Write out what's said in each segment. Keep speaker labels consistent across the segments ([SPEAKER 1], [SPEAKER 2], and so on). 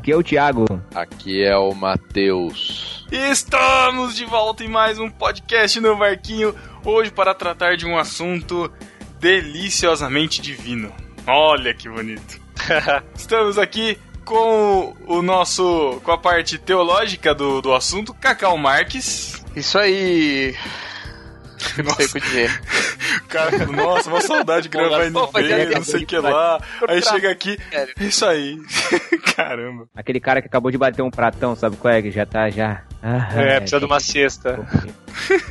[SPEAKER 1] Aqui é o
[SPEAKER 2] Thiago.
[SPEAKER 3] Aqui é o Matheus.
[SPEAKER 1] Estamos de volta em mais um podcast no Barquinho. Hoje para tratar de um assunto deliciosamente divino. Olha que bonito. Estamos aqui com o nosso. com a parte teológica do, do assunto, Cacau Marques.
[SPEAKER 4] Isso aí. Não sei o que dizer.
[SPEAKER 1] Cara, nossa, uma saudade de gravar em NB, não sei o que lá. Aí chega aqui, isso aí. Caramba.
[SPEAKER 2] Aquele cara que acabou de bater um pratão, sabe qual é? Que já tá já. Ah,
[SPEAKER 4] É, precisa de uma cesta.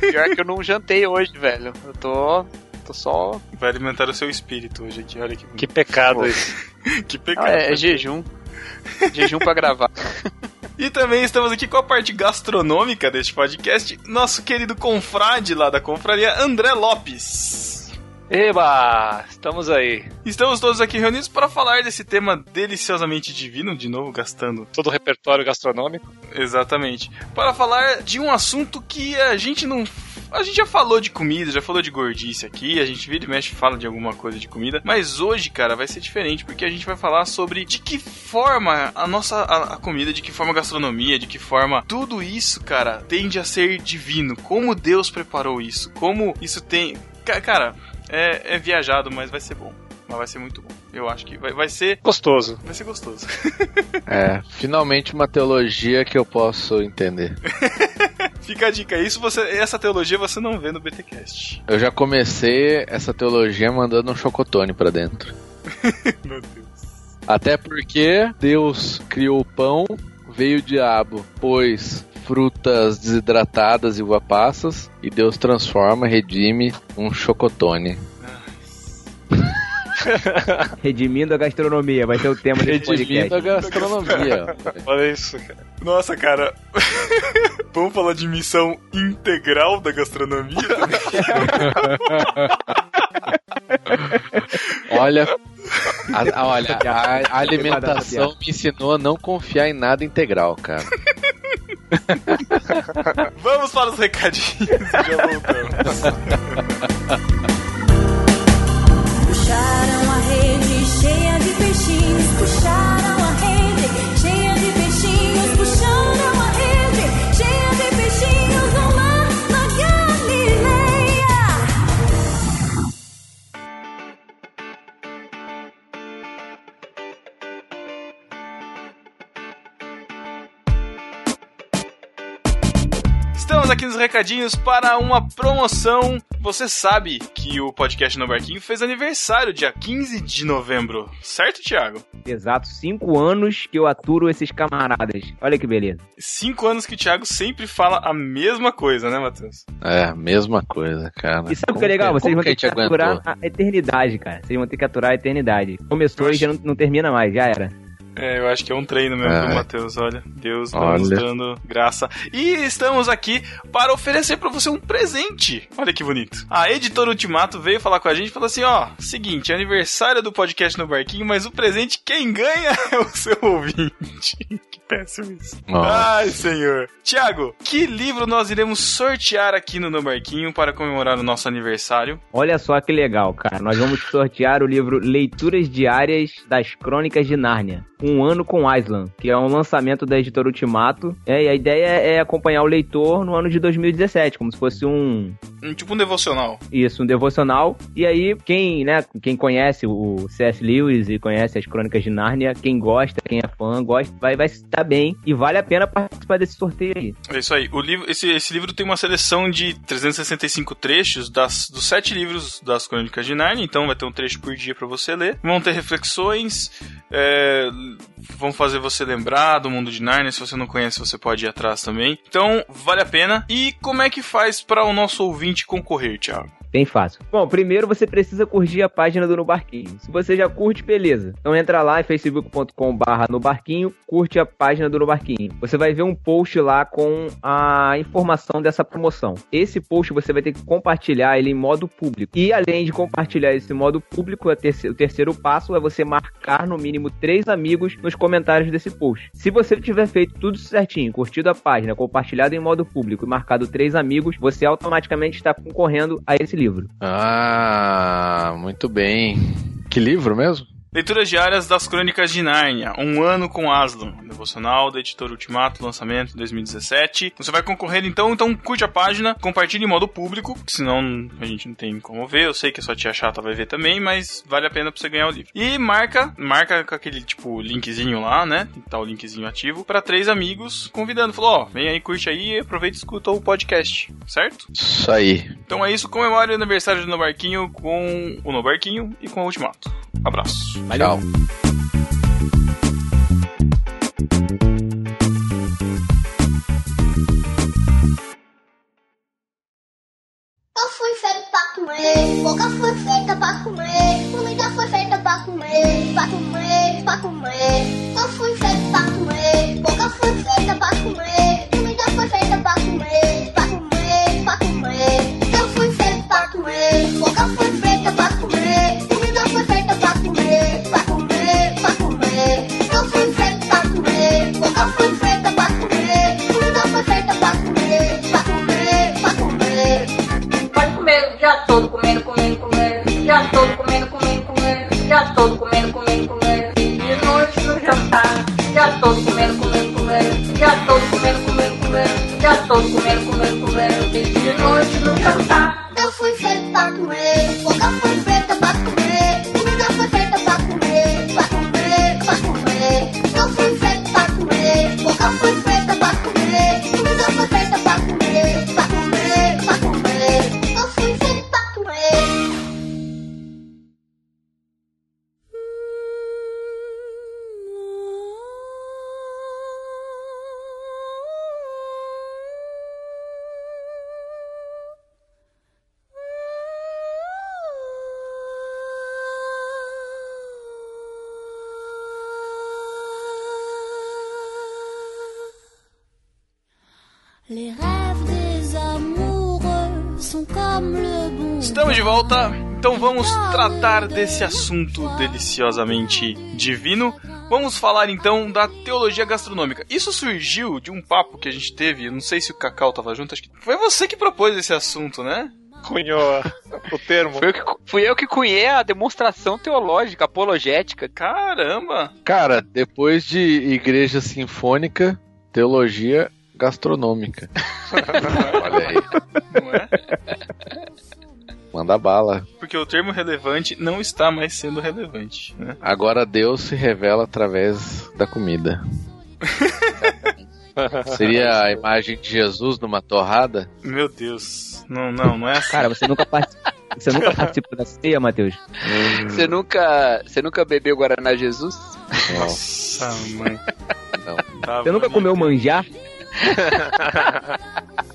[SPEAKER 4] Pior que eu não jantei hoje, velho. Eu tô. tô só.
[SPEAKER 1] Vai alimentar o seu espírito hoje aqui, olha que
[SPEAKER 4] Que pecado isso.
[SPEAKER 1] que pecado.
[SPEAKER 4] Ah, é, é jejum. Jejum pra gravar.
[SPEAKER 1] E também estamos aqui com a parte gastronômica deste podcast, nosso querido confrade lá da confraria, André Lopes.
[SPEAKER 4] Eba! Estamos aí.
[SPEAKER 1] Estamos todos aqui reunidos para falar desse tema deliciosamente divino, de novo gastando.
[SPEAKER 4] Todo o repertório gastronômico.
[SPEAKER 1] Exatamente. Para falar de um assunto que a gente não. A gente já falou de comida, já falou de gordice aqui, a gente vira e mexe fala de alguma coisa de comida, mas hoje, cara, vai ser diferente, porque a gente vai falar sobre de que forma a nossa a, a comida, de que forma a gastronomia, de que forma tudo isso, cara, tende a ser divino. Como Deus preparou isso, como isso tem. Ca- Cara, é, é viajado, mas vai ser bom. Mas vai ser muito bom. Eu acho que vai, vai ser.
[SPEAKER 4] Gostoso.
[SPEAKER 1] Vai ser gostoso.
[SPEAKER 3] É, finalmente uma teologia que eu posso entender.
[SPEAKER 1] Fica a dica, isso você, essa teologia você não vê no BTcast.
[SPEAKER 3] Eu já comecei essa teologia mandando um chocotone pra dentro.
[SPEAKER 1] Meu Deus.
[SPEAKER 3] Até porque Deus criou o pão, veio o diabo, pôs frutas desidratadas e uva passas, e Deus transforma, redime um chocotone.
[SPEAKER 2] Redimindo a gastronomia, vai ser o tema desse
[SPEAKER 3] Redimindo a
[SPEAKER 2] podcast.
[SPEAKER 3] gastronomia.
[SPEAKER 4] Olha isso, cara.
[SPEAKER 1] Nossa, cara. Vamos falar de missão integral da gastronomia?
[SPEAKER 3] Olha, a, a- olha, a, a alimentação me ensinou a não confiar em nada integral, cara.
[SPEAKER 1] Vamos para os recadinhos e já voltamos.
[SPEAKER 5] Cheia de peixinhos, puxaram
[SPEAKER 1] Estamos aqui nos recadinhos para uma promoção. Você sabe que o podcast No Barquinho fez aniversário dia 15 de novembro, certo, Thiago?
[SPEAKER 2] Exato, cinco anos que eu aturo esses camaradas. Olha que beleza.
[SPEAKER 1] Cinco anos que o Thiago sempre fala a mesma coisa, né, Matheus?
[SPEAKER 3] É, mesma coisa, cara.
[SPEAKER 2] E sabe o que é legal? Vocês vão ter que aturar
[SPEAKER 3] aguentou?
[SPEAKER 2] a eternidade, cara. Vocês vão ter que aturar a eternidade. Começou e já não, não termina mais, já era.
[SPEAKER 1] É, eu acho que é um treino mesmo
[SPEAKER 3] É.
[SPEAKER 1] do Matheus, olha. Deus
[SPEAKER 3] Olha.
[SPEAKER 1] nos dando graça. E estamos aqui para oferecer para você um presente. Olha que bonito. A editora Ultimato veio falar com a gente e falou assim: ó, seguinte, é aniversário do podcast no Barquinho, mas o presente quem ganha é o seu ouvinte. que péssimo isso.
[SPEAKER 3] Nossa.
[SPEAKER 1] Ai, senhor. Tiago, que livro nós iremos sortear aqui no No Barquinho para comemorar o nosso aniversário?
[SPEAKER 2] Olha só que legal, cara. Nós vamos sortear o livro Leituras Diárias das Crônicas de Nárnia. Um ano com Island, que é um lançamento da editora Ultimato. É, e a ideia é acompanhar o leitor no ano de 2017, como se fosse um,
[SPEAKER 1] Um, tipo um devocional.
[SPEAKER 2] isso, um devocional. E aí, quem, né, quem conhece o C.S. Lewis e conhece as Crônicas de Nárnia, quem gosta, quem é fã, gosta, vai, vai se dar bem e vale a pena participar desse sorteio aí.
[SPEAKER 1] É isso aí. O livro, esse, esse livro tem uma seleção de 365 trechos das, dos sete livros das Crônicas de Narnia, então vai ter um trecho por dia para você ler. Vão ter reflexões, é, vão fazer você lembrar do mundo de Narnia. Se você não conhece, você pode ir atrás também. Então, vale a pena. E como é que faz para o nosso ouvinte concorrer, Thiago?
[SPEAKER 2] Bem fácil. Bom, primeiro você precisa curtir a página do No Barquinho. Se você já curte, beleza. Então entra lá em facebook.com barra no barquinho, curte a página do No Barquinho. Você vai ver um post lá com a informação dessa promoção. Esse post você vai ter que compartilhar ele em modo público. E além de compartilhar esse modo público, o terceiro passo é você marcar no mínimo três amigos nos comentários desse post. Se você tiver feito tudo certinho, curtido a página, compartilhado em modo público e marcado três amigos, você automaticamente está concorrendo a esse livro.
[SPEAKER 3] Ah, muito bem. Que livro mesmo?
[SPEAKER 1] Leituras diárias das Crônicas de Nárnia, Um Ano com Aslan, devocional da editora Ultimato, lançamento 2017. Você vai concorrer então, então curte a página, compartilhe em modo público, senão a gente não tem como ver. Eu sei que a sua tia chata vai ver também, mas vale a pena pra você ganhar o livro. E marca, marca com aquele tipo linkzinho lá, né? Tem que tá o linkzinho ativo, pra três amigos, convidando. Falou, ó, vem aí, curte aí, aproveita e escuta o podcast, certo?
[SPEAKER 3] Isso aí.
[SPEAKER 1] Então é isso, comemore o aniversário do No Barquinho com o No Barquinho e com o Ultimato. Abraço.
[SPEAKER 2] Valeu.
[SPEAKER 3] Tchau.
[SPEAKER 6] Eu fui feito pra comer, boca foi feita pra comer, comida foi feita pra comer, pra comer, pra comer. Eu fui feito pra comer, boca foi feita pra comer, comida foi feita pra comer, pra comer,
[SPEAKER 7] todo comendo, comendo, comendo. Já todo comendo, comendo, comendo. Já todo comendo, comendo, comendo. De noite no jantar. Já todo comendo, comendo, comendo. Já todo comendo, comendo, comendo. Já todo comendo, comendo, comendo. De noite no jantar.
[SPEAKER 1] Vamos tratar desse assunto deliciosamente divino. Vamos falar então da teologia gastronômica. Isso surgiu de um papo que a gente teve, não sei se o Cacau tava junto, acho que foi você que propôs esse assunto, né?
[SPEAKER 4] Cunhou o termo. Fui eu, que, fui eu que cunhei a demonstração teológica, apologética.
[SPEAKER 1] Caramba!
[SPEAKER 3] Cara, depois de igreja sinfônica, teologia gastronômica. Olha aí.
[SPEAKER 1] Não é?
[SPEAKER 3] Manda bala.
[SPEAKER 1] Porque o termo relevante não está mais sendo relevante, né?
[SPEAKER 3] Agora Deus se revela através da comida. Seria a imagem de Jesus numa torrada?
[SPEAKER 1] Meu Deus. Não, não, não é assim.
[SPEAKER 2] Cara, você nunca participa, você nunca participa da ceia, Matheus?
[SPEAKER 4] Você nunca, você nunca bebeu Guaraná Jesus?
[SPEAKER 1] Nossa, mãe.
[SPEAKER 3] Não.
[SPEAKER 1] Tá
[SPEAKER 2] Você nunca comeu manjar?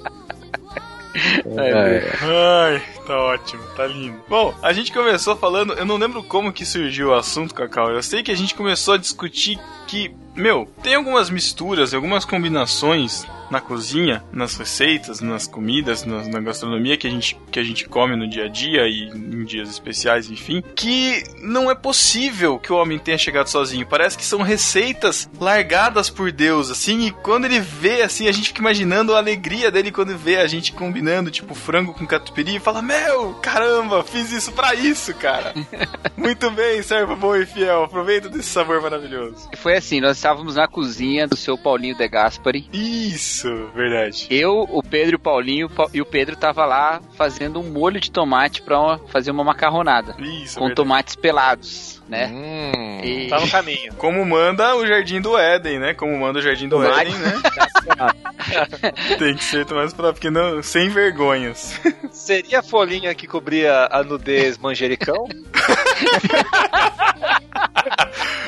[SPEAKER 1] Ai, tá ótimo, tá lindo. Bom, a gente começou falando, eu não lembro como que surgiu o assunto, Cacau. Eu sei que a gente começou a discutir que, meu, tem algumas misturas, algumas combinações na cozinha, nas receitas, nas comidas, na, na gastronomia que a, gente, que a gente come no dia a dia e em dias especiais, enfim, que não é possível que o homem tenha chegado sozinho. Parece que são receitas largadas por Deus, assim, e quando ele vê, assim, a gente fica imaginando a alegria dele quando vê a gente combinando, tipo, frango com catupiry e fala: Meu, caramba, fiz isso pra isso, cara. Muito bem, servo bom e fiel, aproveita desse sabor maravilhoso.
[SPEAKER 4] Foi assim, nós estávamos na cozinha do seu Paulinho De Gaspari.
[SPEAKER 1] Isso, verdade.
[SPEAKER 4] Eu, o Pedro e o Paulinho, pa- e o Pedro tava lá fazendo um molho de tomate pra uma- fazer uma macarronada.
[SPEAKER 1] Isso,
[SPEAKER 4] com
[SPEAKER 1] verdade.
[SPEAKER 4] tomates pelados, né?
[SPEAKER 3] Hum,
[SPEAKER 4] E-
[SPEAKER 8] Tá no caminho.
[SPEAKER 1] Como manda o Jardim do Éden, né? Como manda o Jardim do
[SPEAKER 2] Tomate.
[SPEAKER 1] Éden, né? Tem que ser mais pra porque não, sem vergonhas.
[SPEAKER 8] Seria a folhinha que cobria a nudez manjericão?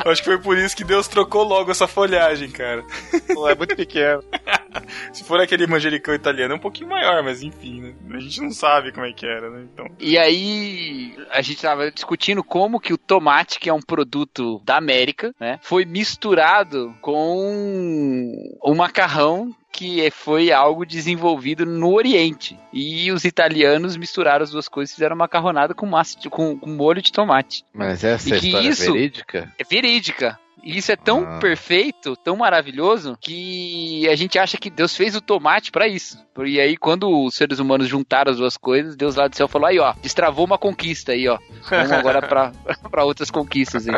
[SPEAKER 1] Acho que foi por isso que Deus trocou logo essa folhagem, cara.
[SPEAKER 8] Não é muito pequeno.
[SPEAKER 1] Se for aquele manjericão italiano, é um pouquinho maior, mas enfim, né? A gente não sabe como é que era, né? Então.
[SPEAKER 4] E aí, a gente tava discutindo como que o tomate, que é um produto da América, né, foi misturado com o macarrão que foi algo desenvolvido no Oriente. E os italianos misturaram as duas coisas e fizeram macarronada com massa de- com, com molho de tomate.
[SPEAKER 3] mas essa
[SPEAKER 4] E
[SPEAKER 3] é história
[SPEAKER 4] isso-
[SPEAKER 3] verídica?
[SPEAKER 4] É verídica. E isso é tão
[SPEAKER 3] Ah.
[SPEAKER 4] perfeito, tão maravilhoso, que a gente acha que Deus fez o tomate pra isso. E aí, quando os seres humanos juntaram as duas coisas, Deus lá do céu falou: aí, ó, destravou uma conquista aí, ó. Vamos agora pra, pra outras conquistas aí.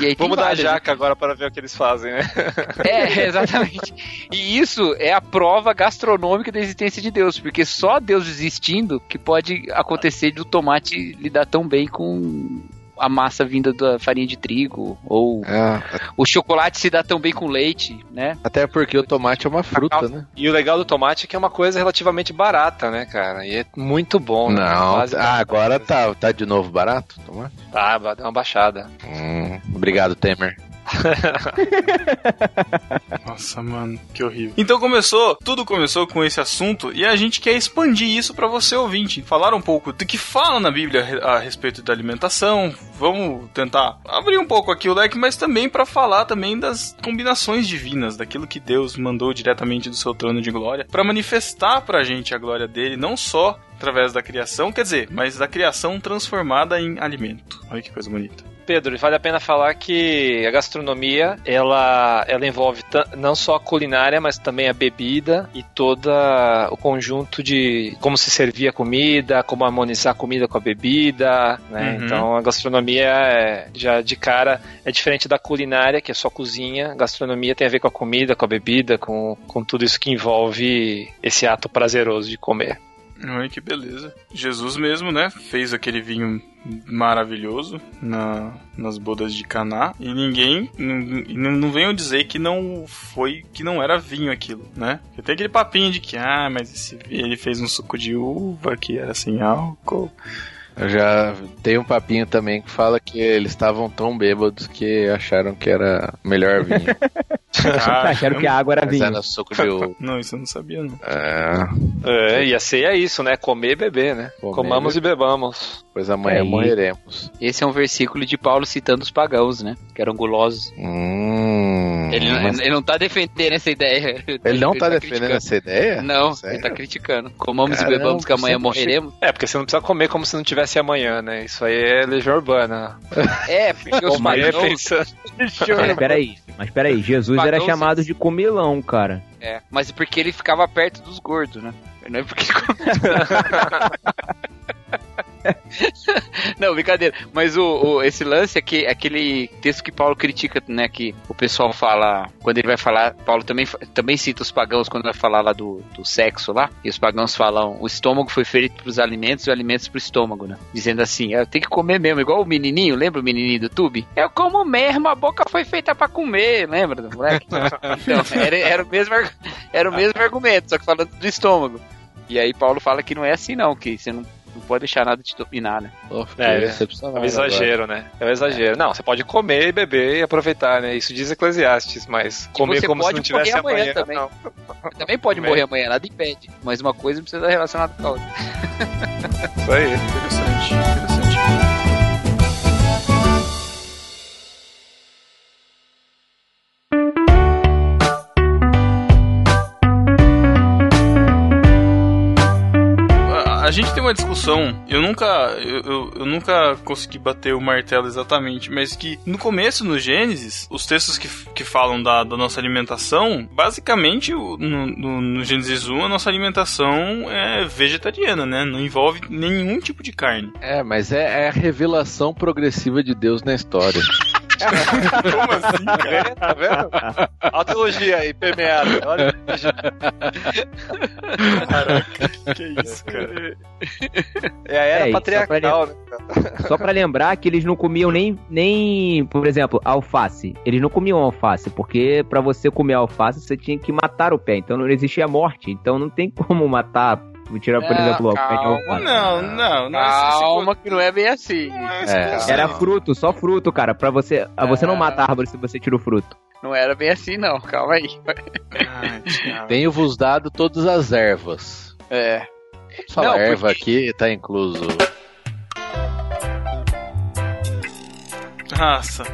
[SPEAKER 4] E aí
[SPEAKER 8] Vamos dar a
[SPEAKER 4] né?
[SPEAKER 8] jaca agora para ver o que eles fazem, né?
[SPEAKER 4] É, exatamente. E isso é a prova gastronômica da existência de Deus, porque só Deus existindo que pode acontecer do tomate lidar tão bem com a massa vinda da farinha de trigo, ou
[SPEAKER 3] É,
[SPEAKER 4] o chocolate se dá tão bem com leite, né?
[SPEAKER 3] até porque o tomate é uma fruta, né?
[SPEAKER 8] E o legal do tomate é que é uma coisa relativamente barata, né, cara? E é muito bom. né?
[SPEAKER 3] Não,
[SPEAKER 8] Quase-
[SPEAKER 3] ah, agora tá, tá de novo barato o tomate?
[SPEAKER 8] Tá, deu uma baixada.
[SPEAKER 3] Hum, obrigado, Temer.
[SPEAKER 1] Nossa, mano, que horrível. Então começou, tudo começou com esse assunto e a gente quer expandir isso pra você ouvinte. Falar um pouco do que fala na Bíblia a re- a respeito da alimentação. Vamos tentar abrir um pouco aqui o leque, mas também pra falar também das combinações divinas, daquilo que Deus mandou diretamente do seu trono de glória, pra manifestar pra gente a glória dele, não só através da criação, quer dizer, mas da criação transformada em alimento. Olha que coisa bonita.
[SPEAKER 8] Pedro, vale a pena falar que a gastronomia, ela, ela envolve não só a culinária, mas também a bebida e todo o conjunto de como se servir a comida, como harmonizar a comida com a bebida, né?
[SPEAKER 1] Uhum.
[SPEAKER 8] Então a gastronomia é, já de cara é diferente da culinária, que é só cozinha. Gastronomia tem a ver com a comida, com a bebida, com, com tudo isso que envolve esse ato prazeroso de comer.
[SPEAKER 1] Olha que beleza. Jesus mesmo, né? Fez aquele vinho maravilhoso na, nas bodas de Caná e ninguém n- n- não venham dizer que não foi que não era vinho aquilo, né? Porque tem aquele papinho de que ah, mas esse, ele fez um suco de uva que era sem álcool.
[SPEAKER 3] Eu já tem um papinho também que fala que eles estavam tão bêbados que acharam que era melhor vinho.
[SPEAKER 2] Acharam que a água era
[SPEAKER 3] Mas
[SPEAKER 2] vinho.
[SPEAKER 3] era suco de uva.
[SPEAKER 1] Não, isso eu não sabia não.
[SPEAKER 3] É,
[SPEAKER 8] É, e a ceia é isso, né? Comer e beber, né?
[SPEAKER 3] Comer
[SPEAKER 8] Comamos e bebamos.
[SPEAKER 3] pois amanhã
[SPEAKER 2] É,
[SPEAKER 3] morreremos.
[SPEAKER 4] Esse é um versículo de Paulo citando os pagãos, né? Que eram gulosos.
[SPEAKER 3] Hum,
[SPEAKER 4] Ele,
[SPEAKER 3] mas
[SPEAKER 4] ele não tá defendendo essa ideia.
[SPEAKER 3] ele não tá defendendo
[SPEAKER 4] criticando.
[SPEAKER 3] essa ideia?
[SPEAKER 4] Não,
[SPEAKER 3] Sério?
[SPEAKER 4] ele tá criticando. Comamos
[SPEAKER 3] Caramba,
[SPEAKER 4] e bebamos que amanhã morreremos.
[SPEAKER 8] É, porque você não precisa comer como se não tivesse amanhã, né? Isso aí é legião urbana.
[SPEAKER 4] É, porque os
[SPEAKER 8] Comer
[SPEAKER 4] pagãos...
[SPEAKER 8] pensando.
[SPEAKER 2] Mas peraí, mas peraí, Jesus era
[SPEAKER 4] Pagãos-
[SPEAKER 2] chamado de comilão, cara.
[SPEAKER 4] É, mas porque ele ficava perto dos gordos, né? Não é porque. Não, brincadeira. Mas o, o- esse lance é que aquele texto que Paulo critica, né? Que o pessoal fala. Quando ele vai falar. Paulo também, também cita os pagãos quando vai falar lá do, do sexo lá. E os pagãos falam: o estômago foi feito para os alimentos e os alimentos para o estômago, né? Dizendo assim: eu tenho que comer mesmo, igual o menininho, lembra o menininho do tube? Eu como mesmo, a boca foi feita para comer, lembra do moleque? Então, era, era, o mesmo, era o mesmo argumento, só que falando do estômago. E aí Paulo fala que não é assim não, que você não, não pode deixar nada te dominar, né?
[SPEAKER 3] Oh,
[SPEAKER 8] É, É um exagero, né? É um exagero. Não, você pode comer e beber e aproveitar, né? Isso diz Eclesiastes, mas comer
[SPEAKER 4] você
[SPEAKER 8] como se
[SPEAKER 4] pode
[SPEAKER 8] não tivesse
[SPEAKER 4] morrer amanhã
[SPEAKER 8] amanhã.
[SPEAKER 4] também.
[SPEAKER 8] Não.
[SPEAKER 4] Também pode morrer amanhã, nada impede. Mas uma coisa não precisa estar relacionada com a outra.
[SPEAKER 8] Isso aí.
[SPEAKER 1] Interessante, A gente tem uma discussão, eu nunca, eu, eu- eu nunca consegui bater o martelo exatamente, mas que no começo, no Gênesis, os textos que, que falam da, da nossa alimentação, basicamente no, no, no Gênesis 1, a nossa alimentação é vegetariana, né? Não envolve nenhum tipo de carne.
[SPEAKER 3] É, mas é, é a revelação progressiva de Deus na história.
[SPEAKER 1] Como assim, cara?
[SPEAKER 8] Tá vendo? Olha a teologia aí, permeada. Olha.
[SPEAKER 1] Caraca, que isso, cara?
[SPEAKER 8] É a era
[SPEAKER 2] É, e só
[SPEAKER 8] patriarcal, né?
[SPEAKER 2] Só pra lembrar que eles não comiam nem, nem, por exemplo, alface. Eles não comiam alface, porque pra você comer alface você tinha que matar o pé. Então não existia morte. Então não tem como matar, tirar, por
[SPEAKER 4] Não,
[SPEAKER 2] exemplo, o pé de
[SPEAKER 4] calma.
[SPEAKER 1] Não, não, não.
[SPEAKER 4] Calma que não é bem assim.
[SPEAKER 1] É
[SPEAKER 3] É.
[SPEAKER 2] Era fruto, só fruto, cara. Pra você. ah, Você não
[SPEAKER 4] Ah.
[SPEAKER 2] mata a árvore se você tira o fruto.
[SPEAKER 4] Não era bem assim não, calma aí.
[SPEAKER 1] Thiago.
[SPEAKER 3] Tenho-vos dado todas as ervas.
[SPEAKER 4] É.
[SPEAKER 3] Falar
[SPEAKER 4] Não, porque-
[SPEAKER 3] erva aqui, tá incluso.
[SPEAKER 1] Raça.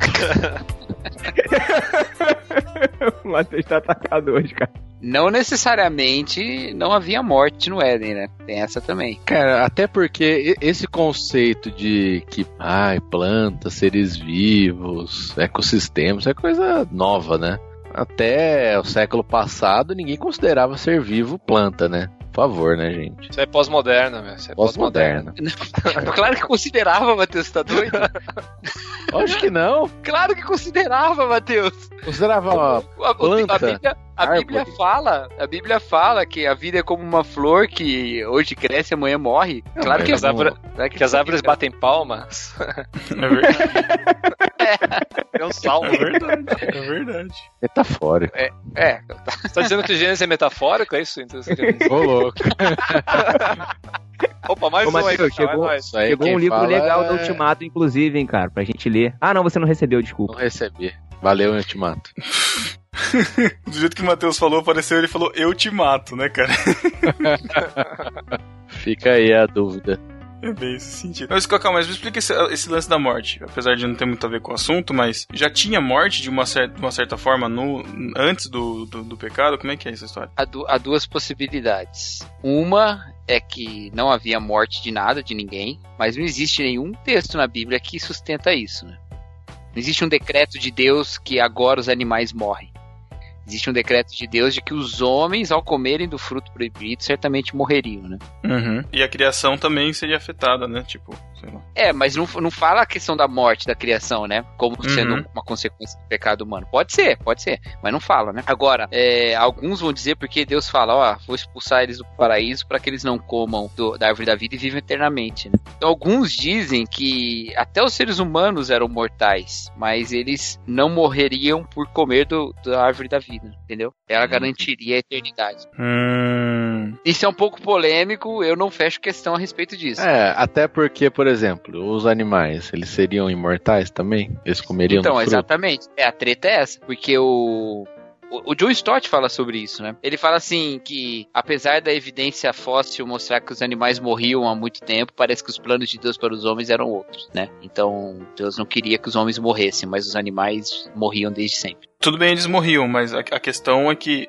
[SPEAKER 2] o Matheus tá atacado hoje, cara.
[SPEAKER 4] Não necessariamente não havia morte no Éden, né? Tem essa também.
[SPEAKER 3] Cara, até porque esse conceito de que, ai, plantas, seres vivos, ecossistemas, é coisa nova, né? Até o século passado, ninguém considerava ser vivo planta, né? Por favor, né, gente?
[SPEAKER 8] Isso é pós-moderna. Isso é pós-moderna.
[SPEAKER 3] Pós-moderna.
[SPEAKER 4] claro que considerava, Matheus, tá doido?
[SPEAKER 3] Acho que não.
[SPEAKER 4] claro que considerava, Matheus.
[SPEAKER 3] Considerava
[SPEAKER 4] A, a-
[SPEAKER 3] planta,
[SPEAKER 4] a Bíblia, a
[SPEAKER 3] árvore.
[SPEAKER 4] Bíblia fala, a Bíblia fala que a vida é como uma flor que hoje cresce e amanhã morre.
[SPEAKER 3] Não,
[SPEAKER 4] claro que
[SPEAKER 8] as árvores-
[SPEAKER 4] claro
[SPEAKER 8] Que as árvores batem palmas.
[SPEAKER 1] É verdade.
[SPEAKER 8] É um salmo.
[SPEAKER 1] É verdade. É verdade.
[SPEAKER 3] metafórico.
[SPEAKER 4] É,
[SPEAKER 8] Você tá dizendo que o Gênesis é metafórico? É isso? Então?
[SPEAKER 3] Ô, louco.
[SPEAKER 8] Opa, mais
[SPEAKER 2] Ô,
[SPEAKER 8] um aí.
[SPEAKER 2] Matheus,
[SPEAKER 8] pessoal, é
[SPEAKER 2] chegou-
[SPEAKER 3] aí
[SPEAKER 2] Chegou um livro legal do
[SPEAKER 3] é-
[SPEAKER 2] Ultimato, inclusive, hein, cara, pra gente ler. Ah, não, você não recebeu, desculpa.
[SPEAKER 3] Não recebi. Valeu, Ultimato.
[SPEAKER 1] Do jeito que o Matheus falou, pareceu ele falou, eu te mato, né, cara?
[SPEAKER 3] Fica aí a dúvida.
[SPEAKER 1] É bem esse sentido. Mas, Cacá, mas me explica esse, esse lance da morte. Apesar de não ter muito a ver com o assunto, mas já tinha morte de uma, cer de uma certa forma no, antes do, do, do pecado? Como é que é essa história?
[SPEAKER 4] há, du- há duas possibilidades. Uma é que não havia morte de nada, de ninguém, mas não existe nenhum texto na Bíblia que sustenta isso, né? Não existe um decreto de Deus que agora os animais morrem. Existe um decreto de Deus de que os homens, ao comerem do fruto proibido, certamente morreriam, né?
[SPEAKER 1] Uhum. E a criação também seria afetada, né? Tipo, sei lá.
[SPEAKER 4] É, mas não, não fala a questão da morte da criação, né? Como sendo
[SPEAKER 1] Uhum.
[SPEAKER 4] uma consequência do pecado humano. Pode ser, pode ser, mas não fala, né? Agora, é, alguns vão dizer porque Deus fala, ó, vou expulsar eles do paraíso para que eles não comam do- da árvore da vida e vivam eternamente, né? Então, alguns dizem que até os seres humanos eram mortais, mas eles não morreriam por comer do, da árvore da vida, entendeu? Ela garantiria a eternidade.
[SPEAKER 1] Hum.
[SPEAKER 4] Isso é um pouco polêmico, eu não fecho questão a respeito disso.
[SPEAKER 3] É, até porque, por exemplo, os animais, eles seriam imortais também? Eles comeriam
[SPEAKER 4] Então, exatamente. É, a treta é essa, porque o. O o John Stott fala sobre isso, né? Ele fala assim que, apesar da evidência fóssil mostrar que os animais morriam há muito tempo, parece que os planos de Deus para os homens eram outros, né? Então, Deus não queria que os homens morressem, mas os animais morriam desde sempre.
[SPEAKER 1] Tudo bem, eles morriam, mas a, a questão é que,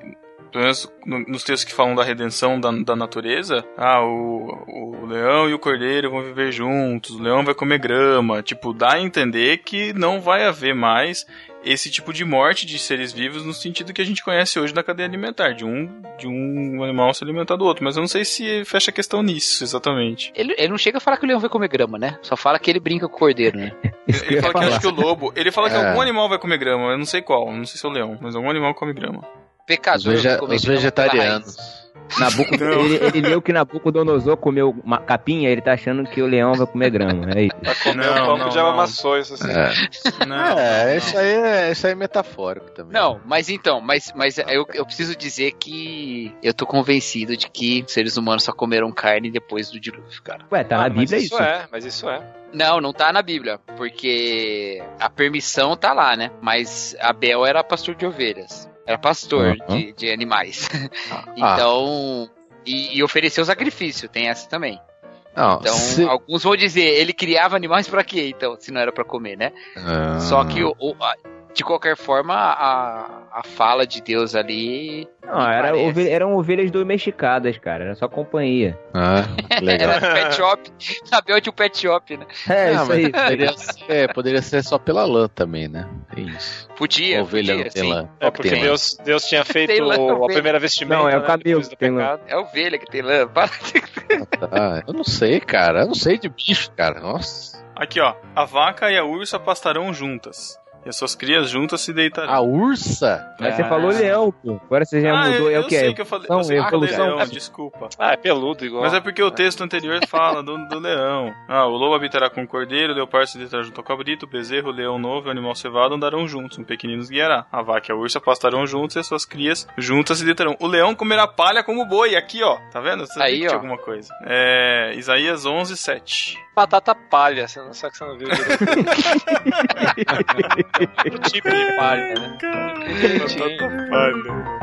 [SPEAKER 1] pelo menos no- nos textos que falam da redenção da, da natureza, ah, o, o leão e o cordeiro vão viver juntos, o leão vai comer grama. Tipo, dá a entender que não vai haver mais esse tipo de morte de seres vivos no sentido que a gente conhece hoje na cadeia alimentar, de um, de um animal se alimentar do outro. Mas eu não sei se fecha a questão nisso, exatamente.
[SPEAKER 4] Ele, ele não chega a falar que o leão vai comer grama, né? Só fala que ele brinca com o cordeiro, né?
[SPEAKER 2] Isso que eu
[SPEAKER 1] Ele fala que acho que o lobo. Ele fala que
[SPEAKER 3] É.
[SPEAKER 1] algum animal vai comer grama, eu não sei qual, não sei se é o leão, mas algum animal come grama.
[SPEAKER 3] Os,
[SPEAKER 4] Pecador. vai
[SPEAKER 3] os
[SPEAKER 4] grama pela
[SPEAKER 3] vegetarianos.
[SPEAKER 2] Nabuco, ele, ele leu que Nabucodonosor comeu uma capinha, ele tá achando que o leão vai comer grama. É isso.
[SPEAKER 8] Pra comer
[SPEAKER 1] Não, não.
[SPEAKER 8] amassou isso assim.
[SPEAKER 3] É,
[SPEAKER 1] Não,
[SPEAKER 3] É,
[SPEAKER 1] não,
[SPEAKER 3] isso aí é, isso aí é metafórico também.
[SPEAKER 4] Não, mas então, mas, mas eu, eu preciso dizer que eu tô convencido de que seres humanos só comeram carne depois do dilúvio, cara.
[SPEAKER 2] Ué, tá
[SPEAKER 8] Ah,
[SPEAKER 2] na
[SPEAKER 8] mas
[SPEAKER 2] Bíblia
[SPEAKER 8] isso
[SPEAKER 2] isso.
[SPEAKER 8] é, mas isso é.
[SPEAKER 4] Não, não tá na Bíblia, porque a permissão tá lá, né? Mas Abel era pastor de ovelhas. Era pastor
[SPEAKER 3] Uhum.
[SPEAKER 4] de, de animais.
[SPEAKER 3] Ah,
[SPEAKER 4] então. E, e ofereceu sacrifício, tem essa também.
[SPEAKER 3] não,
[SPEAKER 4] Então,
[SPEAKER 3] se-
[SPEAKER 4] alguns vão dizer, ele criava animais pra quê, então, se não era pra comer, né?
[SPEAKER 3] Ah.
[SPEAKER 4] Só que, o, o- de qualquer forma, a, a fala de Deus ali.
[SPEAKER 2] Não, era ovelha- eram ovelhas domesticadas, cara. Era só companhia.
[SPEAKER 3] Ah, legal.
[SPEAKER 4] Era pet shop. Abel de um pet shop, né?
[SPEAKER 2] É,
[SPEAKER 3] Ah,
[SPEAKER 2] isso aí.
[SPEAKER 3] poderia ser, poderia ser só pela lã também, né? Tem isso.
[SPEAKER 4] Podia.
[SPEAKER 3] Ovelha
[SPEAKER 4] podia,
[SPEAKER 3] não tem
[SPEAKER 4] sim.
[SPEAKER 3] lã.
[SPEAKER 8] É porque
[SPEAKER 3] Tem lã.
[SPEAKER 8] Deus, Deus tinha feito
[SPEAKER 4] lá,
[SPEAKER 8] a primeira vestimenta.
[SPEAKER 2] Não, é o
[SPEAKER 8] né, do
[SPEAKER 2] que tem lã.
[SPEAKER 4] É ovelha que tem lã. Para
[SPEAKER 3] Ah, eu não sei, cara. Eu não sei de bicho, cara. Nossa.
[SPEAKER 1] Aqui, ó. A vaca e a ursa pastarão juntas. E as suas crias juntas se deitarão.
[SPEAKER 3] A ursa?
[SPEAKER 2] Mas você
[SPEAKER 1] Ah.
[SPEAKER 2] falou leão, pô. Agora você já
[SPEAKER 1] Ah,
[SPEAKER 2] mudou.
[SPEAKER 1] eu,
[SPEAKER 2] é
[SPEAKER 1] eu
[SPEAKER 2] o que?
[SPEAKER 1] sei que eu falei, eu sei que eu falei leão, desculpa.
[SPEAKER 8] Ah, é peludo igual.
[SPEAKER 1] Mas é porque o texto anterior fala do, do leão. Ah, o lobo habitará com o cordeiro, o leopardo se deitará junto ao cabrito, o bezerro, o leão novo e o animal cevado andarão juntos, um pequenino os guiará. A vaca e a ursa pastarão juntos e as suas crias juntas se deitarão. O leão comerá palha como boi, aqui ó, tá vendo? Você
[SPEAKER 4] Aí, ó.
[SPEAKER 1] alguma coisa. É, Isaías 11, 7.
[SPEAKER 8] Batata palha, você não sabe que você não viu direito. Outro tipo de palha, né? Bonitinho.
[SPEAKER 1] palha,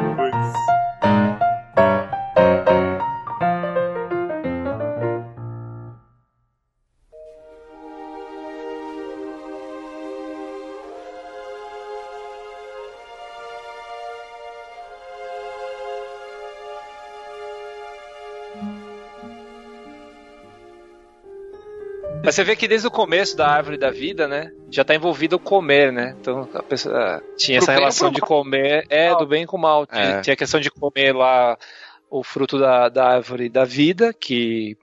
[SPEAKER 8] Mas você vê que desde o começo da árvore da vida, né? Já tá envolvido o comer, né? Então a pessoa tinha
[SPEAKER 4] Pro
[SPEAKER 8] essa relação de comer. É, do bem com o mal. Tinha,
[SPEAKER 3] É.
[SPEAKER 8] tinha a questão de comer lá o fruto da, da árvore da vida, que,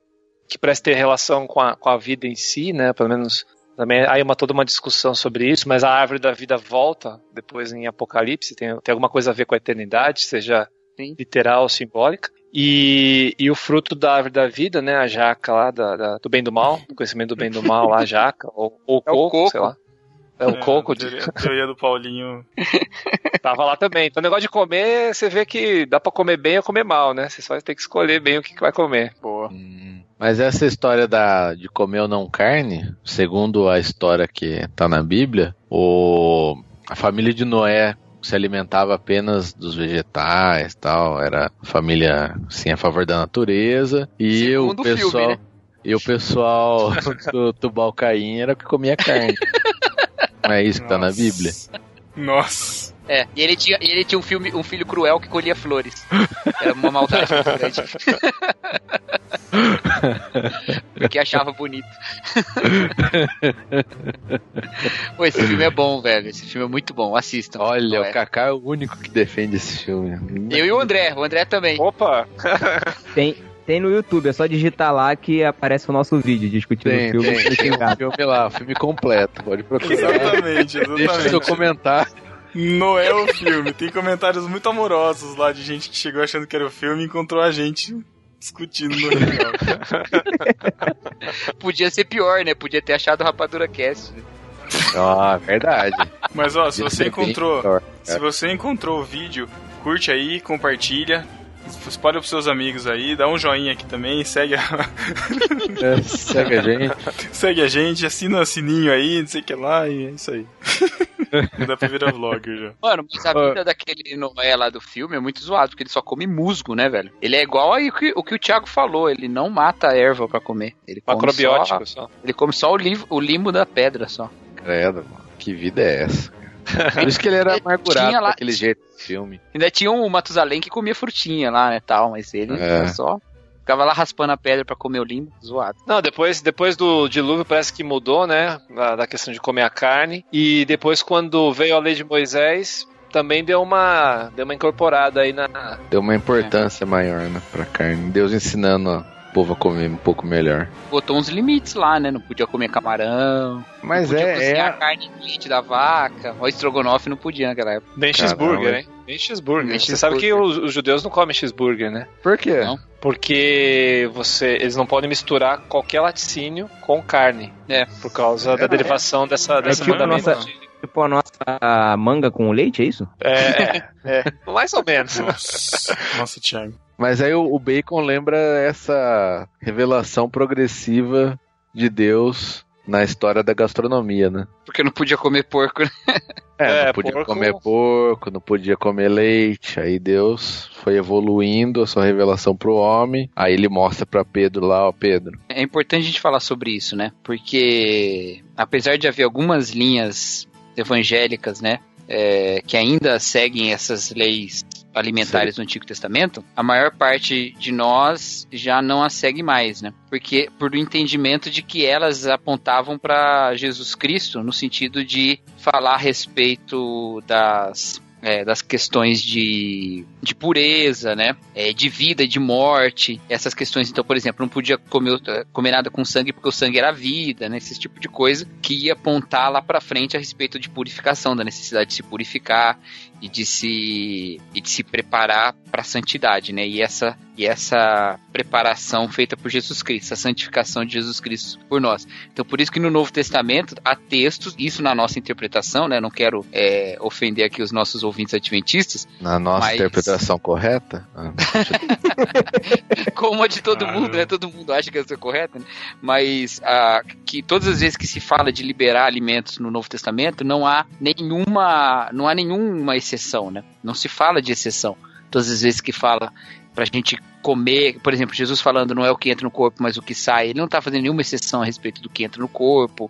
[SPEAKER 8] que parece ter relação com a, com a vida em si, né? Pelo menos. Também há uma, toda uma discussão sobre isso, mas a árvore da vida volta depois em Apocalipse, tem, tem alguma coisa a ver com a eternidade, seja
[SPEAKER 4] Sim.
[SPEAKER 8] literal ou simbólica. E, e o fruto da árvore da vida, né? A jaca lá, da, da- do bem do mal, do conhecimento do bem do mal lá, a jaca, ou, ou
[SPEAKER 4] É o
[SPEAKER 8] coco,
[SPEAKER 4] coco.
[SPEAKER 8] sei lá. É o coco,
[SPEAKER 1] a
[SPEAKER 8] de-
[SPEAKER 1] teoria, a teoria do Paulinho.
[SPEAKER 8] tava lá também. Então o negócio de comer, você vê que dá pra comer bem ou comer mal, né? Você só vai ter que escolher bem o que, que vai comer.
[SPEAKER 4] Boa.
[SPEAKER 3] Hum, Mas essa história da, de comer ou não carne, segundo a história que tá na Bíblia, o, a família de Noé se alimentava apenas dos vegetais tal, era família assim, a favor da natureza, e
[SPEAKER 4] Segundo
[SPEAKER 3] o
[SPEAKER 4] o filme,
[SPEAKER 3] pessoal.
[SPEAKER 4] né?
[SPEAKER 3] E o pessoal do Tubal Caim era o que comia carne. Não é isso que tá na
[SPEAKER 1] Nossa.
[SPEAKER 3] Bíblia?
[SPEAKER 1] Nossa.
[SPEAKER 4] É, e ele tinha, e ele tinha um, filme, um filho cruel que colhia flores. Era uma maldade muito grande. Porque achava bonito. Pô, esse filme é bom, velho. Esse filme é muito bom. Assistam.
[SPEAKER 3] Olha,
[SPEAKER 4] Não é?
[SPEAKER 3] o Kaká é o único que defende esse filme.
[SPEAKER 4] Eu e o André. O André também.
[SPEAKER 8] Opa!
[SPEAKER 2] Tem, tem no YouTube, é só digitar lá que aparece o nosso vídeo discutindo
[SPEAKER 3] Tem,
[SPEAKER 2] o filme.
[SPEAKER 3] tem,
[SPEAKER 2] Tem,
[SPEAKER 3] tem um filme lá, o filme completo. Pode procurar.
[SPEAKER 1] Exatamente,
[SPEAKER 3] Deixa seu
[SPEAKER 1] exatamente.
[SPEAKER 3] comentário.
[SPEAKER 1] Noé o filme. Tem comentários muito amorosos lá de gente que chegou achando que era o filme e encontrou a gente discutindo no real.
[SPEAKER 4] Podia ser pior, né? Podia ter achado o Rapadura Cast. né?
[SPEAKER 3] Ah, verdade.
[SPEAKER 1] Mas ó, se
[SPEAKER 3] Podia
[SPEAKER 1] você encontrou,
[SPEAKER 3] pior.
[SPEAKER 1] se você encontrou o vídeo, curte aí, compartilha, espalha pros seus amigos aí, dá um joinha aqui também, segue a,
[SPEAKER 3] É, segue a gente.
[SPEAKER 1] segue a gente, assina o sininho aí, não sei o que lá, e é isso aí. Dá pra virar vlogger já.
[SPEAKER 4] Mano, mas a vida daquele Noé lá do filme é muito zoado, porque ele só come musgo, né, velho? Ele é igual aí o que o, que o Thiago falou, ele não mata a erva pra comer. Ele come
[SPEAKER 8] Macrobiótico
[SPEAKER 4] só,
[SPEAKER 8] só.
[SPEAKER 4] ele come só o, li, o limo da pedra só.
[SPEAKER 3] Credo, mano. Que vida é essa? Por isso que ele era amargurado
[SPEAKER 4] lá-
[SPEAKER 3] daquele jeito do filme.
[SPEAKER 4] Ainda tinha o Matusalém que comia frutinha lá, né, tal, mas ele
[SPEAKER 3] É.
[SPEAKER 4] só ficava lá raspando a pedra pra comer o limo, zoado.
[SPEAKER 8] Não, depois, depois do dilúvio parece que mudou, né? Da, da questão de comer a carne. E depois, quando veio a lei de Moisés, também deu uma, deu uma incorporada aí na.
[SPEAKER 3] Deu uma importância maior, né, pra carne. Deus ensinando o povo a comer um pouco melhor.
[SPEAKER 4] Botou uns limites lá, né, não podia comer camarão,
[SPEAKER 3] Mas
[SPEAKER 4] não podia
[SPEAKER 3] é,
[SPEAKER 4] cozinhar
[SPEAKER 3] é,
[SPEAKER 4] a carne leite da vaca, o estrogonofe não podia naquela época.
[SPEAKER 8] Nem cheeseburger, hein? Nem cheeseburger.
[SPEAKER 4] Nem
[SPEAKER 8] Você sabe que
[SPEAKER 4] cheeseburger.
[SPEAKER 8] os, os judeus não comem cheeseburger, né?
[SPEAKER 3] Por quê?
[SPEAKER 4] Não.
[SPEAKER 8] Porque você, eles não podem misturar qualquer laticínio com carne.
[SPEAKER 4] É.
[SPEAKER 8] Por causa da derivação dessa, dessa
[SPEAKER 2] tipo a
[SPEAKER 8] mandamento
[SPEAKER 2] nossa-
[SPEAKER 8] de-
[SPEAKER 2] Tipo a nossa manga com leite, é isso?
[SPEAKER 8] É, é, é. Mais ou menos.
[SPEAKER 1] Nossa, nossa Thiago.
[SPEAKER 3] Mas aí o, bacon lembra essa revelação progressiva de Deus na história da gastronomia, né?
[SPEAKER 4] Porque não podia comer porco, né?
[SPEAKER 3] É,
[SPEAKER 8] É,
[SPEAKER 3] não podia
[SPEAKER 8] porco-
[SPEAKER 3] comer porco, não podia comer leite. Aí Deus foi evoluindo a sua revelação pro homem. Aí ele mostra pra Pedro lá, ó, Pedro.
[SPEAKER 4] É importante a gente falar sobre isso, né? Porque apesar de haver algumas linhas evangélicas, né, é, que ainda seguem essas leis alimentares do Antigo Testamento, a maior parte de nós já não as segue mais, né? Porque por o entendimento de que elas apontavam para Jesus Cristo no sentido de falar a respeito das é, das questões de, de pureza, né? É, de vida de morte, essas questões. Então, por exemplo, não podia comer, comer nada com sangue porque o sangue era vida, né? Esse tipo de coisa que ia apontar lá pra frente a respeito de purificação, da necessidade de se purificar e de se, e de se preparar para a santidade, né? E essa, e essa preparação feita por Jesus Cristo, a santificação de Jesus Cristo por nós. Então, por isso que no Novo Testamento há textos, isso na nossa interpretação, né? Não quero é, ofender aqui os nossos ouvintes adventistas,
[SPEAKER 3] Na nossa
[SPEAKER 4] Mas-
[SPEAKER 3] interpretação correta? Ah,
[SPEAKER 4] como a de todo
[SPEAKER 1] Ah,
[SPEAKER 4] mundo, né? Todo mundo acha que essa é correta, né? Mas ah, que todas as vezes que se fala de liberar alimentos no Novo Testamento, não há nenhuma, não há nenhuma exceção, né? Não se fala de exceção. Todas as vezes que fala pra gente comer, por exemplo, Jesus falando não é o que entra no corpo, mas o que sai, ele não tá fazendo nenhuma exceção a respeito do que entra no corpo.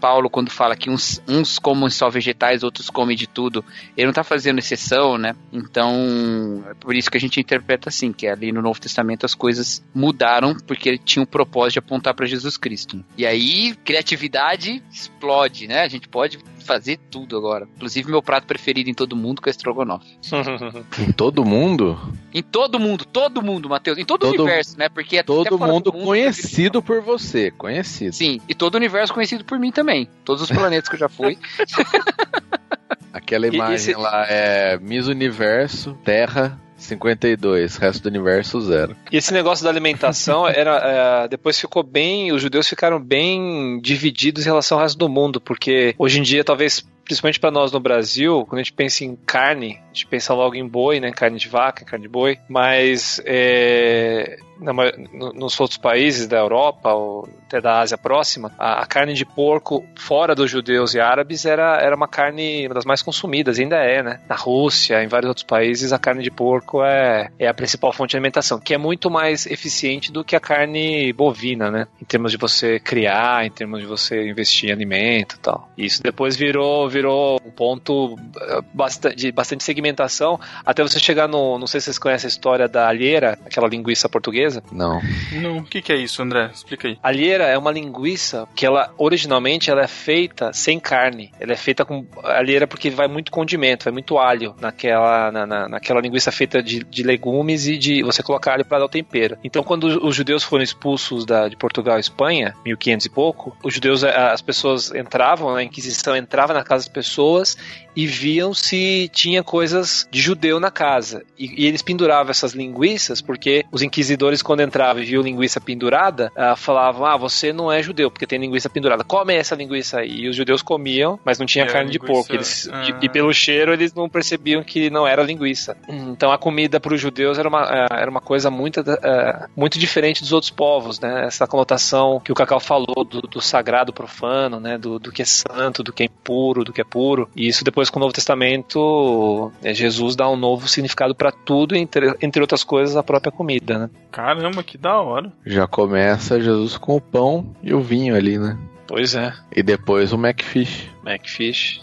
[SPEAKER 4] Paulo, quando fala que uns, uns comem só vegetais, outros comem de tudo, ele não tá fazendo exceção, né? Então, é por isso que a gente interpreta assim, que ali no Novo Testamento as coisas mudaram porque ele tinha o propósito de apontar para Jesus Cristo. E aí, criatividade explode, né? A gente pode fazer tudo agora. Inclusive, meu prato preferido em todo mundo que é estrogonofe.
[SPEAKER 3] Em todo mundo?
[SPEAKER 4] Em todo mundo, todo mundo, Matheus. Em todo, o
[SPEAKER 3] Todo-
[SPEAKER 4] universo, né? Porque
[SPEAKER 3] Todo mundo
[SPEAKER 4] do mundo,
[SPEAKER 3] conhecido por você. Conhecido.
[SPEAKER 4] Sim, e todo o universo conhecido por mim também. Todos os planetas que eu já fui.
[SPEAKER 3] Aquela imagem
[SPEAKER 8] esse-
[SPEAKER 3] lá é Miss Universo, Terra 52, resto do universo zero.
[SPEAKER 8] E esse negócio da alimentação era é, depois ficou bem, os judeus ficaram bem divididos em relação ao resto do mundo, porque hoje em dia talvez principalmente para nós no Brasil, quando a gente pensa em carne, a gente pensa logo em boi, né, carne de vaca, carne de boi, mas é, na nos outros países da Europa ou até da Ásia próxima, a, a carne de porco fora dos judeus e árabes era, era uma carne uma das mais consumidas, ainda é, né? Na Rússia, em vários outros países, a carne de porco é, é a principal fonte de alimentação, que é muito mais eficiente do que a carne bovina, né? Em termos de você criar, em termos de você investir em alimento e tal. Isso depois virou, virou um ponto eh, bastante, de bastante segmentação, até você chegar no. Não sei se vocês conhecem a história da alheira, aquela linguiça portuguesa.
[SPEAKER 3] Não.
[SPEAKER 1] Não, o que, que é isso, André? Explica aí.
[SPEAKER 8] Alheira é uma linguiça que ela originalmente ela é feita sem carne. Ela é feita com alheira porque vai muito condimento, vai muito alho naquela, na, na- naquela linguiça feita de, de legumes e de você colocar alho para dar o tempero. Então, quando os judeus foram expulsos da, de Portugal e Espanha, 1500 e pouco, os judeus, eh, as pessoas entravam, a Inquisição entrava na casa das pessoas e viam se tinha coisas de judeu na casa. E, e eles penduravam essas linguiças porque os inquisidores, quando entravam e viam linguiça pendurada, ah, falavam: Ah, você não é judeu porque tem linguiça pendurada. Come essa linguiça aí. E os judeus comiam, mas não tinha
[SPEAKER 1] E a
[SPEAKER 8] carne de porco. Eles,
[SPEAKER 1] Ah.
[SPEAKER 8] e, e pelo cheiro eles não percebiam que não era linguiça. Então a comida para os judeus era uma, ah, era uma coisa muito, muito diferente dos outros povos, né? Essa conotação que o Cacau falou do, do sagrado profano, né? Do, do que é santo, do que é impuro, do que é puro. E isso depois com o Novo Testamento, eh, Jesus dá um novo significado para tudo, entre, entre outras coisas, a própria comida, né?
[SPEAKER 1] Caramba, que da hora.
[SPEAKER 3] Já começa Jesus com o pão e o vinho ali, né?
[SPEAKER 8] Pois é,
[SPEAKER 3] E depois o Macfish.
[SPEAKER 8] Macfish.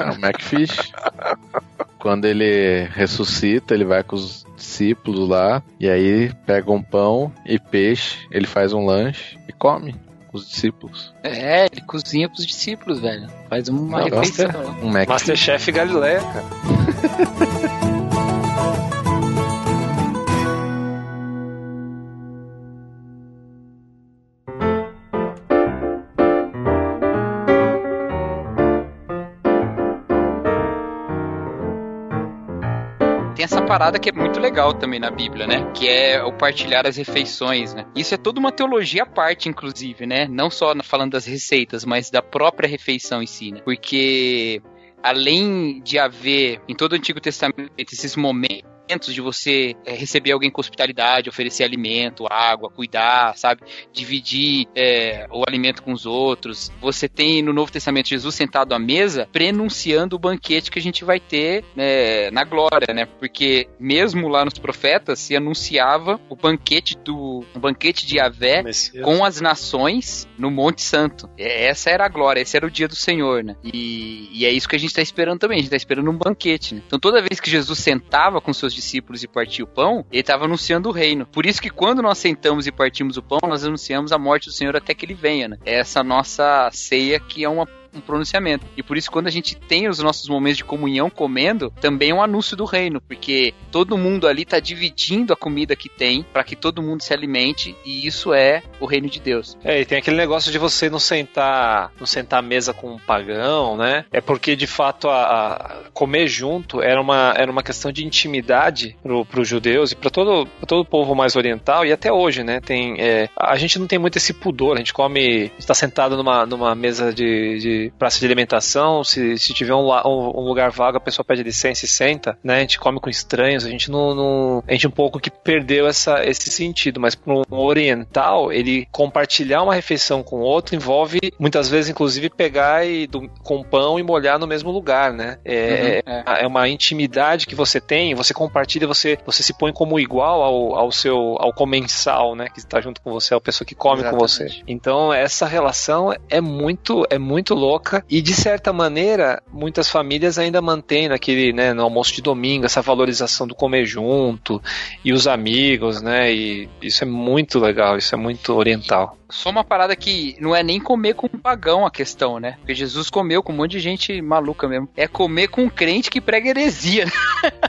[SPEAKER 3] É o Macfish. Quando ele ressuscita, ele vai com os discípulos lá. E aí pega um pão e peixe. Ele faz um lanche e come com os discípulos.
[SPEAKER 4] É, ele cozinha pros discípulos, velho. Faz uma
[SPEAKER 3] Não,
[SPEAKER 4] refeição.
[SPEAKER 3] Um Macfish.
[SPEAKER 8] Masterchef Galileia, cara.
[SPEAKER 4] parada que é muito legal também na Bíblia, né? Que é o partilhar as refeições, né? Isso é toda uma teologia à parte, inclusive, né? Não só falando das receitas, mas da própria refeição em si, né? Porque além de haver em todo o Antigo Testamento esses momentos de você é, receber alguém com hospitalidade, oferecer alimento, água, cuidar, sabe? Dividir é, o alimento com os outros. Você tem no Novo Testamento Jesus sentado à mesa, prenunciando o banquete que a gente vai ter né, na glória, né? Porque mesmo lá nos profetas se anunciava o banquete do o banquete de Yahvé
[SPEAKER 8] Messias.
[SPEAKER 4] com as nações no Monte Santo. É, Essa era a glória, esse era o dia do Senhor, né? E, e é isso que a gente está esperando também, a gente está esperando um banquete, né? Então toda vez que Jesus sentava com seus discípulos e partia o pão, ele estava anunciando o reino. Por isso que quando nós sentamos e partimos o pão, nós anunciamos a morte do Senhor até que ele venha, né? É essa nossa ceia que é uma um pronunciamento. E por isso, quando a gente tem os nossos momentos de comunhão comendo, também é um anúncio do reino, porque todo mundo ali está dividindo a comida que tem para que todo mundo se alimente, e isso é o reino de Deus.
[SPEAKER 8] É, e tem aquele negócio de você não sentar, não sentar à mesa com um pagão, né? É porque de fato a, a comer junto era uma, era uma questão de intimidade para os judeus e para todo, pra todo o povo mais oriental e até hoje, né? Tem, é, a gente não tem muito esse pudor, a gente come, está sentado numa, numa mesa de, de, de praça de alimentação, se, se tiver um, um- um lugar vago, a pessoa pede licença e senta, né? A gente come com estranhos, a gente não. não- a gente um pouco que perdeu essa, esse sentido, mas para um oriental, ele compartilhar uma refeição com outro envolve muitas vezes, inclusive, pegar e do- com pão e molhar no mesmo lugar, né? É,
[SPEAKER 4] Uhum, é.
[SPEAKER 8] é uma intimidade que você tem, você compartilha, você, você se põe como igual ao, ao seu ao comensal, né, que está junto com você, a pessoa que come com você.
[SPEAKER 4] Exatamente.
[SPEAKER 8] Então essa relação é muito é muito louca e de certa maneira muitas famílias ainda mantêm naquele, né, no almoço de domingo essa valorização do comer junto e os amigos, né, e isso é muito legal, isso é muito oriental.
[SPEAKER 4] Só uma parada que não é nem comer com um pagão a questão, né? Porque Jesus comeu com um monte de gente maluca mesmo. É comer com um crente que prega heresia. né?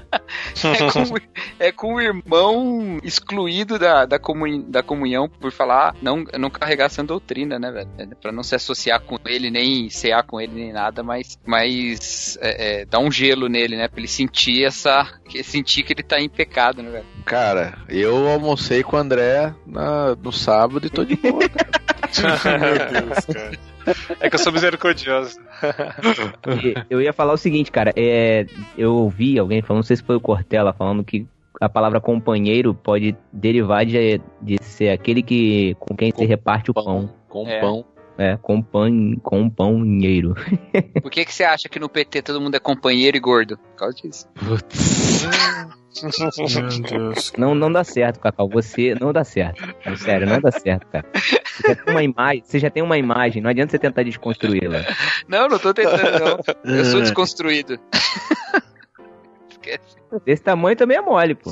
[SPEAKER 4] é, com, é com irmão excluído da, da, comuni- da comunhão por falar, não, não carregar essa doutrina, né, velho? É, Pra não se associar com ele, nem cear com ele, nem nada, mas, mas é, é, dar um gelo nele, né? Pra ele sentir essa. Sentir que ele tá em pecado, né, velho?
[SPEAKER 3] Cara, eu almocei com o André na- no sábado e tô de boa.
[SPEAKER 1] Meu Deus, cara.
[SPEAKER 8] É que eu sou misericordioso.
[SPEAKER 2] Eu ia falar o seguinte, cara, é, eu ouvi alguém falando, não sei se foi o Cortella, falando que a palavra companheiro pode derivar de, de ser aquele que com quem se reparte o pão.
[SPEAKER 3] Com
[SPEAKER 4] É.
[SPEAKER 3] pão.
[SPEAKER 2] É, compan, companheiro.
[SPEAKER 4] Por que, que você acha que no PT todo mundo é companheiro e gordo? Por causa disso.
[SPEAKER 3] Putz.
[SPEAKER 1] Meu Deus.
[SPEAKER 2] Não, não dá certo, Cacau. Você não dá certo. É Sério, não dá certo, cara. Você já tem uma imagem, você já tem uma imagem, não adianta você tentar desconstruí-la.
[SPEAKER 4] Não, não tô tentando, não. Eu sou desconstruído. Esquece.
[SPEAKER 2] Desse tamanho também é mole, pô.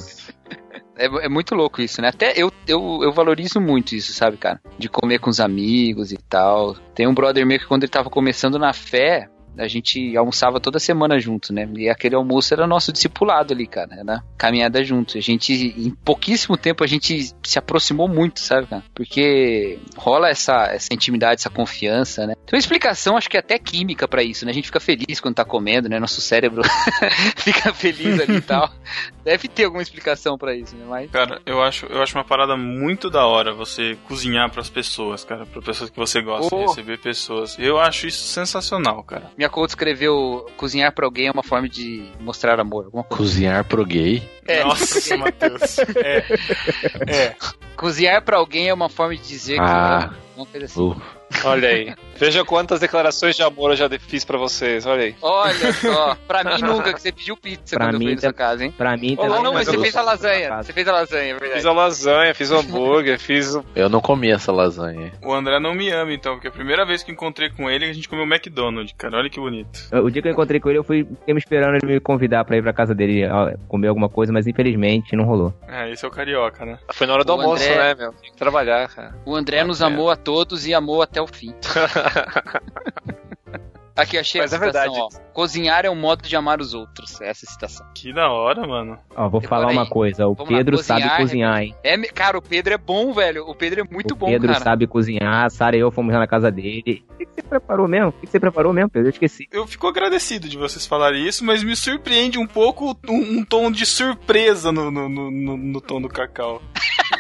[SPEAKER 4] É, é muito louco isso, né? Até eu, eu, eu valorizo muito isso, sabe, cara? De comer com os amigos e tal. Tem um brother meu que quando ele tava começando na fé, a gente almoçava toda semana junto, né? E aquele almoço era nosso discipulado ali, cara. Era caminhada junto. A gente, em pouquíssimo tempo, a gente se aproximou muito, sabe, cara? Porque rola essa, essa intimidade, essa confiança, né? Tem uma explicação, acho que até química pra isso, né? A gente fica feliz quando tá comendo, né? Nosso cérebro fica feliz ali e tal. Deve ter alguma explicação pra isso, né? Mas
[SPEAKER 1] Cara, eu acho, eu acho uma parada muito da hora você cozinhar pras pessoas, cara, pra pessoas que você gosta,
[SPEAKER 4] Oh.
[SPEAKER 1] receber pessoas. Eu acho isso sensacional, cara.
[SPEAKER 4] Minha coach escreveu cozinhar pra alguém é uma forma de mostrar amor.
[SPEAKER 3] Cozinhar pro gay.
[SPEAKER 4] É.
[SPEAKER 1] Nossa, Matheus. É. É.
[SPEAKER 4] Cozinhar pra alguém é uma forma de dizer
[SPEAKER 3] Ah.
[SPEAKER 4] que uma coisa assim.
[SPEAKER 3] Uh,
[SPEAKER 8] Olha aí. Veja quantas declarações de amor eu já fiz pra vocês, olha aí.
[SPEAKER 4] Olha só, pra mim nunca que você pediu pizza
[SPEAKER 2] Pra
[SPEAKER 4] quando eu
[SPEAKER 2] mim
[SPEAKER 4] fui na sua
[SPEAKER 2] tá-
[SPEAKER 4] casa, hein?
[SPEAKER 2] Pra mim
[SPEAKER 4] Oh,
[SPEAKER 2] também.
[SPEAKER 4] não, mas
[SPEAKER 8] mas
[SPEAKER 4] você
[SPEAKER 8] eu
[SPEAKER 4] fez a lasanha. Você fez a lasanha, é
[SPEAKER 8] Fiz
[SPEAKER 4] verdade.
[SPEAKER 8] a lasanha, fiz o hambúrguer, fiz o.
[SPEAKER 3] eu não comi essa lasanha.
[SPEAKER 1] O André não me ama, então, porque a primeira vez que encontrei com ele, a gente comeu McDonald's, cara. Olha que bonito.
[SPEAKER 2] O dia que eu encontrei com ele, eu fui fiquei me esperando ele me convidar pra ir pra casa dele comer alguma coisa, mas infelizmente não rolou.
[SPEAKER 1] É, esse é o carioca, né?
[SPEAKER 8] Foi na hora do
[SPEAKER 4] O
[SPEAKER 8] almoço,
[SPEAKER 4] André-
[SPEAKER 8] né, meu? Tem que trabalhar, cara.
[SPEAKER 4] O André nos
[SPEAKER 8] É.
[SPEAKER 4] amou a todos e amou até o fim. Aqui, achei
[SPEAKER 8] Mas
[SPEAKER 4] a
[SPEAKER 8] é
[SPEAKER 4] citação,
[SPEAKER 8] verdade.
[SPEAKER 4] ó. Cozinhar é um modo de amar os outros. Essa é a citação.
[SPEAKER 1] Que da hora, mano.
[SPEAKER 2] Ó, vou falar uma coisa, o
[SPEAKER 4] Vamos lá,
[SPEAKER 2] Pedro
[SPEAKER 4] cozinhar,
[SPEAKER 2] sabe cozinhar, hein?
[SPEAKER 4] É, cara, o Pedro é bom, velho. O Pedro é muito
[SPEAKER 2] o
[SPEAKER 4] bom,
[SPEAKER 2] Pedro
[SPEAKER 4] cara.
[SPEAKER 2] sabe cozinhar, a Sara e eu fomos lá na casa dele. O que, você preparou mesmo? O que, que você preparou mesmo, Pedro? Eu esqueci.
[SPEAKER 1] Eu fico agradecido de vocês falarem isso, mas me surpreende um pouco um, um tom de surpresa no, no, no, no- no tom do Cacau.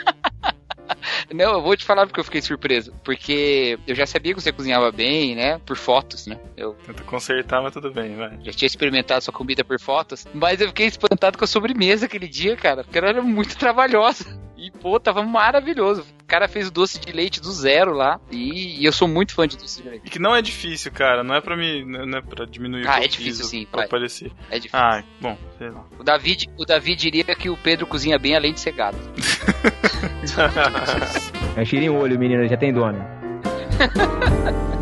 [SPEAKER 4] Não, eu vou te falar porque eu fiquei surpreso. Porque eu já sabia que você cozinhava bem, né? Por fotos, né? Eu
[SPEAKER 1] Tenta consertar, mas tudo bem, vai.
[SPEAKER 4] já tinha experimentado sua comida por fotos. Mas eu fiquei espantado com a sobremesa aquele dia, cara. Porque ela era muito trabalhosa. E, pô, tava maravilhoso. O cara fez o doce de leite do zero lá. E, eu sou muito fã de doce de leite.
[SPEAKER 1] E que não é difícil, cara. Não é pra me. Não é pra diminuir o
[SPEAKER 4] Ah,
[SPEAKER 1] que
[SPEAKER 4] é difícil, sim,
[SPEAKER 1] Pra
[SPEAKER 4] vai.
[SPEAKER 1] parecer.
[SPEAKER 4] É difícil.
[SPEAKER 1] Ah, bom, sei lá.
[SPEAKER 4] O, David, o Davi diria que o Pedro cozinha bem além de ser gato.
[SPEAKER 2] É o olho, menina, já tem dono.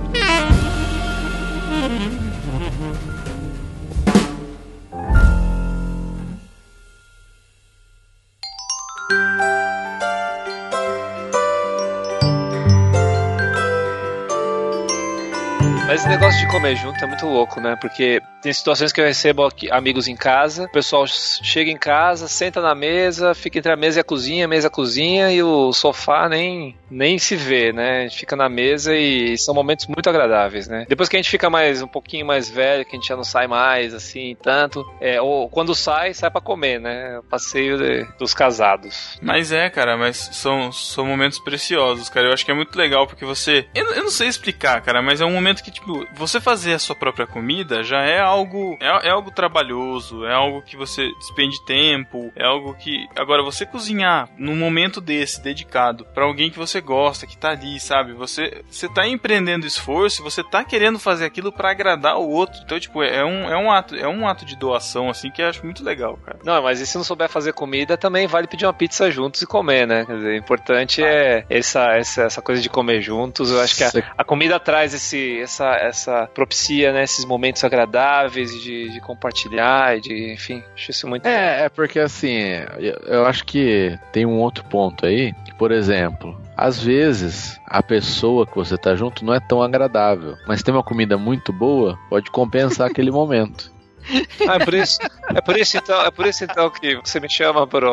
[SPEAKER 8] Mas esse negócio de comer junto é muito louco, né? Porque Tem situações que eu recebo aqui, amigos em casa, o pessoal chega em casa, senta na mesa, fica entre a mesa e a cozinha, a mesa e a cozinha, e o sofá nem, nem se vê, né? A gente fica na mesa e são momentos muito agradáveis, né? Depois que a gente fica mais um pouquinho mais velho, que a gente já não sai mais, assim, tanto, é, ou quando sai, sai pra comer, né? O passeio de- dos casados.
[SPEAKER 1] Mas é, cara, mas são, são momentos preciosos, cara. Eu acho que é muito legal porque você. Eu, eu não sei explicar, cara, mas é um momento que, tipo, você fazer a sua própria comida já é algo. É, é algo trabalhoso, é algo que você despende tempo, é algo que. Agora, você cozinhar num momento desse, dedicado, pra alguém que você gosta, que tá ali, sabe? Você, você tá empreendendo esforço, você tá querendo fazer aquilo pra agradar o outro. Então, tipo, é um, é um ato, é um ato de doação, assim, que eu acho muito legal, cara.
[SPEAKER 8] Não, mas e se não souber fazer comida, também vale pedir uma pizza juntos e comer, né? Quer dizer, o importante é essa, essa, essa coisa de comer juntos. Eu acho que a, a comida traz esse, essa, essa propicia, né? Esses momentos agradáveis de, de compartilhar, de, enfim, acho isso muito
[SPEAKER 3] É, é porque assim, eu, eu acho que tem um outro ponto aí, que, por exemplo, às vezes a pessoa que você tá junto não é tão agradável, mas tem uma comida muito boa, pode compensar aquele momento.
[SPEAKER 8] Ah, é por isso, é por isso então, é por isso então que você me chama para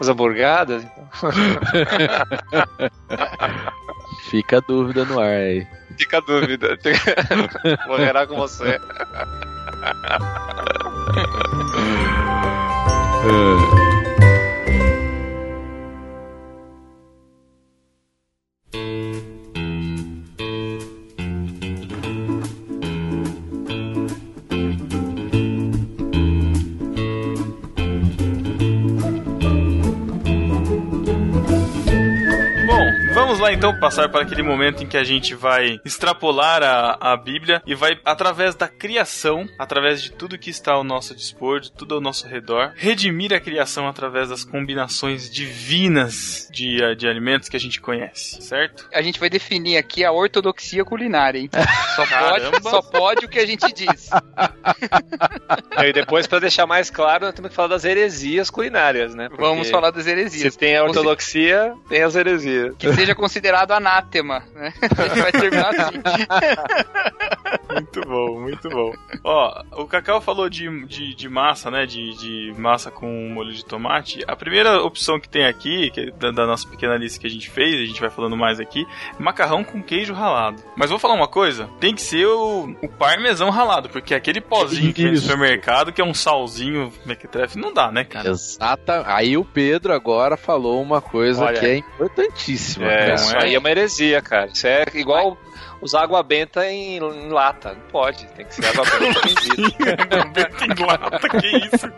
[SPEAKER 8] as hamburgadas. Então.
[SPEAKER 3] Fica a dúvida no ar aí.
[SPEAKER 8] Fica a dúvida. Gerar com você.
[SPEAKER 1] Vamos lá então passar para aquele momento em que a gente vai extrapolar a, a Bíblia e vai, através da criação, através de tudo que está ao nosso dispor, de tudo ao nosso redor, redimir a criação através das combinações divinas de, de alimentos que a gente conhece, certo?
[SPEAKER 4] A gente vai definir aqui a ortodoxia culinária, hein? Só pode, só pode o que a gente diz.
[SPEAKER 8] E depois, para deixar mais claro, nós temos que falar das heresias culinárias, né? Porque
[SPEAKER 4] Vamos falar das
[SPEAKER 8] Se
[SPEAKER 4] heresias.
[SPEAKER 8] tem a ortodoxia, tem as heresias.
[SPEAKER 4] Que seja considerado anátema, né? Vai terminar assim.
[SPEAKER 1] Muito bom, muito bom. Ó, o Cacau falou de, de, de massa, né? De, de massa com molho de tomate. A primeira opção que tem aqui, que é da, da nossa pequena lista que a gente fez, a gente vai falando mais aqui, é macarrão com queijo ralado. Mas vou falar uma coisa: tem que ser o, o parmesão ralado, porque aquele pozinho que vem no supermercado, que é um salzinho mequetrefe, não dá, né, cara?
[SPEAKER 3] Exata. Aí o Pedro agora falou uma coisa
[SPEAKER 8] Olha.
[SPEAKER 3] que é importantíssima.
[SPEAKER 8] É,
[SPEAKER 3] cara.
[SPEAKER 8] isso aí é uma heresia, cara. Isso é igual usar água benta em, em lata. Não pode, tem que ser água benta bendita.
[SPEAKER 1] Tem lata, que isso?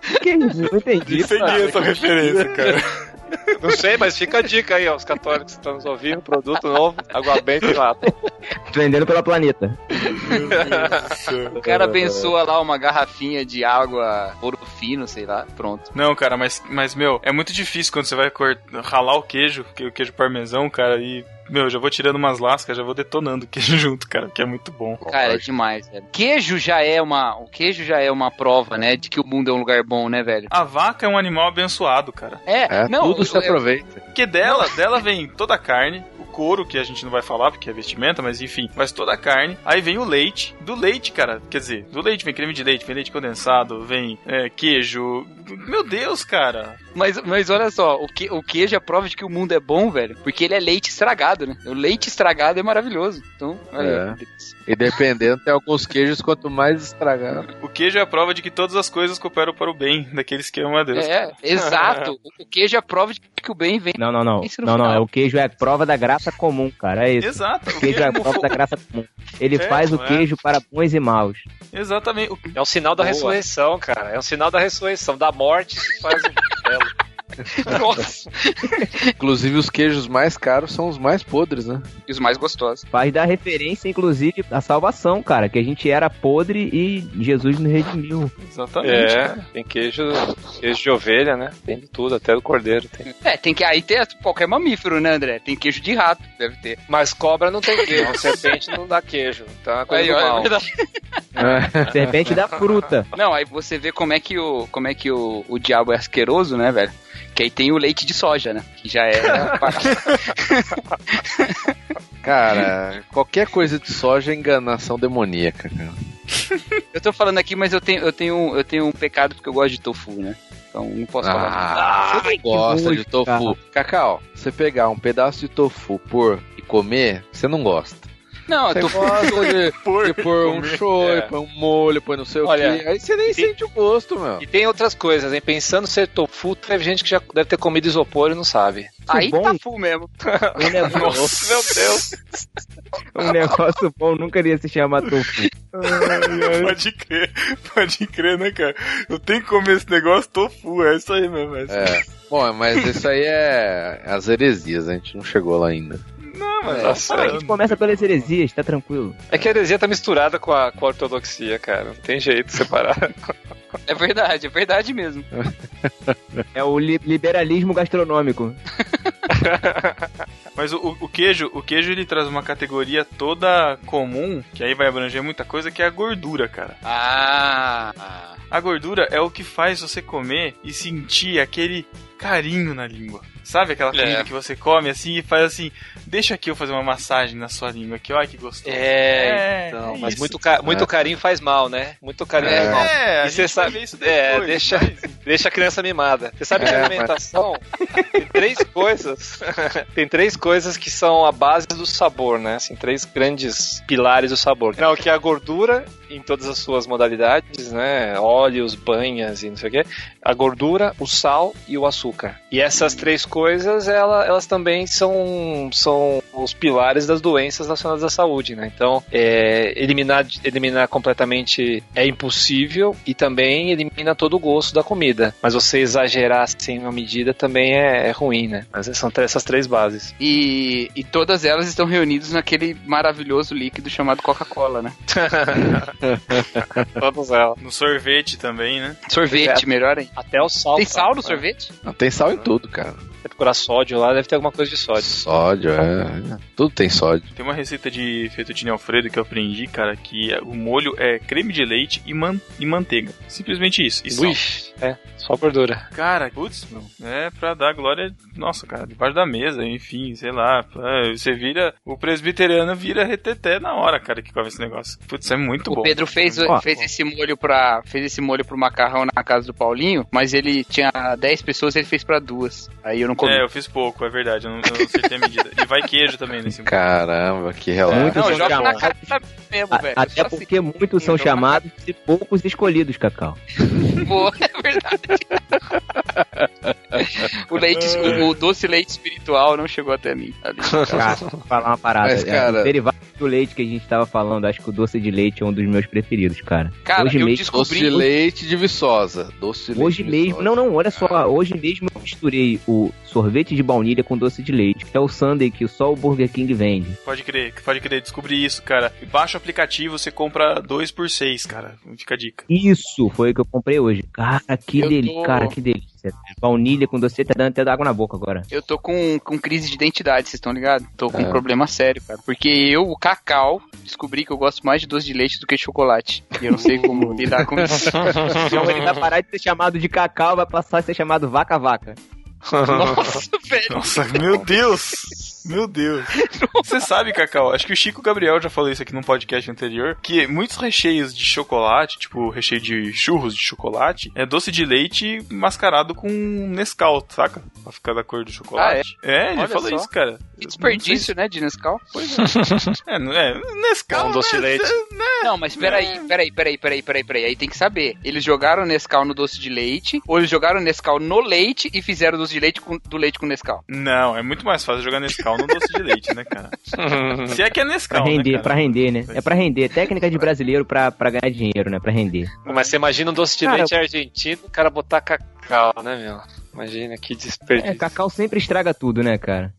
[SPEAKER 2] Que isso? Não entendi.
[SPEAKER 1] Entendi essa referência, cara.
[SPEAKER 8] Não sei, mas fica a dica aí, ó, os católicos que estão nos ouvindo, produto novo, água benta em lata.
[SPEAKER 2] Vendendo pela planeta.
[SPEAKER 4] O cara abençoa lá uma garrafinha de água ouro fino, sei lá, pronto.
[SPEAKER 1] Não, cara, mas, mas meu, é muito difícil quando você vai ralar o queijo, que o queijo parmesão, cara, e, meu, já vou tirando umas lascas, já vou detonando o queijo junto, cara, que é muito bom.
[SPEAKER 4] Cara, é demais, velho. Queijo já é uma. O queijo já é uma prova, né? De que o mundo é um lugar bom, né, velho?
[SPEAKER 1] A vaca é um animal abençoado, cara.
[SPEAKER 4] É,
[SPEAKER 3] É,
[SPEAKER 4] não,
[SPEAKER 3] tudo se aproveita.
[SPEAKER 1] Porque dela, dela vem toda a carne, o couro, que a gente não vai falar porque é vestimenta, mas enfim, mas toda a carne. Aí vem o leite. Do leite, cara, quer dizer, do leite vem creme de leite, vem leite condensado, vem é, queijo. Meu Deus, cara.
[SPEAKER 4] Mas, mas olha só, o, que, o queijo é prova de que o mundo é bom, velho. Porque ele é leite estragado, né? O leite estragado é maravilhoso. Então, olha
[SPEAKER 3] É. E dependendo, tem alguns queijos, quanto mais estragado.
[SPEAKER 1] O queijo é a prova de que todas as coisas cooperam para o bem daqueles que amam a Deus.
[SPEAKER 4] É, exato. O queijo é prova de que o bem vem.
[SPEAKER 2] Não, não, não. Não, não. É o queijo é a prova da graça comum, cara. É isso.
[SPEAKER 1] Exato.
[SPEAKER 2] O queijo é a
[SPEAKER 1] como
[SPEAKER 2] prova da graça comum. Ele
[SPEAKER 1] É,
[SPEAKER 2] faz o
[SPEAKER 1] é?
[SPEAKER 2] queijo para bons e maus.
[SPEAKER 1] Exatamente. O-
[SPEAKER 8] É um sinal da
[SPEAKER 1] Boa.
[SPEAKER 8] ressurreição, cara. É um sinal da ressurreição. Da morte se faz um belo.
[SPEAKER 4] Nossa.
[SPEAKER 3] Inclusive, os queijos mais caros são os mais podres, né?
[SPEAKER 4] E os mais gostosos.
[SPEAKER 2] Faz dar referência, inclusive, à salvação, cara. Que a gente era podre e Jesus nos redimiu.
[SPEAKER 1] Exatamente.
[SPEAKER 8] É,
[SPEAKER 1] cara.
[SPEAKER 8] tem queijo, queijo de ovelha, né? Tem de tudo, até do cordeiro tem.
[SPEAKER 4] É, tem que. Aí tem qualquer mamífero, né, André? Tem queijo de rato, deve ter.
[SPEAKER 8] Mas cobra não tem queijo, serpente não dá queijo. Então é uma coisa
[SPEAKER 4] Aí, é
[SPEAKER 8] mal.
[SPEAKER 4] verdade.
[SPEAKER 2] Serpente da fruta.
[SPEAKER 4] Não, aí você vê como é que o, como é que o, o diabo é asqueroso, né, velho? Que aí tem o leite de soja, né? Que já é.
[SPEAKER 3] Cara, qualquer coisa de soja é enganação demoníaca, cara.
[SPEAKER 4] Eu tô falando aqui, mas eu tenho, eu tenho, eu tenho um pecado porque eu gosto de tofu, né? Então não posso falar.
[SPEAKER 3] Ah, não gosta
[SPEAKER 2] nojo,
[SPEAKER 3] de tofu. Cacau, você pegar um pedaço de tofu, pôr e comer, você não gosta.
[SPEAKER 4] Não,
[SPEAKER 3] Você
[SPEAKER 4] tofu.
[SPEAKER 3] gosta de, de pôr um shoyu,
[SPEAKER 8] É.
[SPEAKER 3] põe um molho, põe não sei
[SPEAKER 8] Olha,
[SPEAKER 3] o quê. Aí você nem
[SPEAKER 8] tem-
[SPEAKER 3] sente o gosto, meu.
[SPEAKER 8] E tem outras coisas, hein? Pensando ser tofu, teve gente que já deve ter comido isopor e não sabe.
[SPEAKER 4] Aí
[SPEAKER 2] bom.
[SPEAKER 4] tá full mesmo.
[SPEAKER 2] Um negócio,
[SPEAKER 1] Nossa, meu Deus.
[SPEAKER 2] um negócio bom nunca iria se chamar tofu.
[SPEAKER 1] Pode crer, pode crer, né, cara? Eu tenho que comer esse negócio tofu, é isso aí mesmo. É.
[SPEAKER 3] É. Bom, mas isso aí é as heresias, a gente não chegou lá ainda.
[SPEAKER 1] Não, mas
[SPEAKER 8] Nossa,
[SPEAKER 2] A gente começa pelas heresias, tá tranquilo.
[SPEAKER 8] É que a heresia tá misturada com a, com a ortodoxia, cara. Não tem jeito de separar.
[SPEAKER 4] É verdade, é verdade mesmo.
[SPEAKER 2] É o li- liberalismo gastronômico.
[SPEAKER 1] Mas o, o queijo, o queijo ele traz uma categoria toda comum, que aí vai abranger muita coisa, que é a gordura, cara.
[SPEAKER 4] Ah.
[SPEAKER 1] A gordura é o que faz você comer e sentir aquele carinho na língua. Sabe aquela
[SPEAKER 8] É.
[SPEAKER 1] comida que você come assim e faz assim, deixa aqui eu fazer uma massagem na sua língua aqui, olha que gostoso.
[SPEAKER 8] É,
[SPEAKER 1] É,
[SPEAKER 8] então,
[SPEAKER 1] é
[SPEAKER 8] mas
[SPEAKER 1] isso.
[SPEAKER 8] muito, ca- muito carinho faz mal, né? Muito carinho faz mal.
[SPEAKER 1] É,
[SPEAKER 8] E você sabe-
[SPEAKER 1] ver isso
[SPEAKER 8] é,
[SPEAKER 1] depois,
[SPEAKER 8] deixa-
[SPEAKER 1] mas-
[SPEAKER 8] Deixa a criança mimada. Você sabe que
[SPEAKER 3] É,
[SPEAKER 8] a alimentação tem três coisas. tem três coisas que são a base do sabor, né? Assim, três grandes pilares do sabor. Não, que é a gordura em todas as suas modalidades, né? Óleos, banhas e não sei o quê. A gordura, o sal e o açúcar. E essas três coisas, ela- elas também são, são os pilares das doenças relacionadas à saúde, né? Então, é, eliminar, eliminar completamente é impossível e também elimina todo o gosto da comida. Mas você exagerar sem uma medida também é, é ruim, né? Mas são essas três bases.
[SPEAKER 4] E, e todas elas estão reunidas naquele maravilhoso líquido chamado Coca-Cola, né?
[SPEAKER 8] Todas elas.
[SPEAKER 1] No sorvete também, né?
[SPEAKER 4] Sorvete, melhor hein?
[SPEAKER 8] Até o sal.
[SPEAKER 4] Tem sal no
[SPEAKER 8] tá?
[SPEAKER 4] sorvete?
[SPEAKER 3] Não, tem sal em tudo, cara.
[SPEAKER 8] Se procurar sódio lá, deve ter alguma coisa de sódio.
[SPEAKER 3] Sódio, é. Tudo tem sódio.
[SPEAKER 1] Tem uma receita de fettuccine alfredo que eu aprendi, cara, que é- o molho é creme de leite e, man e manteiga. Simplesmente isso. E.
[SPEAKER 8] Ui, é, só gordura.
[SPEAKER 1] Cara, putz, meu, é pra dar glória, nossa, cara, debaixo da mesa, enfim, sei lá. é, Você vira, o presbiteriano vira reteté na hora, cara, que come esse negócio. Putz, é muito
[SPEAKER 4] O
[SPEAKER 1] bom.
[SPEAKER 4] Pedro fez, fez esse molho para fez esse molho pro macarrão na casa do Paulinho, mas ele tinha 10 pessoas, ele fez pra duas. Aí eu não comi.
[SPEAKER 1] É, eu fiz pouco, é verdade, eu não, eu não acertei a medida. E vai queijo também nesse molho.
[SPEAKER 3] Caramba, que relato.
[SPEAKER 2] Muito
[SPEAKER 4] não,
[SPEAKER 2] são chamados.
[SPEAKER 4] mesmo,
[SPEAKER 2] A-
[SPEAKER 4] velho.
[SPEAKER 2] até
[SPEAKER 4] Só assim,
[SPEAKER 2] porque muitos são chamados e poucos escolhidos, Cacau.
[SPEAKER 4] Boa, é verdade. O, leite, o, o doce leite espiritual não chegou até mim. Ali.
[SPEAKER 2] Cara, vou falar uma parada.
[SPEAKER 3] Mas,
[SPEAKER 2] É,
[SPEAKER 3] cara-
[SPEAKER 2] o derivado do leite que a gente tava falando, acho que o doce de leite é um dos meus preferidos, cara.
[SPEAKER 4] Cara,
[SPEAKER 2] hoje
[SPEAKER 4] eu
[SPEAKER 2] mesmo,
[SPEAKER 3] Doce de
[SPEAKER 4] descobri.
[SPEAKER 3] leite de Viçosa. Doce de
[SPEAKER 2] hoje
[SPEAKER 3] leite de
[SPEAKER 2] mesmo,
[SPEAKER 3] Viçosa.
[SPEAKER 2] não, não, olha só, hoje mesmo eu misturei o sorvete de baunilha com doce de leite, que é o sundae que só o Burger King vende.
[SPEAKER 1] Pode crer, pode crer, descobri isso, cara. Baixa o aplicativo, você compra dois por seis, cara. Fica a dica.
[SPEAKER 2] Isso foi o que eu comprei hoje. Cara, que
[SPEAKER 4] Eu
[SPEAKER 2] delícia,
[SPEAKER 4] tô-
[SPEAKER 2] cara, que delícia. Baunilha com doce tá dando até água na boca agora.
[SPEAKER 4] Eu tô com, com crise de identidade, vocês estão ligados? Tô com um
[SPEAKER 3] É.
[SPEAKER 4] problema sério, cara. Porque eu, o Cacau, descobri que eu gosto mais de doce de leite do que de chocolate. E eu não sei como lidar com isso.
[SPEAKER 2] Então ele vai parar de ser chamado de cacau, vai passar a ser chamado vaca-vaca.
[SPEAKER 4] Nossa, velho.
[SPEAKER 1] Nossa, meu Deus! Meu Deus. Você sabe, Cacau, acho que o Chico Gabriel já falou isso aqui num podcast anterior, que muitos recheios de chocolate, tipo recheio de churros de chocolate, é doce de leite mascarado com Nescau, saca? Pra ficar da cor do chocolate. é? ele
[SPEAKER 4] Olha
[SPEAKER 1] falou
[SPEAKER 4] só.
[SPEAKER 1] isso, cara.
[SPEAKER 4] Que desperdício, né, de Nescau?
[SPEAKER 1] É, não é, Nescau.
[SPEAKER 8] É um doce de
[SPEAKER 1] né?
[SPEAKER 8] leite.
[SPEAKER 4] Não, mas peraí, peraí, peraí, peraí, peraí, peraí. Aí tem que saber. Eles jogaram Nescau no doce de leite, ou eles jogaram Nescau no leite e fizeram doce de leite com, do leite com Nescau.
[SPEAKER 1] Não, é muito mais fácil jogar Nescau no doce de leite, né, cara? Se é que é
[SPEAKER 2] Pra
[SPEAKER 1] Nescau,
[SPEAKER 2] render,
[SPEAKER 1] né, cara?
[SPEAKER 2] pra render, né? É pra render. Técnica de brasileiro pra, pra ganhar dinheiro, né? Pra render.
[SPEAKER 8] Mas você imagina um doce de
[SPEAKER 2] Cara,
[SPEAKER 8] leite argentino, o cara botar cacau, né, meu? Imagina que
[SPEAKER 2] É,
[SPEAKER 8] desperdício.
[SPEAKER 2] cacau sempre estraga tudo, né, cara?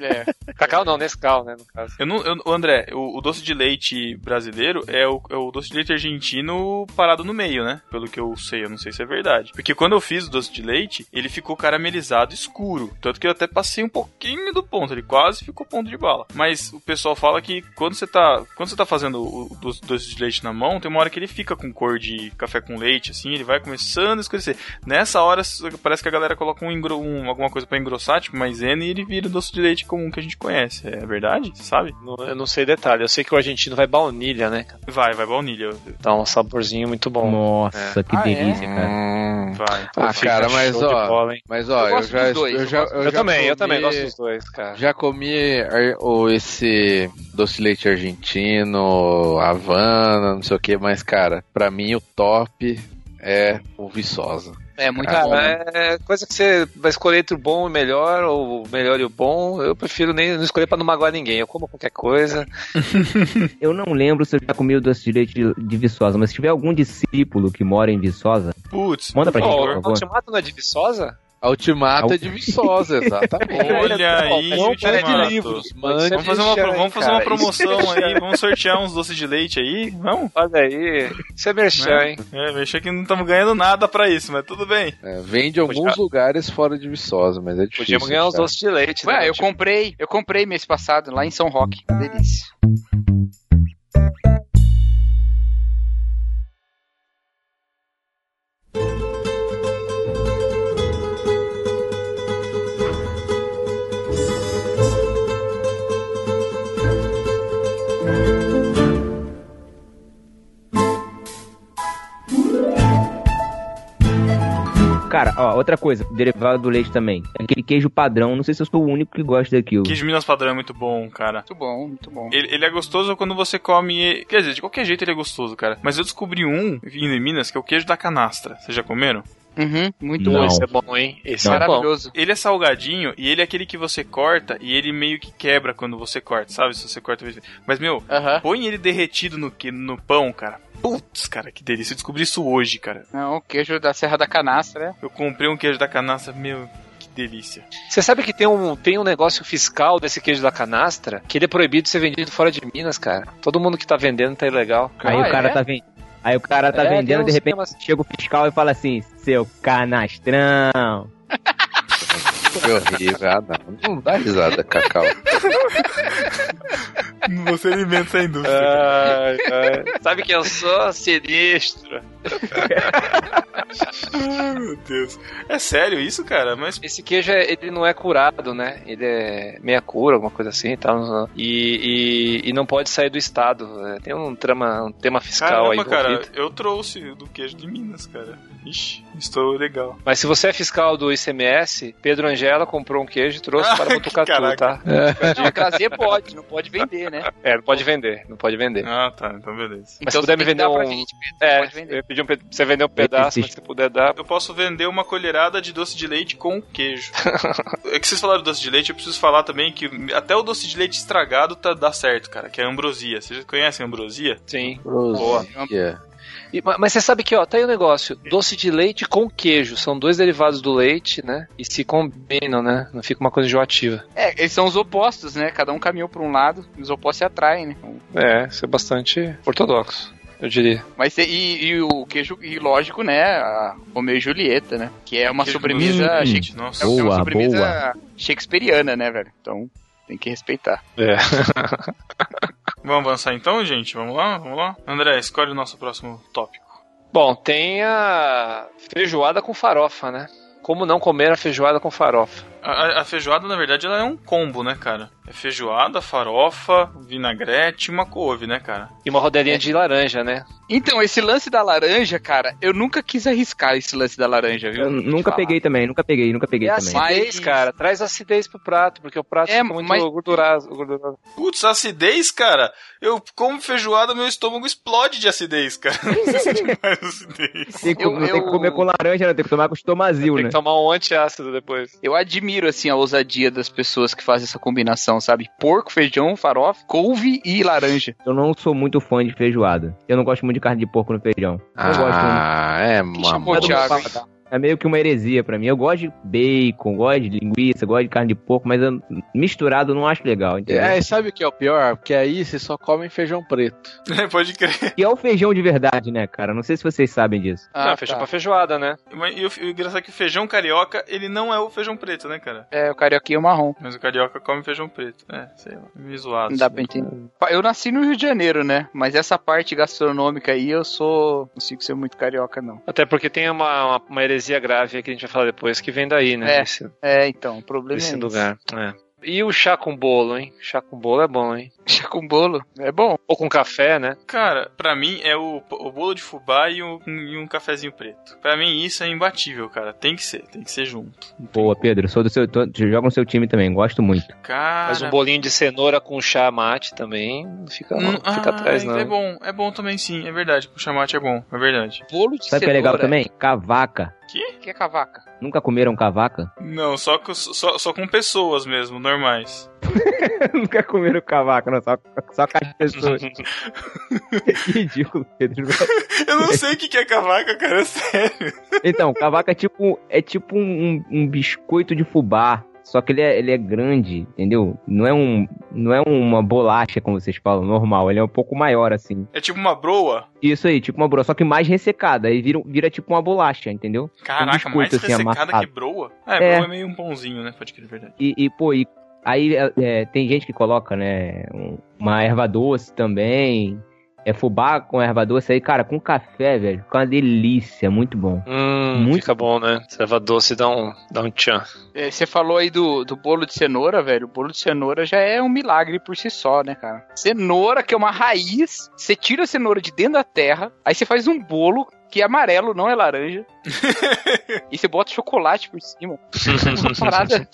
[SPEAKER 4] É.
[SPEAKER 8] Cacau não, Nescau, né, no caso.
[SPEAKER 1] Eu não, eu, André, o, o doce de leite brasileiro é o, é o doce de leite argentino parado no meio, né? Pelo que eu sei, eu não sei se é verdade. Porque quando eu fiz o doce de leite, ele ficou caramelizado escuro. Tanto que eu até passei um pouquinho do ponto, ele quase ficou ponto de bala. Mas o pessoal fala que quando você tá, quando você tá fazendo o, o doce, de leite na mão, tem uma hora que ele fica com cor de café com leite, assim, ele vai começando a escurecer. Nessa hora, parece que a galera coloca um, um- alguma coisa pra engrossar, tipo maisena, e ele vira doce de leite comum que a gente conhece. É verdade? Você sabe?
[SPEAKER 8] Não- Eu não sei detalhe. Eu sei que o argentino vai baunilha, né? cara?
[SPEAKER 1] Vai, vai baunilha.
[SPEAKER 8] Dá um saborzinho muito bom.
[SPEAKER 2] Nossa, que
[SPEAKER 4] Ah, é?
[SPEAKER 2] delícia, cara.
[SPEAKER 3] Hum.
[SPEAKER 1] Vai.
[SPEAKER 3] Ah,
[SPEAKER 8] Fica
[SPEAKER 3] cara, mas ó,
[SPEAKER 8] bola,
[SPEAKER 3] mas ó,
[SPEAKER 4] Eu
[SPEAKER 3] eu, já,
[SPEAKER 4] dos dois,
[SPEAKER 3] eu
[SPEAKER 4] eu
[SPEAKER 3] já,
[SPEAKER 4] gosto-
[SPEAKER 8] Eu,
[SPEAKER 3] já
[SPEAKER 8] também, eu
[SPEAKER 3] comi-
[SPEAKER 8] também gosto dos dois, cara.
[SPEAKER 3] Já comi ar- o, esse doce de leite argentino, Havana, não sei o que, mas cara, pra mim o top é o Viçosa.
[SPEAKER 4] É muito
[SPEAKER 3] Cara.
[SPEAKER 8] Cara, é coisa que você vai escolher entre o bom e o melhor, ou o melhor e o bom. Eu prefiro nem não escolher pra não magoar ninguém. Eu como qualquer coisa.
[SPEAKER 2] Eu não lembro se eu já comi o doce de leite de, de Viçosa, mas se tiver algum discípulo que mora em Viçosa,
[SPEAKER 1] Putz.
[SPEAKER 2] manda pra gente,
[SPEAKER 8] Ó,
[SPEAKER 2] por
[SPEAKER 8] o
[SPEAKER 2] favor.
[SPEAKER 8] Ultimato não é de Viçosa?
[SPEAKER 3] A Ultimata é de Viçosa, exatamente.
[SPEAKER 1] Olha aí,
[SPEAKER 8] Não,
[SPEAKER 1] Ultimato.
[SPEAKER 3] Pede livros, mande.
[SPEAKER 1] Vamos fazer uma, pro- vamos fazer uma promoção
[SPEAKER 8] é
[SPEAKER 1] aí, vamos sortear uns doces de leite aí, vamos?
[SPEAKER 8] Olha aí. Isso é merchan,
[SPEAKER 1] Né?
[SPEAKER 8] hein?
[SPEAKER 1] É, mexer que não estamos ganhando nada pra isso, mas tudo bem.
[SPEAKER 3] É, vende em alguns lugares fora de Viçosa, mas é difícil.
[SPEAKER 8] Podíamos ganhar uns doces de leite, né?
[SPEAKER 4] Ué, eu
[SPEAKER 8] Tipo,
[SPEAKER 4] comprei, eu comprei mês passado lá em São Roque. Delícia.
[SPEAKER 2] Cara, ó, outra coisa, derivado do leite também. Aquele queijo padrão, não sei se eu sou o único que gosta daquilo.
[SPEAKER 1] Queijo Minas Padrão é muito bom, cara.
[SPEAKER 4] Muito bom, muito bom.
[SPEAKER 1] Ele, ele é gostoso quando você come. Quer dizer, de qualquer jeito ele é gostoso, cara. Mas eu descobri um vindo em Minas que é o queijo da canastra. Vocês já comeram?
[SPEAKER 4] Uhum, muito
[SPEAKER 2] Não.
[SPEAKER 4] bom.
[SPEAKER 8] Esse é bom, hein? Esse é bom.
[SPEAKER 4] Maravilhoso.
[SPEAKER 1] Ele é salgadinho e ele é aquele que você corta e ele meio que quebra quando você corta, sabe? Se você corta. Mas, meu,
[SPEAKER 4] Aham.
[SPEAKER 1] põe ele derretido no, que- no pão, cara. Putz, cara, que delícia. Eu descobri isso hoje, cara.
[SPEAKER 4] Não, o queijo da Serra da Canastra, né?
[SPEAKER 1] Eu comprei um queijo da canastra, meu, que delícia.
[SPEAKER 8] Você sabe que tem um, tem um negócio fiscal desse queijo da canastra que ele é proibido de ser vendido fora de Minas, cara. Todo mundo que tá vendendo tá ilegal.
[SPEAKER 2] Aí
[SPEAKER 4] Ah,
[SPEAKER 2] o cara
[SPEAKER 4] é?
[SPEAKER 2] tá vendendo. Aí o cara tá
[SPEAKER 8] É,
[SPEAKER 2] vendendo, de repente
[SPEAKER 8] esquemas-
[SPEAKER 2] chega o fiscal e fala assim, seu canastrão.
[SPEAKER 3] Que horrível. Ah, não. Não dá risada, Cacau.
[SPEAKER 1] Você alimenta essa indústria.
[SPEAKER 8] Ai, ai. Sabe que eu sou sinistro.
[SPEAKER 1] Ai, meu Deus. É sério isso, cara? Mas
[SPEAKER 8] Esse queijo, é- ele não é curado, né? Ele é meia cura, alguma coisa assim e tal. E, e, e não pode sair do estado. É, Tem um, trama, um tema fiscal aí
[SPEAKER 1] Caramba, cara, eu trouxe do queijo de Minas, cara. Ixi, estou legal.
[SPEAKER 8] Mas se você é fiscal do ICMS, Pedro Angela comprou um queijo e trouxe
[SPEAKER 1] Ah,
[SPEAKER 8] para
[SPEAKER 1] que
[SPEAKER 8] Botucatu, tá?
[SPEAKER 4] Não, trazer pode, não pode vender, né?
[SPEAKER 8] É, não pode vender, não pode vender.
[SPEAKER 1] Ah, tá, então beleza.
[SPEAKER 8] Mas se puder me vender um-
[SPEAKER 4] gente, Pedro,
[SPEAKER 8] É,
[SPEAKER 4] pode vender.
[SPEAKER 8] eu ia pedir um, você vender um pedaço, mas se puder dar.
[SPEAKER 1] Eu posso vender uma colherada de doce de leite com queijo. é que vocês falaram doce de leite, eu preciso falar também que até o doce de leite estragado tá, dá certo, cara, que é a ambrosia. Vocês conhecem a ambrosia?
[SPEAKER 8] Sim.
[SPEAKER 3] Boa.
[SPEAKER 8] E- ma- mas você sabe que, ó, tá aí o negócio. Doce de leite com queijo. São dois derivados do leite, né? E se combinam, né? Não fica uma coisa enjoativa.
[SPEAKER 4] É, eles são os opostos, né? Cada um caminhou pra um lado, os opostos se atraem, né?
[SPEAKER 8] É, isso é bastante ortodoxo, eu diria.
[SPEAKER 4] Mas e, e o queijo, e lógico, né? A Romeu e Julieta, né? Que é uma
[SPEAKER 1] Queijo
[SPEAKER 4] sobremesa.
[SPEAKER 1] leite, Nossa.
[SPEAKER 4] é uma
[SPEAKER 2] Boa,
[SPEAKER 4] sobremesa
[SPEAKER 2] boa.
[SPEAKER 4] shakespeariana, né, velho? Então tem que respeitar.
[SPEAKER 8] É.
[SPEAKER 1] Vamos avançar então, gente? Vamos lá? Vamos lá? André, escolhe o nosso próximo tópico.
[SPEAKER 8] Bom, tem a feijoada com farofa, né? Como não comer a feijoada com farofa?
[SPEAKER 1] A, a- a feijoada, na verdade, ela é um combo, né, cara? É feijoada, farofa, vinagrete e uma couve, né, cara?
[SPEAKER 8] E uma rodelinha de laranja, né?
[SPEAKER 4] Então, esse lance da laranja, cara, eu nunca quis arriscar esse lance da laranja, viu?
[SPEAKER 2] Eu nunca
[SPEAKER 4] falar.
[SPEAKER 2] peguei também, nunca peguei, nunca peguei
[SPEAKER 8] É
[SPEAKER 2] também.
[SPEAKER 8] acidez,
[SPEAKER 4] Mas-
[SPEAKER 8] cara. Traz acidez pro prato, porque o prato
[SPEAKER 4] É,
[SPEAKER 8] fica muito
[SPEAKER 4] mas-
[SPEAKER 8] gorduroso. gorduroso.
[SPEAKER 1] Putz, acidez, cara. Eu como feijoada, meu estômago explode de acidez, cara. Não preciso de mais acidez.
[SPEAKER 2] Tem que,
[SPEAKER 4] Eu-
[SPEAKER 2] não tem que comer com laranja, não tem que tomar com estomazil,
[SPEAKER 8] Tem
[SPEAKER 2] né?
[SPEAKER 8] que tomar um antiácido depois.
[SPEAKER 4] Eu admiro, assim, a ousadia das pessoas que fazem essa combinação, sabe? Porco, feijão, farofa, couve e laranja.
[SPEAKER 2] Eu não sou muito fã de feijoada. Eu não gosto muito de carne de porco no feijão. Eu gosto muito.
[SPEAKER 3] Ah, é,
[SPEAKER 4] chamou
[SPEAKER 3] mamão.
[SPEAKER 4] o Thiago, hein?
[SPEAKER 2] É meio que uma heresia pra mim. Eu gosto de bacon, gosto de linguiça, gosto de carne de porco, mas eu- misturado eu não acho legal, entendeu?
[SPEAKER 3] É, e sabe o que é o pior? Porque aí você só come feijão preto.
[SPEAKER 1] É, pode crer.
[SPEAKER 2] E é o feijão de verdade, né, cara? Não sei se vocês sabem disso.
[SPEAKER 8] não, feijão pra feijoada, né?
[SPEAKER 1] Mas e o, o engraçado é que o feijão carioca, ele não é o feijão preto, né, cara?
[SPEAKER 4] É, o carioquinho marrom.
[SPEAKER 1] Mas o carioca come feijão preto. É, sei lá. Me zoado.
[SPEAKER 4] Não dá pra entender. Eu nasci no Rio de Janeiro, né? Mas essa parte gastronômica aí, eu sou... Não consigo ser muito carioca, não.
[SPEAKER 8] Até porque tem uma, uma, uma heresia grave aí que a gente vai falar depois que vem daí, né?
[SPEAKER 4] É.
[SPEAKER 8] Desse,
[SPEAKER 4] É, então, o problema
[SPEAKER 8] desse
[SPEAKER 4] é esse.
[SPEAKER 8] lugar. É. E o chá com bolo, hein? Chá com bolo é bom, hein?
[SPEAKER 4] Chá com bolo. É bom.
[SPEAKER 8] Ou com café, né?
[SPEAKER 1] Cara, pra mim é o, o bolo de fubá e um, e um cafezinho preto. Pra mim isso é imbatível, cara. Tem que ser, tem que ser junto.
[SPEAKER 2] Boa. Pedro. Sou do seu. tô- joga no seu time também, gosto muito.
[SPEAKER 1] Cara,
[SPEAKER 8] Mas um bolinho de cenoura com chá mate também não fica, não
[SPEAKER 1] Hum,
[SPEAKER 8] fica atrás, não.
[SPEAKER 1] É bom, é bom também sim, é verdade. Com chamate é bom, é verdade.
[SPEAKER 4] Bolo de
[SPEAKER 2] Sabe o que é legal
[SPEAKER 4] cenoura.
[SPEAKER 2] também? Cavaca.
[SPEAKER 1] Que?
[SPEAKER 4] O que é cavaca?
[SPEAKER 2] Nunca comeram cavaca?
[SPEAKER 1] Não, só com, só, só com pessoas mesmo, normais.
[SPEAKER 2] Nunca comeram cavaca, não. Só, só com as pessoas. que ridículo, Pedro.
[SPEAKER 1] Eu não sei o que que é cavaca, cara, é sério.
[SPEAKER 2] Então, cavaca é tipo, é tipo um, um biscoito de fubá. Só que ele é, ele é grande, entendeu? Não é, um, não é uma bolacha, como vocês falam, normal. Ele é um pouco maior, assim.
[SPEAKER 1] É tipo uma broa.
[SPEAKER 2] Isso aí, tipo uma broa, só que mais ressecada. Aí vira, vira tipo uma bolacha, entendeu?
[SPEAKER 1] Caraca,
[SPEAKER 2] biscoito,
[SPEAKER 1] mais
[SPEAKER 2] assim,
[SPEAKER 1] ressecada
[SPEAKER 2] amassado.
[SPEAKER 1] que broa? Ah, é,
[SPEAKER 2] É.
[SPEAKER 1] broa é meio um pãozinho, né? Pode crer, é verdade.
[SPEAKER 2] E, e, pô, e aí é, é, tem gente que coloca, né, um- uma erva doce também. É fubá com erva doce aí, cara, com café, velho. Fica uma delícia, muito bom.
[SPEAKER 8] Hum,
[SPEAKER 2] Muito
[SPEAKER 8] fica bom, né? Serva doce dá um, dá um tchan.
[SPEAKER 4] É, Você falou aí do, do bolo de cenoura, velho. O bolo de cenoura já é um milagre por si só, né, cara? Cenoura, que é uma raiz. Você tira a cenoura de dentro da terra, aí você faz um bolo que é amarelo, não é laranja. e você bota chocolate por cima. Parada.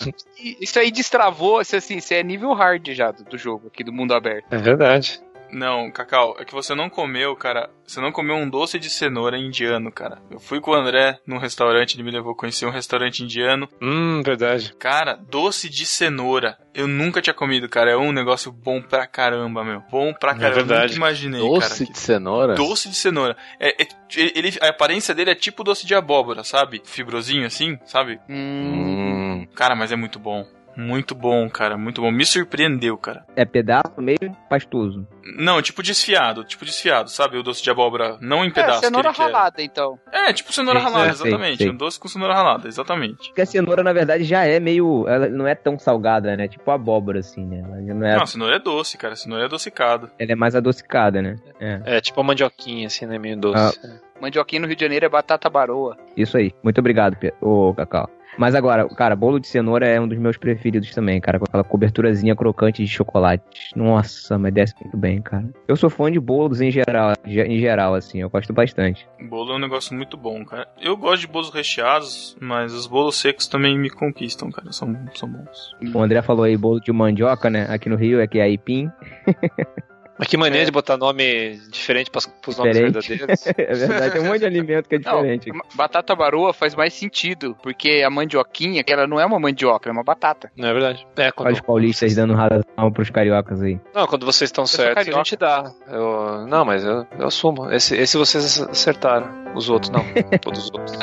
[SPEAKER 4] Isso aí destravou, assim, isso é nível hard já do, do jogo aqui do mundo aberto.
[SPEAKER 8] É verdade.
[SPEAKER 1] Não, Cacau, é que você não comeu, cara. Você não comeu um doce de cenoura indiano, cara. Eu fui com o André num restaurante, ele me levou a conhecer um restaurante indiano.
[SPEAKER 8] Hum, verdade.
[SPEAKER 1] Cara, doce de cenoura. Eu nunca tinha comido, cara. É um negócio bom pra caramba, meu. Bom pra
[SPEAKER 8] É
[SPEAKER 1] caramba. Eu
[SPEAKER 8] verdade.
[SPEAKER 1] nunca imaginei,
[SPEAKER 3] Doce
[SPEAKER 1] cara. que-
[SPEAKER 3] de cenoura?
[SPEAKER 1] Doce de cenoura. É, é- ele, a aparência dele é tipo doce de abóbora, sabe? Fibrosinho assim, sabe?
[SPEAKER 3] Hum,
[SPEAKER 1] Cara, mas é muito bom. Muito bom, cara. Muito bom. Me surpreendeu, cara.
[SPEAKER 2] É pedaço meio pastoso.
[SPEAKER 1] Não, tipo desfiado. Tipo desfiado, sabe? O doce de abóbora. Não em
[SPEAKER 4] É,
[SPEAKER 1] pedaço.
[SPEAKER 4] cenoura
[SPEAKER 1] que ele quer.
[SPEAKER 4] ralada, então.
[SPEAKER 1] É, tipo cenoura ralada,
[SPEAKER 2] é, sei,
[SPEAKER 1] exatamente.
[SPEAKER 2] sei.
[SPEAKER 1] Um doce com cenoura ralada, exatamente.
[SPEAKER 2] Porque a cenoura, na verdade, já é meio. Ela não é tão salgada, né? Tipo abóbora, assim, né? Ela não é.
[SPEAKER 1] Não, cenoura é doce, cara. Cenoura é adocicado.
[SPEAKER 2] Ela é mais adocicada, né? É.
[SPEAKER 8] É tipo uma mandioquinha, assim, né? Meio doce.
[SPEAKER 4] Mandioquinha no Rio de Janeiro é batata baroa.
[SPEAKER 2] Isso aí. Muito obrigado, Pe- ô Cacau. Mas agora, cara, bolo de cenoura é um dos meus preferidos também, cara, com aquela coberturazinha crocante de chocolate. Nossa, mas desce muito bem, cara. Eu sou fã de bolos em geral, ge- em geral, assim, eu gosto bastante.
[SPEAKER 1] Bolo é um negócio muito bom, cara. Eu gosto de bolos recheados, mas os bolos secos também me conquistam, cara. São, são bons.
[SPEAKER 2] O André falou aí bolo de mandioca, né? Aqui no Rio é que é aipim.
[SPEAKER 8] Mas que maneira de botar nome diferente pras, pros nomes verdadeiros.
[SPEAKER 2] É verdade, tem um monte de alimento que é
[SPEAKER 4] Não,
[SPEAKER 2] diferente.
[SPEAKER 4] batata baroa faz mais sentido, porque a mandioquinha, que ela não é uma mandioca, é uma batata.
[SPEAKER 8] Não é verdade? É, quando,
[SPEAKER 2] Olha os paulistas dando razão pros cariocas aí.
[SPEAKER 8] Não, quando vocês estão certos, a gente dá. Eu- não, mas eu, eu assumo. Esse, esse vocês acertaram. Os outros não. Todos os outros.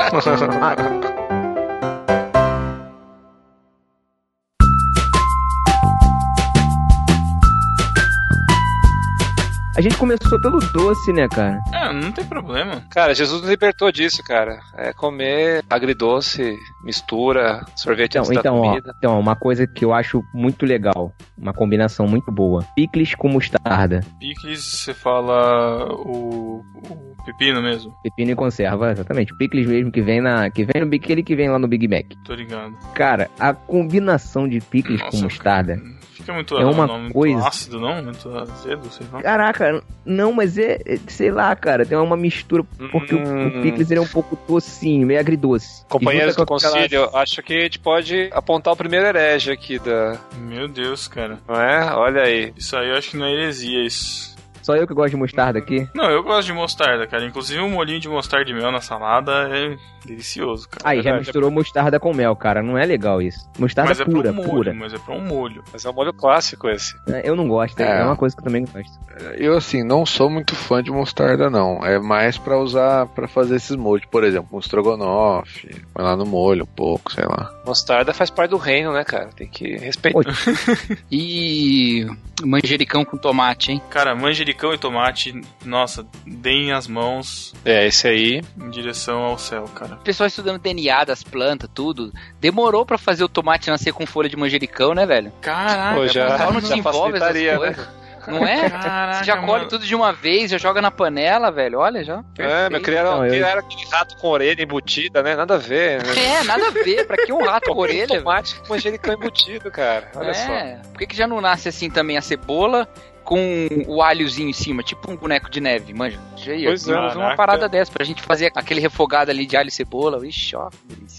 [SPEAKER 2] A gente começou pelo doce, né, cara?
[SPEAKER 1] É, não tem problema.
[SPEAKER 8] Cara, Jesus nos libertou disso, cara. É comer agridoce, mistura, sorvete
[SPEAKER 2] Então,
[SPEAKER 8] antes da
[SPEAKER 2] então, ó, então, uma coisa que eu acho muito legal, uma combinação muito boa. Picles com mostarda.
[SPEAKER 1] Picles, você fala o, o pepino mesmo.
[SPEAKER 2] Pepino e conserva, exatamente. Picles mesmo que vem na. Que vem no Big- aquele que vem lá no Big Mac.
[SPEAKER 1] Tô ligado.
[SPEAKER 2] Cara, a combinação de picles com
[SPEAKER 1] Nossa,
[SPEAKER 2] mostarda.
[SPEAKER 1] Fica muito,
[SPEAKER 2] É uma
[SPEAKER 1] não, muito
[SPEAKER 2] coisa-
[SPEAKER 1] ácido, não? Muito azedo, sei lá.
[SPEAKER 2] Caraca, não, mas é, é- sei lá, cara, tem uma mistura, porque o-
[SPEAKER 8] Hum.
[SPEAKER 2] o, picles ele é um pouco docinho, meio agridoce.
[SPEAKER 8] Companheiros do
[SPEAKER 2] com aquela-
[SPEAKER 8] concílio, acho que a gente pode apontar o primeiro herege aqui da.
[SPEAKER 1] Meu Deus, cara.
[SPEAKER 8] Não é? Olha aí.
[SPEAKER 1] Isso aí eu acho que não é heresia, isso.
[SPEAKER 2] Só eu que gosto de mostarda aqui.
[SPEAKER 1] Não, eu gosto de mostarda, cara. Inclusive um molhinho de mostarda e mel na salada é delicioso, cara.
[SPEAKER 2] Aí, já misturou mostarda com mel, cara. Não é legal isso. Mostarda
[SPEAKER 1] mas é
[SPEAKER 2] pura,
[SPEAKER 1] pra um molho,
[SPEAKER 2] pura.
[SPEAKER 1] mas é pra um molho.
[SPEAKER 8] Mas é um molho clássico esse.
[SPEAKER 2] É, Eu não gosto, é.
[SPEAKER 3] É.
[SPEAKER 2] uma coisa que eu também não gosto.
[SPEAKER 3] Eu, assim, não sou muito fã de mostarda, não. É mais pra usar, pra fazer esses molhos. Por exemplo, um estrogonofe, põe lá no molho um pouco, sei lá.
[SPEAKER 8] Mostarda faz parte do reino, né, cara? Tem que respeitar.
[SPEAKER 4] E manjericão com tomate, hein?
[SPEAKER 1] Cara, manjericão e tomate, nossa, deem as mãos
[SPEAKER 8] É, esse aí.
[SPEAKER 1] em direção ao céu, cara.
[SPEAKER 4] O pessoal estudando DNA das plantas, tudo. Demorou pra fazer o tomate nascer com folha de manjericão, né, velho?
[SPEAKER 1] Caraca,
[SPEAKER 8] Pô, já-
[SPEAKER 4] não desenvolve essas
[SPEAKER 8] né?
[SPEAKER 4] coisas. Não é?
[SPEAKER 1] Caraca,
[SPEAKER 4] Você já colhe
[SPEAKER 1] mano.
[SPEAKER 4] tudo de uma vez, já joga na panela, velho. Olha já.
[SPEAKER 8] É, meu, criaram,
[SPEAKER 2] eu-
[SPEAKER 8] criaram aquele rato com orelha embutida, né? Nada a ver. Né?
[SPEAKER 4] É, nada a ver. Pra que um rato com orelha?
[SPEAKER 8] tomate com manjericão embutido, cara. Olha só.
[SPEAKER 4] é. Por que, que já não nasce assim também a cebola com o alhozinho em cima, tipo um boneco de neve, manja? Já ia,
[SPEAKER 8] Pois é.
[SPEAKER 4] uma parada dessa pra gente fazer aquele refogado ali de alho e cebola. Ixi, ó.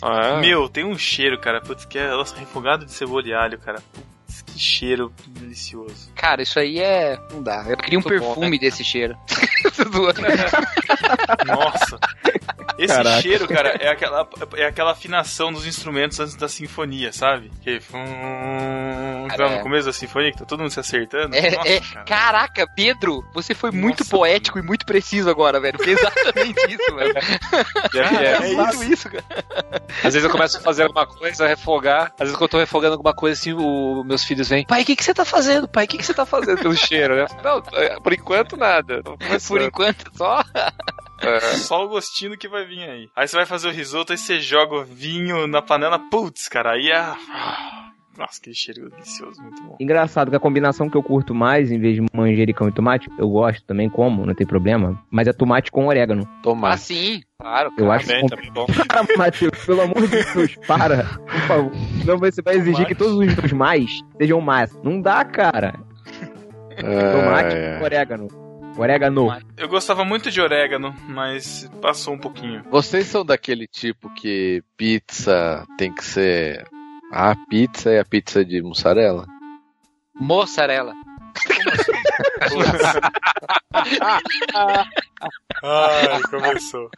[SPEAKER 8] Ah,
[SPEAKER 1] Meu, tem um cheiro, cara. Putz, que é nossa, refogado de cebola e alho, cara. Putz, que cheiro delicioso.
[SPEAKER 4] Cara, isso aí é. Não dá. Eu queria um
[SPEAKER 8] Muito bom,
[SPEAKER 4] perfume desse cheiro.
[SPEAKER 1] Nossa. Esse
[SPEAKER 2] Caraca.
[SPEAKER 1] cheiro, cara, é aquela, é aquela afinação dos instrumentos antes da sinfonia, sabe? Que fum,
[SPEAKER 4] Cara,
[SPEAKER 1] no
[SPEAKER 4] é.
[SPEAKER 1] começo da sinfonia, que tá todo mundo se acertando.
[SPEAKER 4] É,
[SPEAKER 1] Nossa,
[SPEAKER 4] é-
[SPEAKER 1] cara.
[SPEAKER 4] Caraca, Pedro, você foi muito
[SPEAKER 1] Nossa,
[SPEAKER 4] poético e muito preciso agora, velho. Foi exatamente isso, velho.
[SPEAKER 8] é,
[SPEAKER 4] É,
[SPEAKER 8] é,
[SPEAKER 4] muito isso, cara.
[SPEAKER 8] Às vezes eu começo a fazer alguma coisa, refogar. Às vezes quando eu tô refogando alguma coisa, assim, o, meus filhos vêm. Pai, o que, que você tá fazendo, pai? O que, que você tá fazendo pelo cheiro, né? Não, é, por enquanto nada.
[SPEAKER 4] Por enquanto, só.
[SPEAKER 1] Só o gostinho que vai vir aí. Aí você vai fazer o risoto, aí você joga o vinho na panela, putz, cara, aí é. Nossa, que cheiro delicioso, muito bom.
[SPEAKER 2] Engraçado que a combinação que eu curto mais, em vez de manjericão e tomate, eu gosto também, como, não tem problema, mas é tomate com orégano.
[SPEAKER 3] Tomate.
[SPEAKER 4] Assim, claro.
[SPEAKER 2] Eu acho
[SPEAKER 1] Também,
[SPEAKER 2] que...
[SPEAKER 1] também bom.
[SPEAKER 2] Para, Matheus, pelo amor de Deus, para, por favor. Senão você vai exigir
[SPEAKER 1] Tomate.
[SPEAKER 2] que todos os mais sejam mais. Não dá, cara. Tomate
[SPEAKER 3] É,
[SPEAKER 2] com orégano. Orégano.
[SPEAKER 1] Eu gostava muito de orégano, mas passou um pouquinho.
[SPEAKER 3] Vocês são daquele tipo que pizza tem que ser a pizza e a pizza de mussarela?
[SPEAKER 4] Moçarela.
[SPEAKER 1] Ai, começou.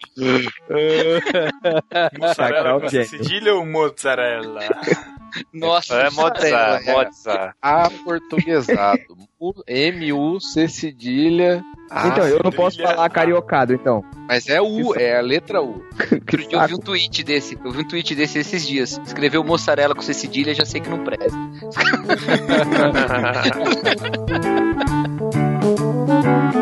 [SPEAKER 2] Cacau
[SPEAKER 1] com cedilha ou mozzarella?
[SPEAKER 4] Nossa,
[SPEAKER 8] É
[SPEAKER 4] moçarela.
[SPEAKER 8] Mozart, Mozart.
[SPEAKER 3] Aportuguesado. Mu- M-U-C cedilha. A,
[SPEAKER 2] Então, eu não posso falar cariocado, então.
[SPEAKER 3] Mas é U, é a letra U.
[SPEAKER 2] Que
[SPEAKER 4] Outro dia eu vi um tweet desse. Eu vi um tweet desse esses dias. Escreveu moçarela com C cedilha, já sei que não presta.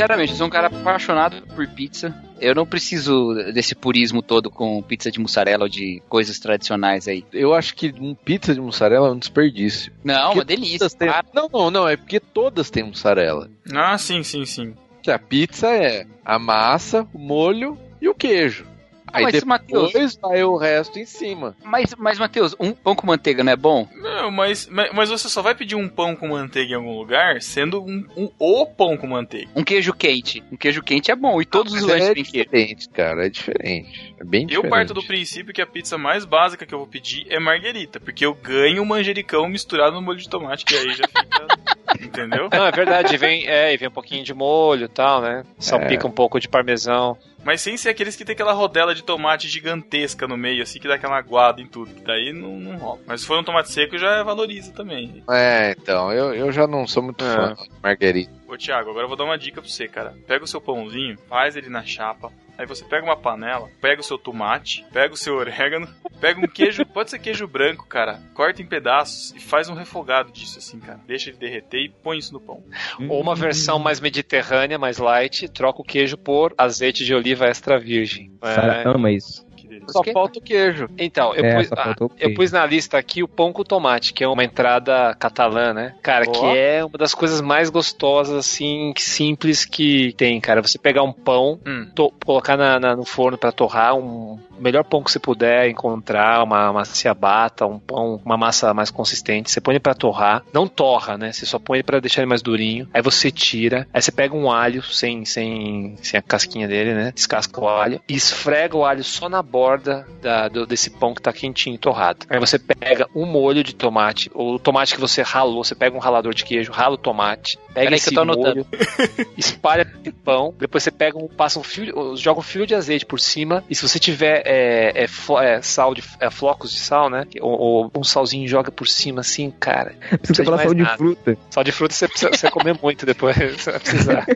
[SPEAKER 4] Sinceramente, eu sou um cara apaixonado por pizza. Eu não preciso desse purismo todo com pizza de mussarela ou de coisas tradicionais aí.
[SPEAKER 3] Eu acho que pizza de mussarela é um desperdício.
[SPEAKER 4] Não,
[SPEAKER 3] Porque
[SPEAKER 4] uma delícia.
[SPEAKER 3] Têm-
[SPEAKER 4] claro.
[SPEAKER 3] Não, não, não. É porque todas têm mussarela.
[SPEAKER 1] Ah, sim, sim, sim.
[SPEAKER 3] Que a pizza é a massa, o molho e o queijo. Aí
[SPEAKER 4] mas, Matheus,
[SPEAKER 3] depois vai o resto em cima.
[SPEAKER 4] mas, mas, Matheus, um pão com manteiga não é bom?
[SPEAKER 1] Não, mas, mas, mas você só vai pedir um pão com manteiga em algum lugar sendo um, um o pão com manteiga.
[SPEAKER 4] Um queijo quente. Um queijo quente é bom. E todos os
[SPEAKER 3] Mas
[SPEAKER 4] lanches
[SPEAKER 3] é
[SPEAKER 4] têm queijo.
[SPEAKER 3] diferente, cara. É diferente. É bem
[SPEAKER 1] Eu
[SPEAKER 3] diferente.
[SPEAKER 1] parto do princípio que a pizza mais básica que eu vou pedir é marguerita, porque eu ganho um manjericão misturado no molho de tomate, que aí já fica. entendeu?
[SPEAKER 8] Não, é verdade, vem, é, e vem um pouquinho de molho e tal, né? Salpica um pouco de parmesão.
[SPEAKER 1] Mas sem ser aqueles que tem aquela rodela de tomate gigantesca no meio, assim, que dá aquela aguada em tudo. que Daí não, não rola. Mas se for um tomate seco, já valoriza também.
[SPEAKER 3] É, então, eu, eu já não sou muito
[SPEAKER 8] É.
[SPEAKER 3] fã de marguerita.
[SPEAKER 1] Ô, Thiago, agora eu vou dar uma dica pra você, cara. Pega o seu pãozinho, faz ele na chapa. Aí você pega uma panela, pega o seu tomate, pega o seu orégano, pega um queijo, pode ser queijo branco, cara. Corta em pedaços e faz um refogado disso, assim, cara. Deixa ele derreter e põe isso no pão.
[SPEAKER 8] Ou uma versão mais mediterrânea, mais light, troca o queijo por azeite de oliva extra virgem.
[SPEAKER 2] Sara
[SPEAKER 8] É,
[SPEAKER 2] ama isso.
[SPEAKER 3] Só falta o queijo.
[SPEAKER 8] Então, eu,
[SPEAKER 2] É,
[SPEAKER 8] pus, ah, eu pus na lista aqui o pão com tomate, que é uma entrada catalã, né? Cara,
[SPEAKER 3] Ó.
[SPEAKER 8] que é uma das coisas mais gostosas, assim, simples que tem, cara. Você pegar um pão,
[SPEAKER 1] Hum.
[SPEAKER 8] to- colocar na- na- no forno pra torrar, um, melhor pão que você puder encontrar, uma, uma ciabatta, um pão, uma massa mais consistente. Você põe ele pra torrar, não torra, né? Você só põe ele pra deixar ele mais durinho. Aí você tira, aí você pega um alho sem, sem, sem a casquinha dele, né? Descasca o alho e esfrega o alho só na borda da- do- desse pão que tá quentinho, torrado. Aí você pega um molho de tomate, ou o tomate que você ralou, você pega um ralador de queijo, rala o tomate, pega
[SPEAKER 4] Peraí
[SPEAKER 8] esse
[SPEAKER 4] que eu tô anotando.
[SPEAKER 8] molho, espalha no pão, depois você pega um, passa um fio, joga um fio de azeite por cima, e se você tiver é, é, é, sal de é, flocos de sal, né? Ou, ou um salzinho joga por cima assim, cara.
[SPEAKER 2] Precisa falar sal de
[SPEAKER 8] nada.
[SPEAKER 2] fruta.
[SPEAKER 8] Sal de fruta você precisa você comer muito depois, você vai precisar.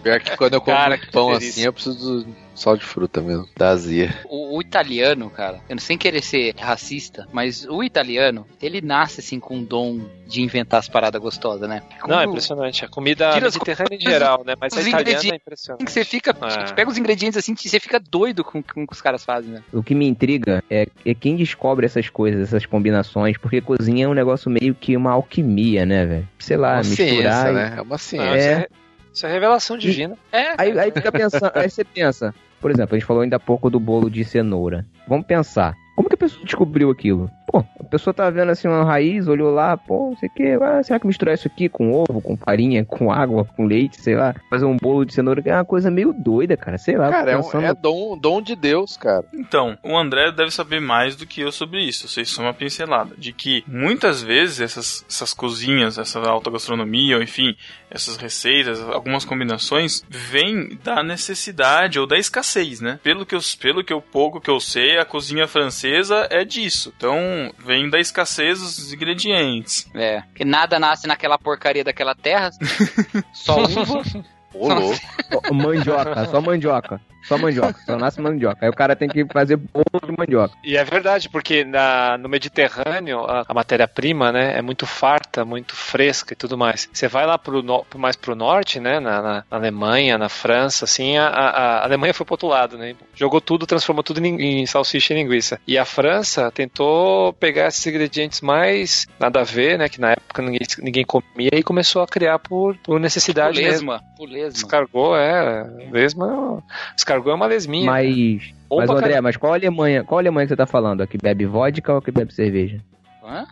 [SPEAKER 3] Pior que quando eu como
[SPEAKER 8] Cara, que
[SPEAKER 3] pão assim, eu preciso Só de fruta mesmo. Da azia.
[SPEAKER 4] O, o italiano, cara, eu não sem querer ser racista, mas o italiano, ele nasce assim com um dom de inventar as paradas gostosas, né?
[SPEAKER 8] Não, é impressionante. A comida
[SPEAKER 4] Tira
[SPEAKER 8] mediterrânea em geral, né? Mas
[SPEAKER 4] os
[SPEAKER 8] a italiana é
[SPEAKER 4] ingredientes
[SPEAKER 8] impressionante.
[SPEAKER 4] você fica,
[SPEAKER 8] É.
[SPEAKER 4] você pega os ingredientes assim, você fica doido com, com o que os caras fazem, né?
[SPEAKER 2] O que me intriga é, é quem descobre essas coisas, essas combinações, porque cozinha é um negócio meio que uma alquimia, né, velho? Sei
[SPEAKER 3] É
[SPEAKER 2] lá,
[SPEAKER 3] uma
[SPEAKER 2] misturar.
[SPEAKER 3] ciência,
[SPEAKER 2] e-
[SPEAKER 3] né? É uma ciência.
[SPEAKER 8] isso,
[SPEAKER 2] É.
[SPEAKER 8] é, isso é revelação divina.
[SPEAKER 4] É,
[SPEAKER 2] Aí, aí fica pensando, aí você pensa, por exemplo, a gente falou ainda há pouco do bolo de cenoura. Vamos pensar, como que a pessoa descobriu aquilo? Pô, a pessoa tá vendo assim uma raiz, olhou lá, pô, não sei o que, ah, será que misturar isso aqui com ovo, com farinha, com água, com leite, sei lá, fazer um bolo de cenoura que é uma coisa meio doida, cara, sei lá.
[SPEAKER 3] Cara, é, um-
[SPEAKER 2] pensando...
[SPEAKER 3] é dom, dom de Deus, cara.
[SPEAKER 1] Então, o André deve saber mais do que eu sobre isso. Vocês são uma pincelada. De que muitas vezes essas, essas cozinhas, essa alta gastronomia, ou enfim, essas receitas, algumas combinações, vêm da necessidade ou da escassez, né? Pelo que, eu, pelo que eu pouco que eu sei, a cozinha francesa é disso. Então, vem da escassez dos ingredientes.
[SPEAKER 4] é. Que nada nasce naquela porcaria daquela terra. Só uva.
[SPEAKER 3] Ô, louco.
[SPEAKER 2] Só mandioca, só mandioca. Só mandioca, só nasce mandioca. Aí o cara tem que fazer bolo de mandioca.
[SPEAKER 8] E é verdade, porque na, no Mediterrâneo a, a matéria-prima, né, é muito farta, muito fresca e tudo mais. Você vai lá pro, no- mais pro norte, né, na, na- Alemanha, na França, assim, a, a- a Alemanha foi pro outro lado, né, jogou tudo, transformou tudo em, em salsicha e linguiça. E a França tentou pegar esses ingredientes mais nada a ver, né, que na época ninguém, ninguém comia e começou a criar por, por necessidade mesmo.
[SPEAKER 4] Lesma. Por lesma.
[SPEAKER 8] Descargou, é, lesma, descargou é uma lesminha.
[SPEAKER 2] Mas, mas André, mas qual Alemanha, qual Alemanha que você tá falando? A que bebe vodka ou a que bebe cerveja?
[SPEAKER 4] Hã?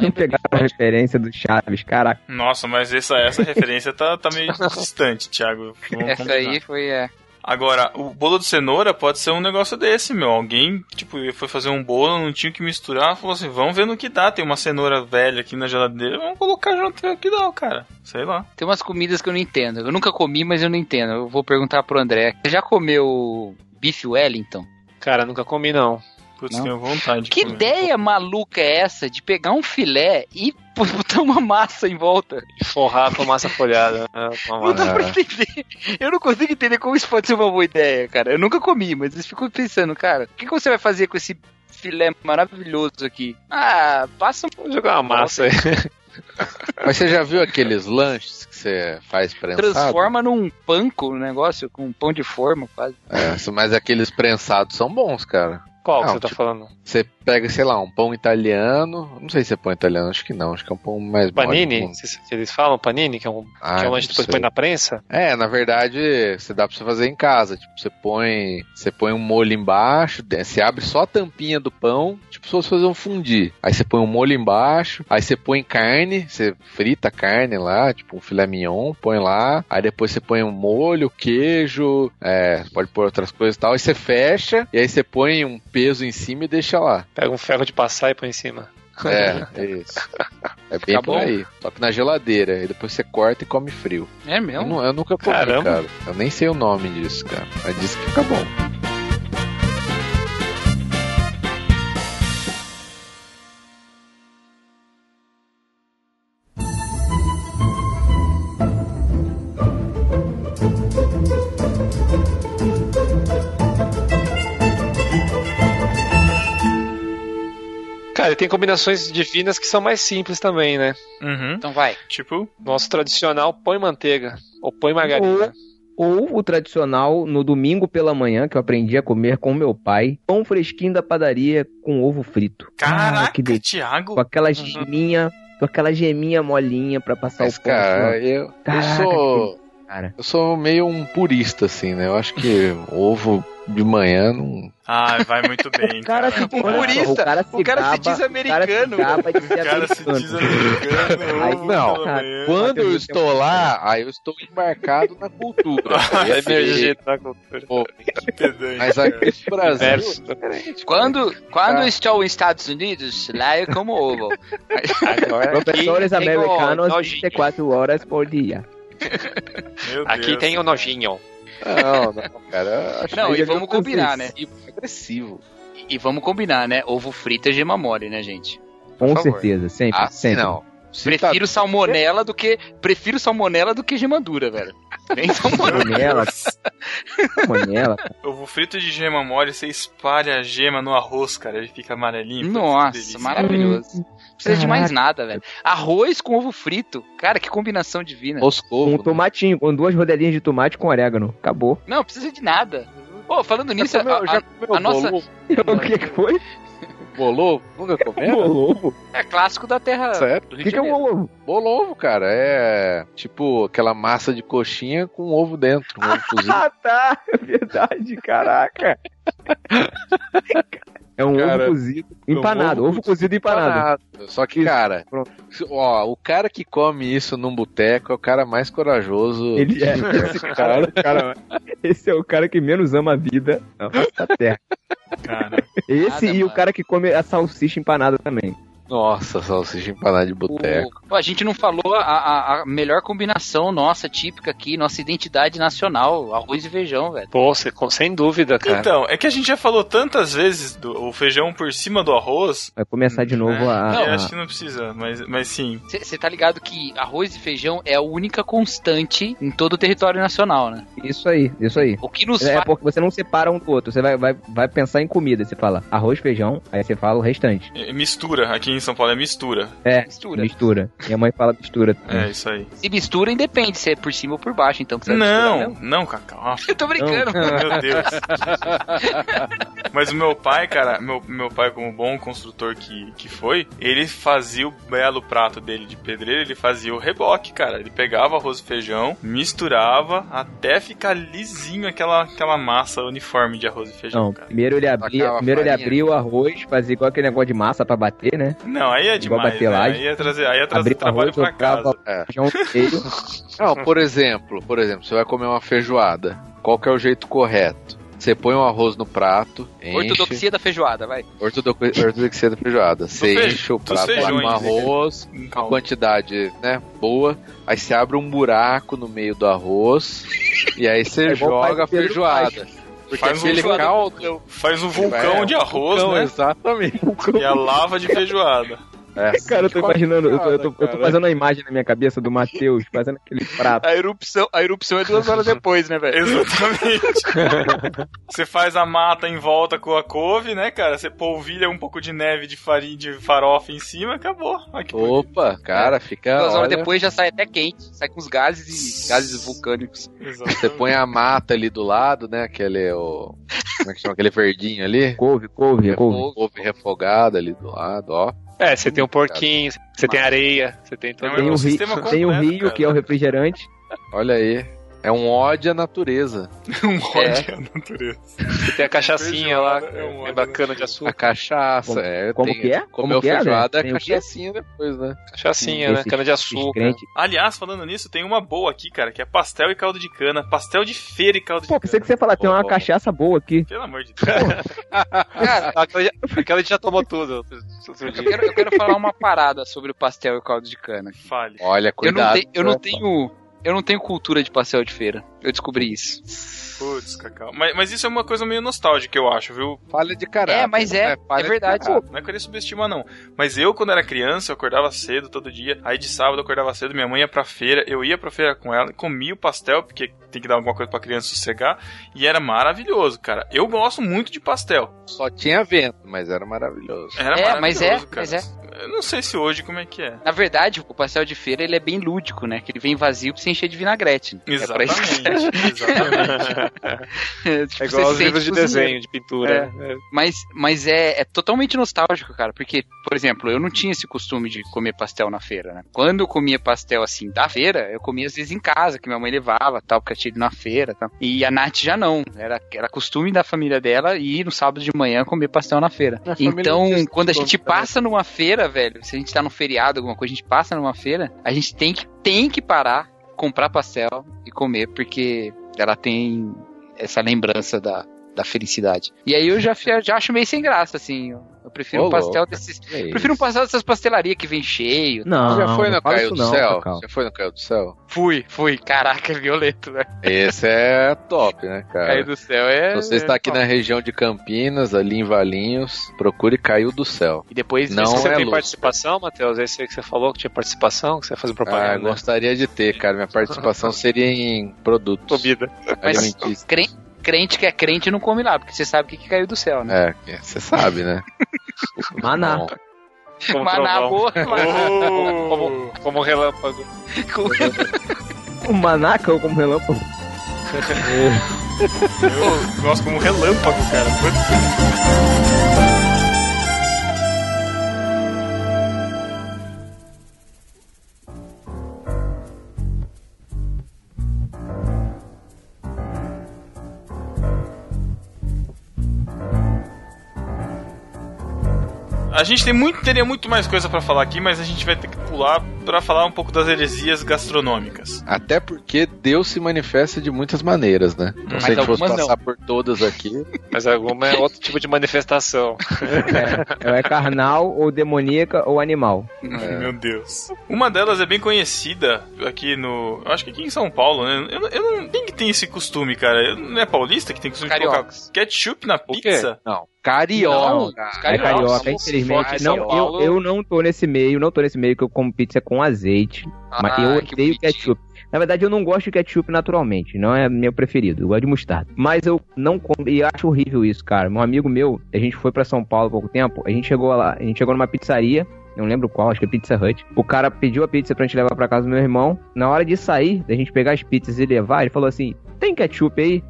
[SPEAKER 2] Não pegaram a referência do Chaves, caraca.
[SPEAKER 1] Nossa, mas essa, essa referência tá, tá meio distante, Thiago. Vamos
[SPEAKER 4] Essa
[SPEAKER 1] combinar.
[SPEAKER 4] aí foi, é.
[SPEAKER 1] Agora, o bolo de cenoura pode ser um negócio desse, meu. Alguém, tipo, foi fazer um bolo, não tinha o que misturar, falou assim, vamos ver no que dá. Tem uma cenoura velha aqui na geladeira, vamos colocar junto ver o que dá, cara. Sei lá.
[SPEAKER 4] Tem umas comidas que eu não entendo. Eu nunca comi, mas eu não entendo. Eu vou perguntar pro André. Você já comeu bife Wellington?
[SPEAKER 8] Cara, nunca comi não.
[SPEAKER 1] Putz, tenho vontade de
[SPEAKER 4] Que
[SPEAKER 1] comer.
[SPEAKER 4] ideia maluca é essa de pegar um filé e botar uma massa em volta?
[SPEAKER 8] E forrar com massa folhada. né,
[SPEAKER 4] Não dá pra entender. Eu não consigo entender como isso pode ser uma boa ideia, cara. Eu nunca comi, mas eu fico pensando, cara, o que, que você vai fazer com esse filé maravilhoso aqui? Ah, passa um.
[SPEAKER 8] Vou jogar uma massa aí.
[SPEAKER 3] Mas você já viu aqueles lanches que você faz prensado?
[SPEAKER 4] Transforma num panko o negócio, com um pão de forma quase.
[SPEAKER 3] É, mas aqueles prensados são bons, cara.
[SPEAKER 8] Qual que
[SPEAKER 3] Não,
[SPEAKER 8] você tá
[SPEAKER 3] tipo-
[SPEAKER 8] falando?
[SPEAKER 3] Você pega, sei lá, um pão italiano. Não sei se é pão italiano, acho que não. Acho que é um pão mais mole,
[SPEAKER 8] Panini?
[SPEAKER 3] um-
[SPEAKER 8] Vocês- que eles falam panini, que é um,
[SPEAKER 3] Ah,
[SPEAKER 8] que é um lanche que depois põe na prensa?
[SPEAKER 3] É, na verdade, você dá pra você fazer em casa. Tipo, você põe, você põe um molho embaixo, você abre só a tampinha do pão, tipo se fosse fazer um fundi. Aí você põe um molho embaixo, aí você põe carne, você frita a carne lá, tipo um filé mignon, põe lá. Aí depois você põe um molho, queijo, é, pode pôr outras coisas e tal. Aí você fecha, e aí você põe um peso em cima e deixa lá.
[SPEAKER 8] Pega um ferro de passar e põe em cima.
[SPEAKER 3] É, é isso. É bem
[SPEAKER 4] Fica
[SPEAKER 3] por
[SPEAKER 4] bom?
[SPEAKER 3] aí. Só que na geladeira. E depois você corta e come frio.
[SPEAKER 4] É
[SPEAKER 3] Eu,
[SPEAKER 4] mesmo?
[SPEAKER 3] nu- eu nunca comi,
[SPEAKER 8] Caramba.
[SPEAKER 3] cara. Eu nem sei o nome disso, cara. Mas diz que fica bom.
[SPEAKER 8] E tem combinações divinas que são mais simples também, né?
[SPEAKER 1] Uhum.
[SPEAKER 4] Então vai.
[SPEAKER 1] Tipo,
[SPEAKER 8] Nosso tradicional põe manteiga. Ou põe margarina.
[SPEAKER 2] Ou o tradicional, no domingo pela manhã, que eu aprendi a comer com meu pai, pão fresquinho da padaria com ovo frito. Ah,
[SPEAKER 1] caraca,
[SPEAKER 2] que delícia.
[SPEAKER 1] Thiago.
[SPEAKER 2] Com aquela geminha, com aquela geminha molinha pra passar
[SPEAKER 3] Mas,
[SPEAKER 2] o pão.
[SPEAKER 3] cara, eu, eu
[SPEAKER 2] Caraca,
[SPEAKER 3] sou.
[SPEAKER 2] ó, cara.
[SPEAKER 3] Eu sou meio um purista, assim, né? Eu acho que ovo de manhã não.
[SPEAKER 1] Ah, vai muito bem,
[SPEAKER 2] O cara
[SPEAKER 1] cara.
[SPEAKER 2] o cara se
[SPEAKER 4] o cara se diz
[SPEAKER 2] o
[SPEAKER 4] americano.
[SPEAKER 2] cara se gaba de
[SPEAKER 1] O cara se diz americano.
[SPEAKER 2] Aí,
[SPEAKER 3] não,
[SPEAKER 2] cara.
[SPEAKER 3] Quando eu estou lá, aí eu estou embarcado na cultura.
[SPEAKER 8] Emergente na cultura.
[SPEAKER 3] pô,
[SPEAKER 1] Que pedante,
[SPEAKER 3] mas aqui no Brasil. É diferente,
[SPEAKER 4] Quando, quando
[SPEAKER 3] Ah.
[SPEAKER 4] estou nos Estados Unidos, lá eu como ovo.
[SPEAKER 8] Agora
[SPEAKER 2] Professores americanos,
[SPEAKER 4] nojinho.
[SPEAKER 2] 24 horas por dia.
[SPEAKER 1] Meu
[SPEAKER 8] aqui
[SPEAKER 1] Deus,
[SPEAKER 8] tem o nojinho.
[SPEAKER 3] Não, não, cara.
[SPEAKER 4] Não, e vamos combinar, né?
[SPEAKER 3] agressivo, agressivo.
[SPEAKER 4] E vamos combinar, né? Ovo frito é gema mole, né, gente?
[SPEAKER 2] Com
[SPEAKER 4] favor.
[SPEAKER 2] certeza, sempre,
[SPEAKER 3] Ah,
[SPEAKER 2] sempre.
[SPEAKER 3] não. Se tá-
[SPEAKER 4] Prefiro salmonela do que prefiro salmonela do que gemadura, velho. Vem salmonela.
[SPEAKER 2] Salmonela.
[SPEAKER 1] Ovo frito de gema mole, você espalha a gema no arroz, cara, ele fica amarelinho.
[SPEAKER 4] Nossa, maravilhoso. Não precisa de mais nada, velho. Arroz com ovo frito. Cara, que combinação divina.
[SPEAKER 2] Com um
[SPEAKER 3] Moscou.
[SPEAKER 2] tomatinho, com duas rodelinhas de tomate com orégano. Acabou.
[SPEAKER 4] Não, precisa de nada. Pô, falando nisso,
[SPEAKER 3] Já comeu,
[SPEAKER 4] a-
[SPEAKER 3] já
[SPEAKER 4] a-
[SPEAKER 3] comeu
[SPEAKER 4] a nossa-?
[SPEAKER 2] O que que foi?
[SPEAKER 3] Bolovo? Nunca comeu?
[SPEAKER 2] Bolovo?
[SPEAKER 4] é clássico da terra do
[SPEAKER 2] O que que é um bolovo?
[SPEAKER 3] Bolovo, cara, é tipo aquela massa de coxinha com ovo dentro, um ovo cozido.
[SPEAKER 2] Ah, tá. É verdade, caraca. É um
[SPEAKER 3] Cara,
[SPEAKER 2] ovo cozido. Empanado.
[SPEAKER 3] ovo
[SPEAKER 2] Ovo cozido empanado.
[SPEAKER 3] Empanado. Só que,
[SPEAKER 2] Isso,
[SPEAKER 3] cara, ó, o cara que come isso num boteco é o cara mais corajoso.
[SPEAKER 2] Ele é. Esse cara, cara, esse é o cara que menos ama a vida na face da terra.
[SPEAKER 1] Cara,
[SPEAKER 2] Esse
[SPEAKER 4] Nada,
[SPEAKER 2] e o
[SPEAKER 4] mano.
[SPEAKER 2] cara que come a salsicha empanada também.
[SPEAKER 3] Nossa, salsicha empanada de boteco.
[SPEAKER 4] O- a gente não falou a, a- a melhor combinação nossa, típica aqui, nossa identidade nacional, arroz e feijão, velho.
[SPEAKER 8] Pô, você- com- sem dúvida, cara.
[SPEAKER 1] então, é que a gente já falou tantas vezes do o feijão por cima do arroz.
[SPEAKER 2] Vai começar de novo
[SPEAKER 1] né,
[SPEAKER 2] a. a-
[SPEAKER 1] acho que não precisa, mas, mas sim.
[SPEAKER 4] Você tá ligado que arroz e feijão é a única constante em todo o território nacional, né?
[SPEAKER 2] Isso aí, isso aí.
[SPEAKER 4] O que nos
[SPEAKER 2] É
[SPEAKER 4] faz.
[SPEAKER 2] porque você não separa um do outro. Você vai, vai, vai pensar em comida. Você fala arroz, feijão, aí você fala o restante.
[SPEAKER 1] É Mistura, aqui em São Paulo é mistura.
[SPEAKER 2] É,
[SPEAKER 4] Mistura.
[SPEAKER 2] mistura. Minha mãe fala mistura. também.
[SPEAKER 1] É isso aí.
[SPEAKER 4] Se mistura, independe se é por cima ou por baixo, então misturar
[SPEAKER 1] Não,
[SPEAKER 4] mesmo.
[SPEAKER 1] não, Cacau.
[SPEAKER 4] Eu tô brincando.
[SPEAKER 1] Meu Deus. Mas o meu pai, cara, meu, meu pai, como bom construtor que, que foi, ele fazia o belo prato dele de pedreiro, ele fazia o reboque, cara. Ele pegava arroz e feijão, misturava até ficar lisinho aquela, aquela massa uniforme de arroz e feijão,
[SPEAKER 2] Não,
[SPEAKER 1] cara.
[SPEAKER 2] primeiro ele abria, primeiro ele abria o arroz, fazia igual aquele negócio de massa pra bater, né?
[SPEAKER 1] Não, aí é demais,
[SPEAKER 2] bater
[SPEAKER 1] né? Aí ia trazer, aí ia trazer
[SPEAKER 2] Abria o
[SPEAKER 1] trabalho pra casa.
[SPEAKER 3] É. Não, por exemplo, por exemplo, você vai comer uma feijoada. Qual que é o jeito correto? Você põe o arroz no prato, enche.
[SPEAKER 4] Ortodoxia da feijoada, vai.
[SPEAKER 3] Ortodoxia, ortodoxia da feijoada. Você enche o prato lá com arroz, uma quantidade, né, boa. Aí você abre um buraco no meio do arroz e aí você
[SPEAKER 2] É
[SPEAKER 3] joga a feijoada. Porque
[SPEAKER 1] Faz um
[SPEAKER 3] caldo
[SPEAKER 1] Faz um vulcão de arroz,
[SPEAKER 3] vulcão,
[SPEAKER 1] né?
[SPEAKER 3] Exatamente.
[SPEAKER 1] E a lava de feijoada.
[SPEAKER 3] É,
[SPEAKER 2] Cara, eu tô imaginando, eu tô, eu tô- eu tô fazendo a imagem na minha cabeça do Matheus fazendo aquele prato.
[SPEAKER 4] A erupção, a erupção é duas horas depois, né, velho?
[SPEAKER 1] Exatamente. Você faz a mata em volta com a couve, né, cara? Você polvilha um pouco de neve de farinha de farofa em cima, acabou. Bonito.
[SPEAKER 3] Opa, cara, fica.
[SPEAKER 4] Duas horas
[SPEAKER 3] olha,
[SPEAKER 4] depois já sai até quente, sai com os gases e gases vulcânicos.
[SPEAKER 3] Você põe a mata ali do lado, né? Aquele. O, como é que chama? Aquele verdinho ali.
[SPEAKER 2] Couve, couve, couve.
[SPEAKER 3] Couve refogada ali do lado, ó.
[SPEAKER 8] É, você tem um porquinho, você tem areia, você tem todo
[SPEAKER 1] É um
[SPEAKER 2] Tem o, rio,
[SPEAKER 1] sistema
[SPEAKER 2] tem o rio,
[SPEAKER 1] cara.
[SPEAKER 2] que é o refrigerante.
[SPEAKER 3] Olha aí. É um ódio à natureza.
[SPEAKER 1] um ódio à natureza.
[SPEAKER 8] Tem a cachaçinha lá,
[SPEAKER 1] é um
[SPEAKER 8] é bacana de
[SPEAKER 3] A
[SPEAKER 8] açúcar.
[SPEAKER 3] cachaça.
[SPEAKER 2] Como-
[SPEAKER 3] é,
[SPEAKER 2] como
[SPEAKER 3] tem-
[SPEAKER 2] que é? Como que é,
[SPEAKER 3] feijoada, é
[SPEAKER 2] quê?
[SPEAKER 3] cachaçinha depois, né?
[SPEAKER 8] Cachaçinha, né? Cana de açúcar.
[SPEAKER 1] Aliás, falando nisso, tem uma boa aqui, cara, que é pastel e caldo de cana. Pastel de feira e caldo de
[SPEAKER 2] Pô,
[SPEAKER 1] cana.
[SPEAKER 2] pensei que você ia falar, tem uma
[SPEAKER 3] Pô.
[SPEAKER 2] cachaça boa aqui.
[SPEAKER 1] Pelo amor de Deus.
[SPEAKER 4] Cara,
[SPEAKER 8] Aquela, já- aquela a gente já tomou tudo.
[SPEAKER 4] eu quero, eu quero falar uma parada sobre o pastel e o caldo de cana.
[SPEAKER 1] Fale.
[SPEAKER 3] Olha,
[SPEAKER 4] Eu
[SPEAKER 3] cuidado.
[SPEAKER 4] não, tenho, eu não
[SPEAKER 3] né?
[SPEAKER 4] tenho. Eu não tenho cultura de pastel de feira. Eu descobri isso.
[SPEAKER 1] Putz, Cacau. Mas, mas isso é uma coisa meio nostálgica, eu acho, viu?
[SPEAKER 3] Falha de caráter.
[SPEAKER 4] É, mas é,
[SPEAKER 3] né?
[SPEAKER 4] É
[SPEAKER 3] de
[SPEAKER 4] verdade.
[SPEAKER 1] Não é querer subestimar, não. Mas eu, quando era criança, eu acordava cedo todo dia. Aí de sábado eu acordava cedo, minha mãe ia pra feira, eu ia pra feira com ela, comia o pastel, porque tem que dar alguma coisa pra criança sossegar. E era maravilhoso, cara. Eu gosto muito de pastel.
[SPEAKER 3] Só tinha vento, mas era maravilhoso.
[SPEAKER 1] Era
[SPEAKER 4] É, mas é,
[SPEAKER 1] maravilhoso, cara.
[SPEAKER 4] mas é.
[SPEAKER 1] Eu não sei se hoje como é que é.
[SPEAKER 4] Na verdade, o pastel de feira ele é bem lúdico, né? Que ele vem vazio pra você encher de vinagrete. né? É pra isso que
[SPEAKER 1] Exatamente. Exatamente.
[SPEAKER 4] É, tipo,
[SPEAKER 8] É igual
[SPEAKER 4] você
[SPEAKER 8] os livros de
[SPEAKER 4] cozinheiro.
[SPEAKER 8] desenho, de pintura. É.
[SPEAKER 4] Mas, mas é, é totalmente nostálgico, cara. Porque, por exemplo, eu não tinha esse costume de comer pastel na feira, né? Quando eu comia pastel assim da feira, eu comia às vezes em casa, que minha mãe levava, tal, porque eu tinha ido na feira tal. E a Nath já não. Era, era costume da família dela ir no sábado de manhã comer pastel na feira.
[SPEAKER 3] Minha
[SPEAKER 4] Então, quando a gente passa numa feira, velho, se a gente tá num feriado, alguma coisa, a gente passa numa feira, a gente tem que, tem que parar, comprar pastel e comer, porque ela tem essa lembrança da, da felicidade. E aí eu já, já acho meio sem graça, assim. Eu, eu prefiro
[SPEAKER 3] Ô,
[SPEAKER 4] um pastel
[SPEAKER 3] louco.
[SPEAKER 4] desses.
[SPEAKER 3] É
[SPEAKER 4] Prefiro um pastel dessas pastelarias que vem cheio.
[SPEAKER 2] Não,
[SPEAKER 3] já foi
[SPEAKER 2] não
[SPEAKER 3] no
[SPEAKER 2] isso
[SPEAKER 3] do
[SPEAKER 2] não,
[SPEAKER 3] Céu?
[SPEAKER 2] Cacau.
[SPEAKER 3] Já foi no Caiu do Céu?
[SPEAKER 4] Fui, fui. Caraca, é violento, né?
[SPEAKER 3] Esse é top, né, cara?
[SPEAKER 4] Cair do céu é.
[SPEAKER 3] Se você está aqui na região de Campinas, ali em Valinhos, procure Caiu do Céu.
[SPEAKER 4] E depois
[SPEAKER 3] Não
[SPEAKER 8] você
[SPEAKER 3] é
[SPEAKER 8] tem
[SPEAKER 3] louco.
[SPEAKER 8] participação, Matheus? Esse aí que você falou que tinha participação, que você ia fazer
[SPEAKER 3] Ah,
[SPEAKER 8] propaganda.
[SPEAKER 3] gostaria de ter, cara. Minha participação seria em produtos
[SPEAKER 8] Comida.
[SPEAKER 4] Mas crente, crente que é crente não come lá, porque você sabe o que, que caiu do céu, né?
[SPEAKER 3] É, você sabe, né?
[SPEAKER 2] Maná.
[SPEAKER 3] Bom,
[SPEAKER 8] Como
[SPEAKER 4] Maná boa,
[SPEAKER 8] Como, como, como relâmpago.
[SPEAKER 2] Um manaca ou como relâmpago?
[SPEAKER 1] Eu gosto como relâmpago, cara. A gente tem muito, teria muito mais coisa pra falar aqui, mas a gente vai ter que pular pra falar um pouco das heresias gastronômicas.
[SPEAKER 3] Até porque Deus se manifesta de muitas maneiras, né? Então,
[SPEAKER 4] Mas
[SPEAKER 3] se a gente fosse passar por todas aqui,
[SPEAKER 8] Mas alguma é outro tipo de manifestação.
[SPEAKER 2] É, é carnal ou demoníaca ou animal.
[SPEAKER 1] Meu Deus. Uma delas é bem conhecida aqui no. Eu acho que aqui em São Paulo, né? Eu, não- eu não. Quem que tem esse costume, cara? Eu- Não é paulista que tem costume de colocar
[SPEAKER 4] Cariocas.
[SPEAKER 1] ketchup na pizza?
[SPEAKER 3] não. Carioca.
[SPEAKER 4] Não,
[SPEAKER 2] É
[SPEAKER 4] Carioca,
[SPEAKER 2] infelizmente. Não, eu, eu não tô nesse meio, não tô nesse meio que eu como pizza com azeite. mas
[SPEAKER 4] Ah,
[SPEAKER 2] eu
[SPEAKER 4] que
[SPEAKER 2] odeio
[SPEAKER 4] bonitinho.
[SPEAKER 2] ketchup. Na verdade, eu não gosto de ketchup naturalmente, não é meu preferido. Eu gosto de mostarda. Mas eu não como, e acho horrível isso, cara. Um amigo meu, a gente foi pra São Paulo há pouco tempo, a gente chegou lá, a gente chegou numa pizzaria, não lembro qual, acho que é Pizza Hut. O cara pediu a pizza pra gente levar pra casa do meu irmão. Na hora de sair, da gente pegar as pizzas e levar, ele falou assim: tem ketchup aí?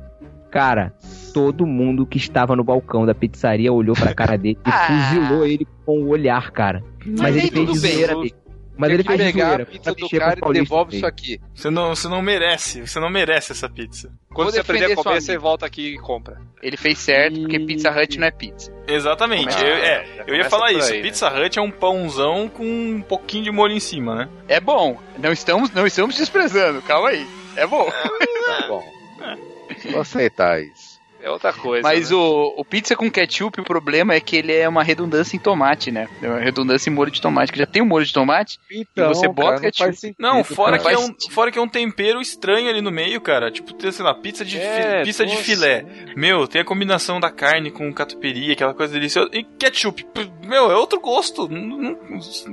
[SPEAKER 2] Cara, todo mundo que estava no balcão da pizzaria olhou pra cara dele e
[SPEAKER 4] Ah.
[SPEAKER 2] fuzilou ele com o olhar, cara. Mas,
[SPEAKER 4] Mas
[SPEAKER 2] ele fez zoeira mesmo. Mas ele fez
[SPEAKER 3] pegar
[SPEAKER 2] zoeira.
[SPEAKER 3] a pizza do cara e devolve isso aqui.
[SPEAKER 1] Você não, você não merece, você não merece essa pizza.
[SPEAKER 8] Quando
[SPEAKER 4] Vou
[SPEAKER 8] você aprender a comer, você volta aqui e compra.
[SPEAKER 4] Ele fez certo, porque Pizza Hut não é pizza.
[SPEAKER 1] Exatamente. Eu, é, eu ia falar isso.
[SPEAKER 8] aí, né?
[SPEAKER 1] Pizza Hut é um pãozão com um pouquinho de molho em cima, né?
[SPEAKER 4] É bom. Não estamos, não estamos desprezando. Calma aí. É bom.
[SPEAKER 3] Tá bom. Vou aceitar isso.
[SPEAKER 8] É outra coisa.
[SPEAKER 4] Mas
[SPEAKER 8] né?
[SPEAKER 4] o, o pizza com ketchup, o problema é que ele é uma redundância em tomate, né? É uma redundância em molho de tomate, que já tem o molho de tomate.
[SPEAKER 3] Então,
[SPEAKER 4] você bota
[SPEAKER 3] cara, não
[SPEAKER 4] ketchup.
[SPEAKER 3] faz sentido,
[SPEAKER 1] Não, fora
[SPEAKER 3] cara.
[SPEAKER 1] que, é um, fora que é um tempero estranho ali no meio, cara. Tipo, tem, sei lá, pizza de,
[SPEAKER 8] É,
[SPEAKER 1] fi- pizza de filé.
[SPEAKER 8] né?
[SPEAKER 1] Meu, tem a combinação da carne com catupiry, aquela coisa deliciosa. E ketchup. Meu, é outro gosto. Não- não-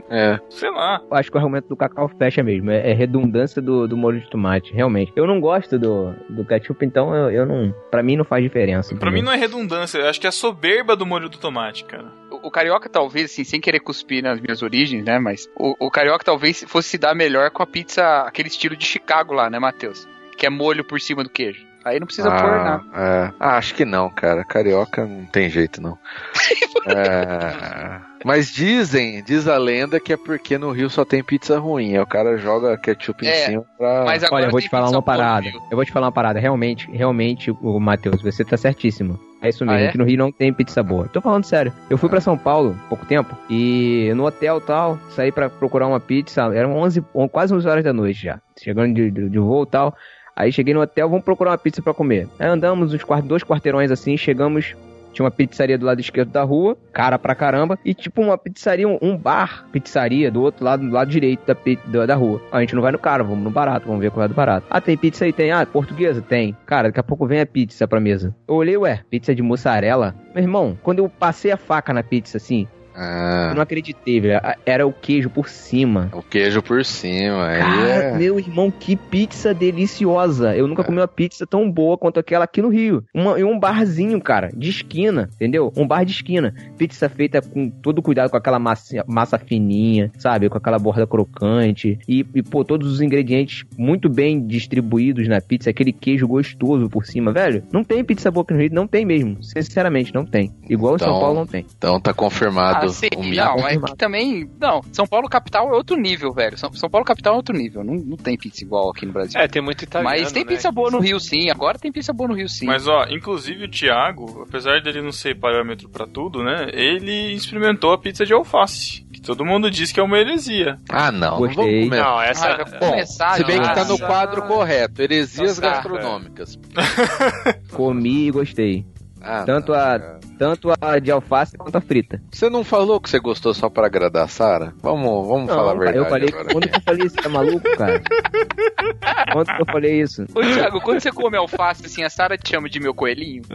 [SPEAKER 3] É.
[SPEAKER 1] sei lá.
[SPEAKER 2] Eu acho que o argumento do Cacau fecha mesmo. É, é redundância do, do molho de tomate, realmente. Eu não gosto do, do ketchup, então eu, eu não. Pra mim não faz diferença.
[SPEAKER 1] Pra
[SPEAKER 2] entendeu?
[SPEAKER 1] mim não é redundância. Eu acho que é a soberba do molho do tomate, cara.
[SPEAKER 4] O, o carioca, talvez, assim, sem querer cuspir nas minhas origens, né? Mas o, o carioca talvez fosse se dar melhor com a pizza, aquele estilo de Chicago lá, né, Matheus? Que é molho por cima do queijo. Aí não precisa pôr nada.
[SPEAKER 3] é. Ah, acho que não, cara. Carioca não tem jeito, não. É, Mas dizem, diz a lenda que é porque no Rio só tem pizza ruim. Aí o cara joga ketchup em
[SPEAKER 4] É,
[SPEAKER 3] cima pra.
[SPEAKER 4] Mas agora
[SPEAKER 2] Olha, eu vou te falar uma parada. Eu vou te falar uma parada. Realmente, realmente, o Matheus, você tá certíssimo. É isso mesmo,
[SPEAKER 4] Ah, é?
[SPEAKER 2] que no Rio não tem pizza boa. Tô falando sério. Eu fui pra São Paulo há pouco tempo e no hotel tal, saí pra procurar uma pizza. Eram 11, on- quase 11 horas da noite já. Chegando de, de, de voo e tal. Aí cheguei no hotel, vamos procurar uma pizza pra comer. Aí andamos uns dois quarteirões assim, chegamos. Tinha uma pizzaria do lado esquerdo da rua, cara pra caramba, e tipo uma pizzaria, um, bar, pizzaria do outro lado, do lado direito da, da, rua. A gente não vai no caro, vamos no barato, vamos ver qual é do barato. Ah, tem pizza aí? Tem. Ah, portuguesa? Tem. Cara, daqui a pouco vem a pizza pra mesa. Eu olhei, ué, pizza de mussarela? Meu irmão, quando eu passei a faca na pizza assim, eu
[SPEAKER 3] Ah,
[SPEAKER 2] não acreditei, velho. Era o queijo por cima.
[SPEAKER 3] o queijo por cima. Aí
[SPEAKER 2] Cara,
[SPEAKER 3] é.
[SPEAKER 2] meu irmão, que pizza deliciosa. Eu nunca comi uma pizza tão boa quanto aquela aqui no Rio. Uma, em um barzinho, cara, de esquina, entendeu? Um bar de esquina. Pizza feita com todo cuidado, com aquela massa, massa fininha, sabe? Com aquela borda crocante. E, e, pô, todos os ingredientes muito bem distribuídos na pizza. Aquele queijo gostoso por cima, velho. Não tem pizza boa aqui no Rio, não tem mesmo. Sinceramente, não tem. Igual em São
[SPEAKER 3] Então,
[SPEAKER 2] Paulo não tem.
[SPEAKER 3] Então tá confirmado
[SPEAKER 4] Ah, sim,
[SPEAKER 3] o mito.
[SPEAKER 4] não, é que também. Não, São Paulo capital é outro nível, velho. São, São Paulo capital é outro nível. Não, não tem pizza igual aqui no Brasil.
[SPEAKER 8] É, tem muito italiano,
[SPEAKER 4] Mas tem
[SPEAKER 8] né?
[SPEAKER 4] pizza boa no Rio, sim. Agora tem pizza boa no Rio, sim.
[SPEAKER 1] Mas ó, inclusive o Thiago, apesar dele não ser parâmetro pra tudo, né? Ele experimentou a pizza de alface. Que todo mundo diz que é uma heresia.
[SPEAKER 3] Ah, não. Não
[SPEAKER 2] Gostei.
[SPEAKER 3] comer.
[SPEAKER 8] Não, essa...
[SPEAKER 4] Ah, vai
[SPEAKER 3] Bom,
[SPEAKER 4] começar,
[SPEAKER 3] se bem que tá no
[SPEAKER 8] Nossa.
[SPEAKER 3] quadro correto, heresias
[SPEAKER 4] Nossa.
[SPEAKER 3] gastronômicas.
[SPEAKER 2] Comi e gostei.
[SPEAKER 3] Ah,
[SPEAKER 2] Tanto
[SPEAKER 3] não,
[SPEAKER 2] a-
[SPEAKER 3] cara.
[SPEAKER 2] Tanto a de alface quanto a frita.
[SPEAKER 3] Você não falou que você gostou só pra agradar a Sara? Vamos, vamos falar a verdade
[SPEAKER 2] eu falei.
[SPEAKER 3] agora.
[SPEAKER 2] Quando que eu falei isso? Tá maluco, cara? Quando que eu falei isso?
[SPEAKER 4] Ô, Thiago, quando você come alface, assim, a Sara te chama de meu coelhinho?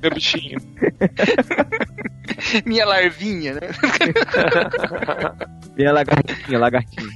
[SPEAKER 8] Meu bichinho.
[SPEAKER 4] Minha larvinha, né?
[SPEAKER 2] Minha lagartinha, lagartinha.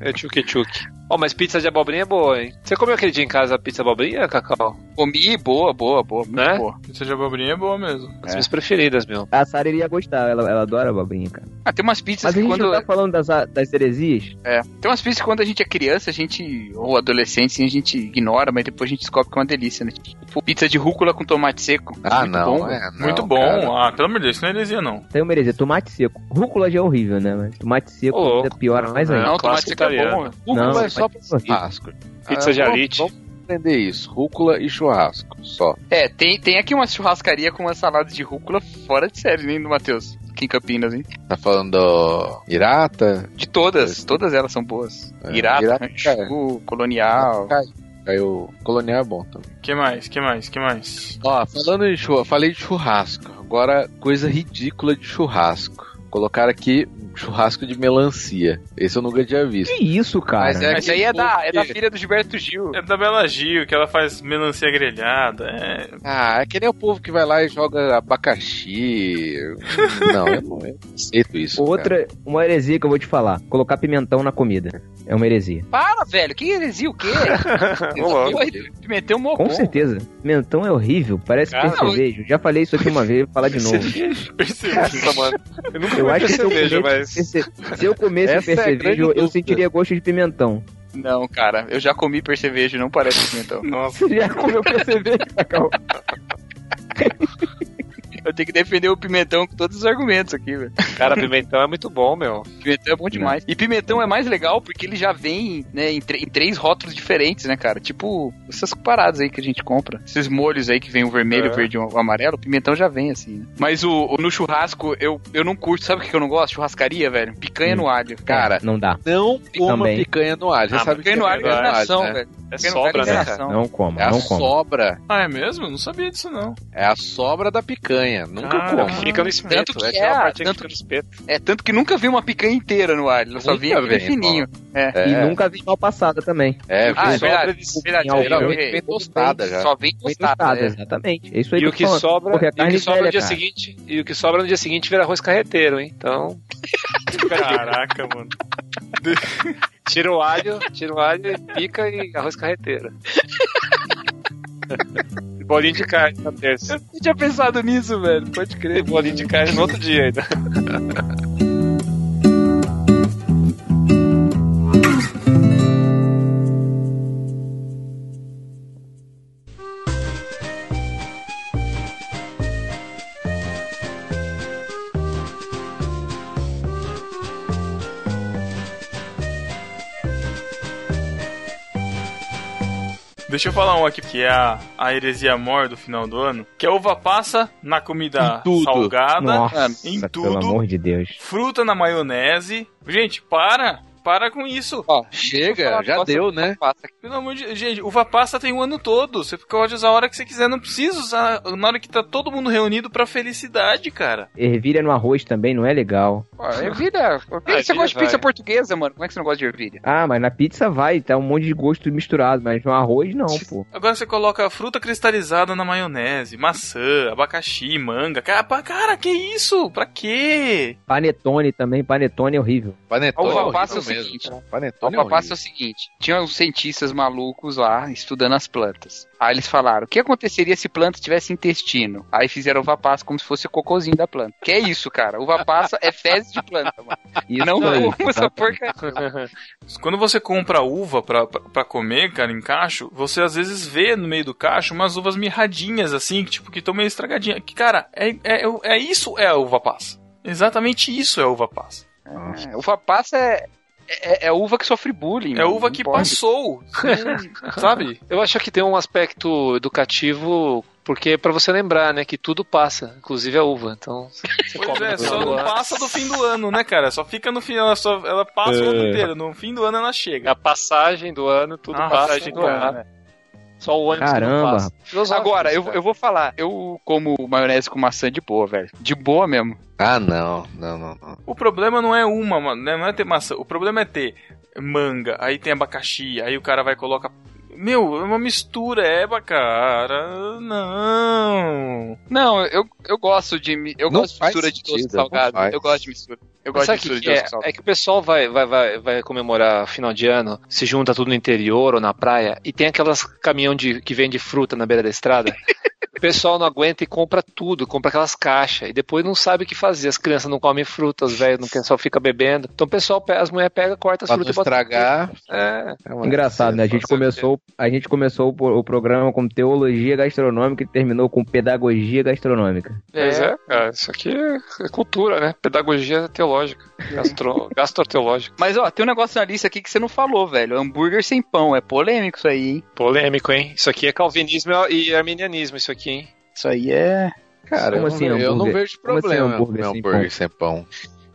[SPEAKER 8] É tchuque-tchuque. Ó, mas pizza de abobrinha é boa, hein? Você comeu aquele dia em casa a pizza abobrinha, Cacau?
[SPEAKER 4] Comi, boa, boa, boa, muito
[SPEAKER 8] Né?
[SPEAKER 4] boa.
[SPEAKER 1] Pizza de abobrinha é boa mesmo.
[SPEAKER 8] As minhas preferidas, meu.
[SPEAKER 2] A Sara iria gostar, ela, ela adora babinha, cara.
[SPEAKER 4] Ah, tem umas pizzas
[SPEAKER 2] Mas a
[SPEAKER 4] que
[SPEAKER 2] gente
[SPEAKER 4] quando...
[SPEAKER 2] não tá falando das, das heresias?
[SPEAKER 4] É, tem umas pizzas que quando a gente é criança, a gente, ou adolescente, assim, a gente ignora, mas depois a gente descobre que é uma delícia, né? Tipo, pizza de rúcula com tomate seco.
[SPEAKER 3] Ah,
[SPEAKER 4] Muito
[SPEAKER 3] não,
[SPEAKER 4] bom.
[SPEAKER 3] é, não,
[SPEAKER 1] Muito bom.
[SPEAKER 3] cara.
[SPEAKER 1] Ah, pelo amor de Deus, isso não é heresia, não.
[SPEAKER 2] Tem uma heresia, tomate seco. Rúcula já é horrível, né? Mas tomate seco
[SPEAKER 8] louco.
[SPEAKER 2] ainda piora mais ainda.
[SPEAKER 4] Não, tomate
[SPEAKER 8] clássico
[SPEAKER 4] seco é bom.
[SPEAKER 3] Rúcula
[SPEAKER 2] Não,
[SPEAKER 3] é só pra
[SPEAKER 2] horrível.
[SPEAKER 3] churrasco.
[SPEAKER 8] Pizza de
[SPEAKER 3] Ah, vamos-
[SPEAKER 8] alite.
[SPEAKER 3] Entender isso. Rúcula e churrasco, só.
[SPEAKER 4] É, tem, tem aqui uma churrascaria com uma salada de rúcula fora de série, nem do Matheus. Aqui em Campinas, hein?
[SPEAKER 3] Tá falando do Irata?
[SPEAKER 4] De todas, todas elas são boas.
[SPEAKER 3] É,
[SPEAKER 4] Irata,
[SPEAKER 3] Irata,
[SPEAKER 4] Ranchu, Colonial.
[SPEAKER 3] Cai. Caiu. Colonial é bom também.
[SPEAKER 1] Que mais? Que mais? Que mais?
[SPEAKER 3] Ó, falando em churrasco, falei de churrasco. Agora, coisa ridícula de churrasco. Colocaram aqui churrasco de melancia. Esse eu nunca tinha visto.
[SPEAKER 2] Que isso, cara?
[SPEAKER 3] Mas é-
[SPEAKER 4] Mas aí é da, é da filha do Gilberto Gil.
[SPEAKER 1] É da Bela Gil, que ela faz melancia grelhada. É.
[SPEAKER 3] Ah, é que nem o povo que vai lá e joga abacaxi. não, eu não, aceito isso. cara.
[SPEAKER 2] Outra, uma heresia que eu vou te falar. Colocar pimentão na comida. É uma heresia.
[SPEAKER 4] Para, velho, que heresia, o quê? Pimentão mó
[SPEAKER 2] Com certeza. Pimentão é horrível. Parece
[SPEAKER 8] Cara,
[SPEAKER 2] percevejo. Já falei isso aqui uma vez, vou falar de novo.
[SPEAKER 1] Percebi.
[SPEAKER 8] Nossa, mano. Eu nunca
[SPEAKER 2] Eu acho que se eu comesse,
[SPEAKER 8] mas...
[SPEAKER 2] se eu comesse
[SPEAKER 3] Essa é
[SPEAKER 2] percevejo,
[SPEAKER 3] grande
[SPEAKER 2] eu sentiria gosto de pimentão.
[SPEAKER 4] Não, cara, eu já comi percevejo, não parece pimentão.
[SPEAKER 1] Nossa.
[SPEAKER 2] Você já comeu percevejo, Cacau?
[SPEAKER 4] Eu tenho que defender o pimentão com todos os argumentos aqui, velho.
[SPEAKER 8] Cara, pimentão é muito bom, meu.
[SPEAKER 4] Pimentão é bom demais. E pimentão é mais legal porque ele já vem, né, em, em três rótulos diferentes, né, cara? Tipo, essas paradas aí que a gente compra. Esses molhos aí que vem o vermelho,
[SPEAKER 8] É.
[SPEAKER 4] o verde e o amarelo, o pimentão já vem assim, né? Mas o, o- no churrasco, eu, eu não curto. Sabe o que eu não gosto? Churrascaria, velho. Picanha
[SPEAKER 2] Hum.
[SPEAKER 4] no alho.
[SPEAKER 3] Cara,
[SPEAKER 2] Não dá.
[SPEAKER 3] Não coma
[SPEAKER 2] Também.
[SPEAKER 3] picanha no alho.
[SPEAKER 8] Ah,
[SPEAKER 3] sabe
[SPEAKER 4] Picanha
[SPEAKER 3] que
[SPEAKER 4] no
[SPEAKER 3] é
[SPEAKER 4] alho é enganação,
[SPEAKER 3] né?
[SPEAKER 4] velho.
[SPEAKER 8] É
[SPEAKER 4] Picanha
[SPEAKER 8] sobra, né,
[SPEAKER 4] enganação.
[SPEAKER 8] cara?
[SPEAKER 2] Não coma,
[SPEAKER 3] É a
[SPEAKER 2] não coma.
[SPEAKER 3] sobra.
[SPEAKER 1] Ah, é mesmo? Não sabia disso, não.
[SPEAKER 3] É a sobra da picanha. Nunca
[SPEAKER 1] Cara,
[SPEAKER 3] coma.
[SPEAKER 8] Fica no espeto.
[SPEAKER 4] Tanto que
[SPEAKER 8] é
[SPEAKER 4] é,
[SPEAKER 8] parte que
[SPEAKER 4] tanto
[SPEAKER 8] fica no espeto.
[SPEAKER 4] É, tanto que nunca vi uma picanha inteira no alho. Só
[SPEAKER 3] Nunca
[SPEAKER 4] vinha aquele fininho. É.
[SPEAKER 2] E
[SPEAKER 3] É,
[SPEAKER 2] nunca vi mal passada também.
[SPEAKER 3] é,
[SPEAKER 4] Ah, é
[SPEAKER 3] vem
[SPEAKER 4] verdade.
[SPEAKER 8] sobra
[SPEAKER 4] verdade,
[SPEAKER 2] em algum-
[SPEAKER 4] eu
[SPEAKER 3] geralmente
[SPEAKER 4] errei.
[SPEAKER 3] vem tostada já.
[SPEAKER 4] Só vem
[SPEAKER 2] Bem
[SPEAKER 4] tostada. é.
[SPEAKER 2] exatamente. É isso aí
[SPEAKER 8] E o que
[SPEAKER 2] falando.
[SPEAKER 8] sobra, e o que sobra
[SPEAKER 2] velha,
[SPEAKER 8] no dia
[SPEAKER 2] cara.
[SPEAKER 8] seguinte, e o que sobra no dia seguinte vira arroz carreteiro, hein? Então,
[SPEAKER 1] Caraca, mano.
[SPEAKER 8] tira o alho, tira o alho e pica e arroz carreteiro. Bolinho de carne na terça.
[SPEAKER 4] Eu tinha pensado nisso, velho. Pode crer.
[SPEAKER 8] bolinho de carne no outro dia ainda.
[SPEAKER 1] Deixa eu falar um aqui que é a, a heresia mor do final do ano, que é uva passa na comida salgada,
[SPEAKER 2] Nossa,
[SPEAKER 1] em
[SPEAKER 2] pelo
[SPEAKER 1] tudo.
[SPEAKER 2] amor de Deus.
[SPEAKER 1] fruta na maionese. Gente, para! Para com isso.
[SPEAKER 4] Ó,
[SPEAKER 3] Chega, já deu, né?
[SPEAKER 1] Pelo amor de Gente, uva passa tem o ano todo. Você pode usar a hora que você quiser. Não precisa usar na hora que tá todo mundo reunido pra felicidade, cara.
[SPEAKER 2] Ervilha no arroz também não é legal.
[SPEAKER 4] Ervilha. Por que você
[SPEAKER 8] ervilha
[SPEAKER 4] gosta de pizza portuguesa, mano? Como é que você não gosta de ervilha?
[SPEAKER 2] Ah, mas na pizza vai, tá um monte de gosto misturado, mas no arroz não, pô.
[SPEAKER 1] Agora você coloca fruta cristalizada na maionese, maçã, abacaxi, manga. Cara, cara, que isso? Pra quê?
[SPEAKER 2] Panetone também, panetone é horrível.
[SPEAKER 3] Panetone
[SPEAKER 4] Uva
[SPEAKER 3] é
[SPEAKER 4] passa é.
[SPEAKER 3] Mesmo.
[SPEAKER 4] O
[SPEAKER 3] Panetone é
[SPEAKER 4] papasso é
[SPEAKER 3] horrível.
[SPEAKER 4] o seguinte: tinha uns cientistas malucos lá estudando as plantas. Aí eles falaram: o que aconteceria se planta tivesse intestino? Aí fizeram uva passa como se fosse o cocôzinho da planta. Que é isso, cara? Uva passa é fezes de planta, mano.
[SPEAKER 2] Isso
[SPEAKER 4] não como essa porcaria.
[SPEAKER 1] Quando você compra uva pra, pra, pra comer, cara, em cacho, você às vezes vê no meio do cacho umas uvas mirradinhas, assim, que, tipo, que estão meio estragadinhas. Que, cara, é, é, é isso é a uva passa. Exatamente isso é a uva passa.
[SPEAKER 4] É, uva passa é, é, é uva que sofre bullying.
[SPEAKER 1] É uva que
[SPEAKER 4] pode.
[SPEAKER 1] passou. Sabe?
[SPEAKER 8] Eu acho que tem um aspecto educativo, porque é pra você lembrar, né, que tudo passa, inclusive a uva. Então, você
[SPEAKER 1] Pois é, só não passa do fim do ano, né, cara? Só fica no fim, ela, só, ela passa o ano inteiro. No fim do ano ela
[SPEAKER 8] É
[SPEAKER 1] chega.
[SPEAKER 8] a passagem do ano, tudo
[SPEAKER 1] Ah,
[SPEAKER 8] passa
[SPEAKER 1] passagem
[SPEAKER 8] do ano.
[SPEAKER 1] ano.
[SPEAKER 8] Só o ônibus que não
[SPEAKER 2] Caramba,
[SPEAKER 4] Agora, eu, eu vou falar, eu como maionese com maçã de boa, velho. De boa mesmo.
[SPEAKER 3] Ah, não, não, não, não.
[SPEAKER 1] O problema não é uma, mano, né? não é ter maçã. O problema é ter manga, aí tem abacaxi, aí o cara vai e coloca. Meu, é uma mistura, é, cara. Não.
[SPEAKER 4] Não, eu, eu gosto de eu
[SPEAKER 3] Não
[SPEAKER 4] gosto de mistura de doce
[SPEAKER 3] sentido,
[SPEAKER 4] com
[SPEAKER 3] não
[SPEAKER 4] salgado.
[SPEAKER 3] faz.
[SPEAKER 4] Eu gosto de mistura. Eu
[SPEAKER 8] Mas
[SPEAKER 4] gosto de mistura de
[SPEAKER 8] que
[SPEAKER 4] doce
[SPEAKER 8] é?
[SPEAKER 4] com salgado.
[SPEAKER 8] É que o pessoal vai, vai, vai, vai comemorar final de ano, se junta tudo no interior ou na praia, e tem aquelas caminhão de, que vende fruta na beira da estrada. O pessoal não aguenta e compra tudo, compra aquelas caixas, e depois não sabe o que fazer. As crianças não comem fruta, os velhos não querem, só fica bebendo. Então o pessoal, pe- as mulheres pegam, corta as
[SPEAKER 3] Pra não
[SPEAKER 8] frutas e bota.
[SPEAKER 3] estragar.
[SPEAKER 8] É,
[SPEAKER 3] é
[SPEAKER 2] Engraçado, né? A gente começou, a gente começou o, pro- o programa com teologia gastronômica e terminou com pedagogia gastronômica.
[SPEAKER 8] Mas é, cara, isso aqui é, é cultura, né? Pedagogia teológica, gastro, gastroteológica.
[SPEAKER 4] Mas ó, tem um negócio na lista aqui que você não falou, velho. Hambúrguer sem pão. É polêmico isso aí, hein?
[SPEAKER 8] Polêmico, hein? Isso aqui é calvinismo e arminianismo, isso aqui, hein?
[SPEAKER 4] Isso aí é.
[SPEAKER 3] Cara,
[SPEAKER 2] Como
[SPEAKER 3] eu,
[SPEAKER 2] assim,
[SPEAKER 3] não, eu não
[SPEAKER 2] hambúrguer?
[SPEAKER 3] vejo
[SPEAKER 2] Como assim,
[SPEAKER 3] problema
[SPEAKER 2] hambúrguer
[SPEAKER 3] no
[SPEAKER 2] sem
[SPEAKER 3] hambúrguer sem pão.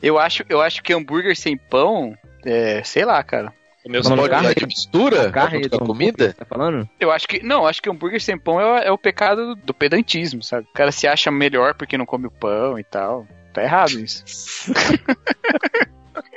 [SPEAKER 4] Eu acho, eu acho que hambúrguer sem pão. É, sei lá, cara.
[SPEAKER 8] O meu
[SPEAKER 2] Não,
[SPEAKER 3] Pode
[SPEAKER 2] carne-
[SPEAKER 3] usar de mistura
[SPEAKER 2] Carne
[SPEAKER 3] junto
[SPEAKER 2] do
[SPEAKER 3] com a
[SPEAKER 2] hambúrguer,
[SPEAKER 3] comida?
[SPEAKER 2] Tá falando?
[SPEAKER 4] Eu acho que. Não, acho que hambúrguer sem pão é, é o pecado do, do pedantismo, sabe? O cara se acha melhor porque não come o pão e tal. Tá errado isso.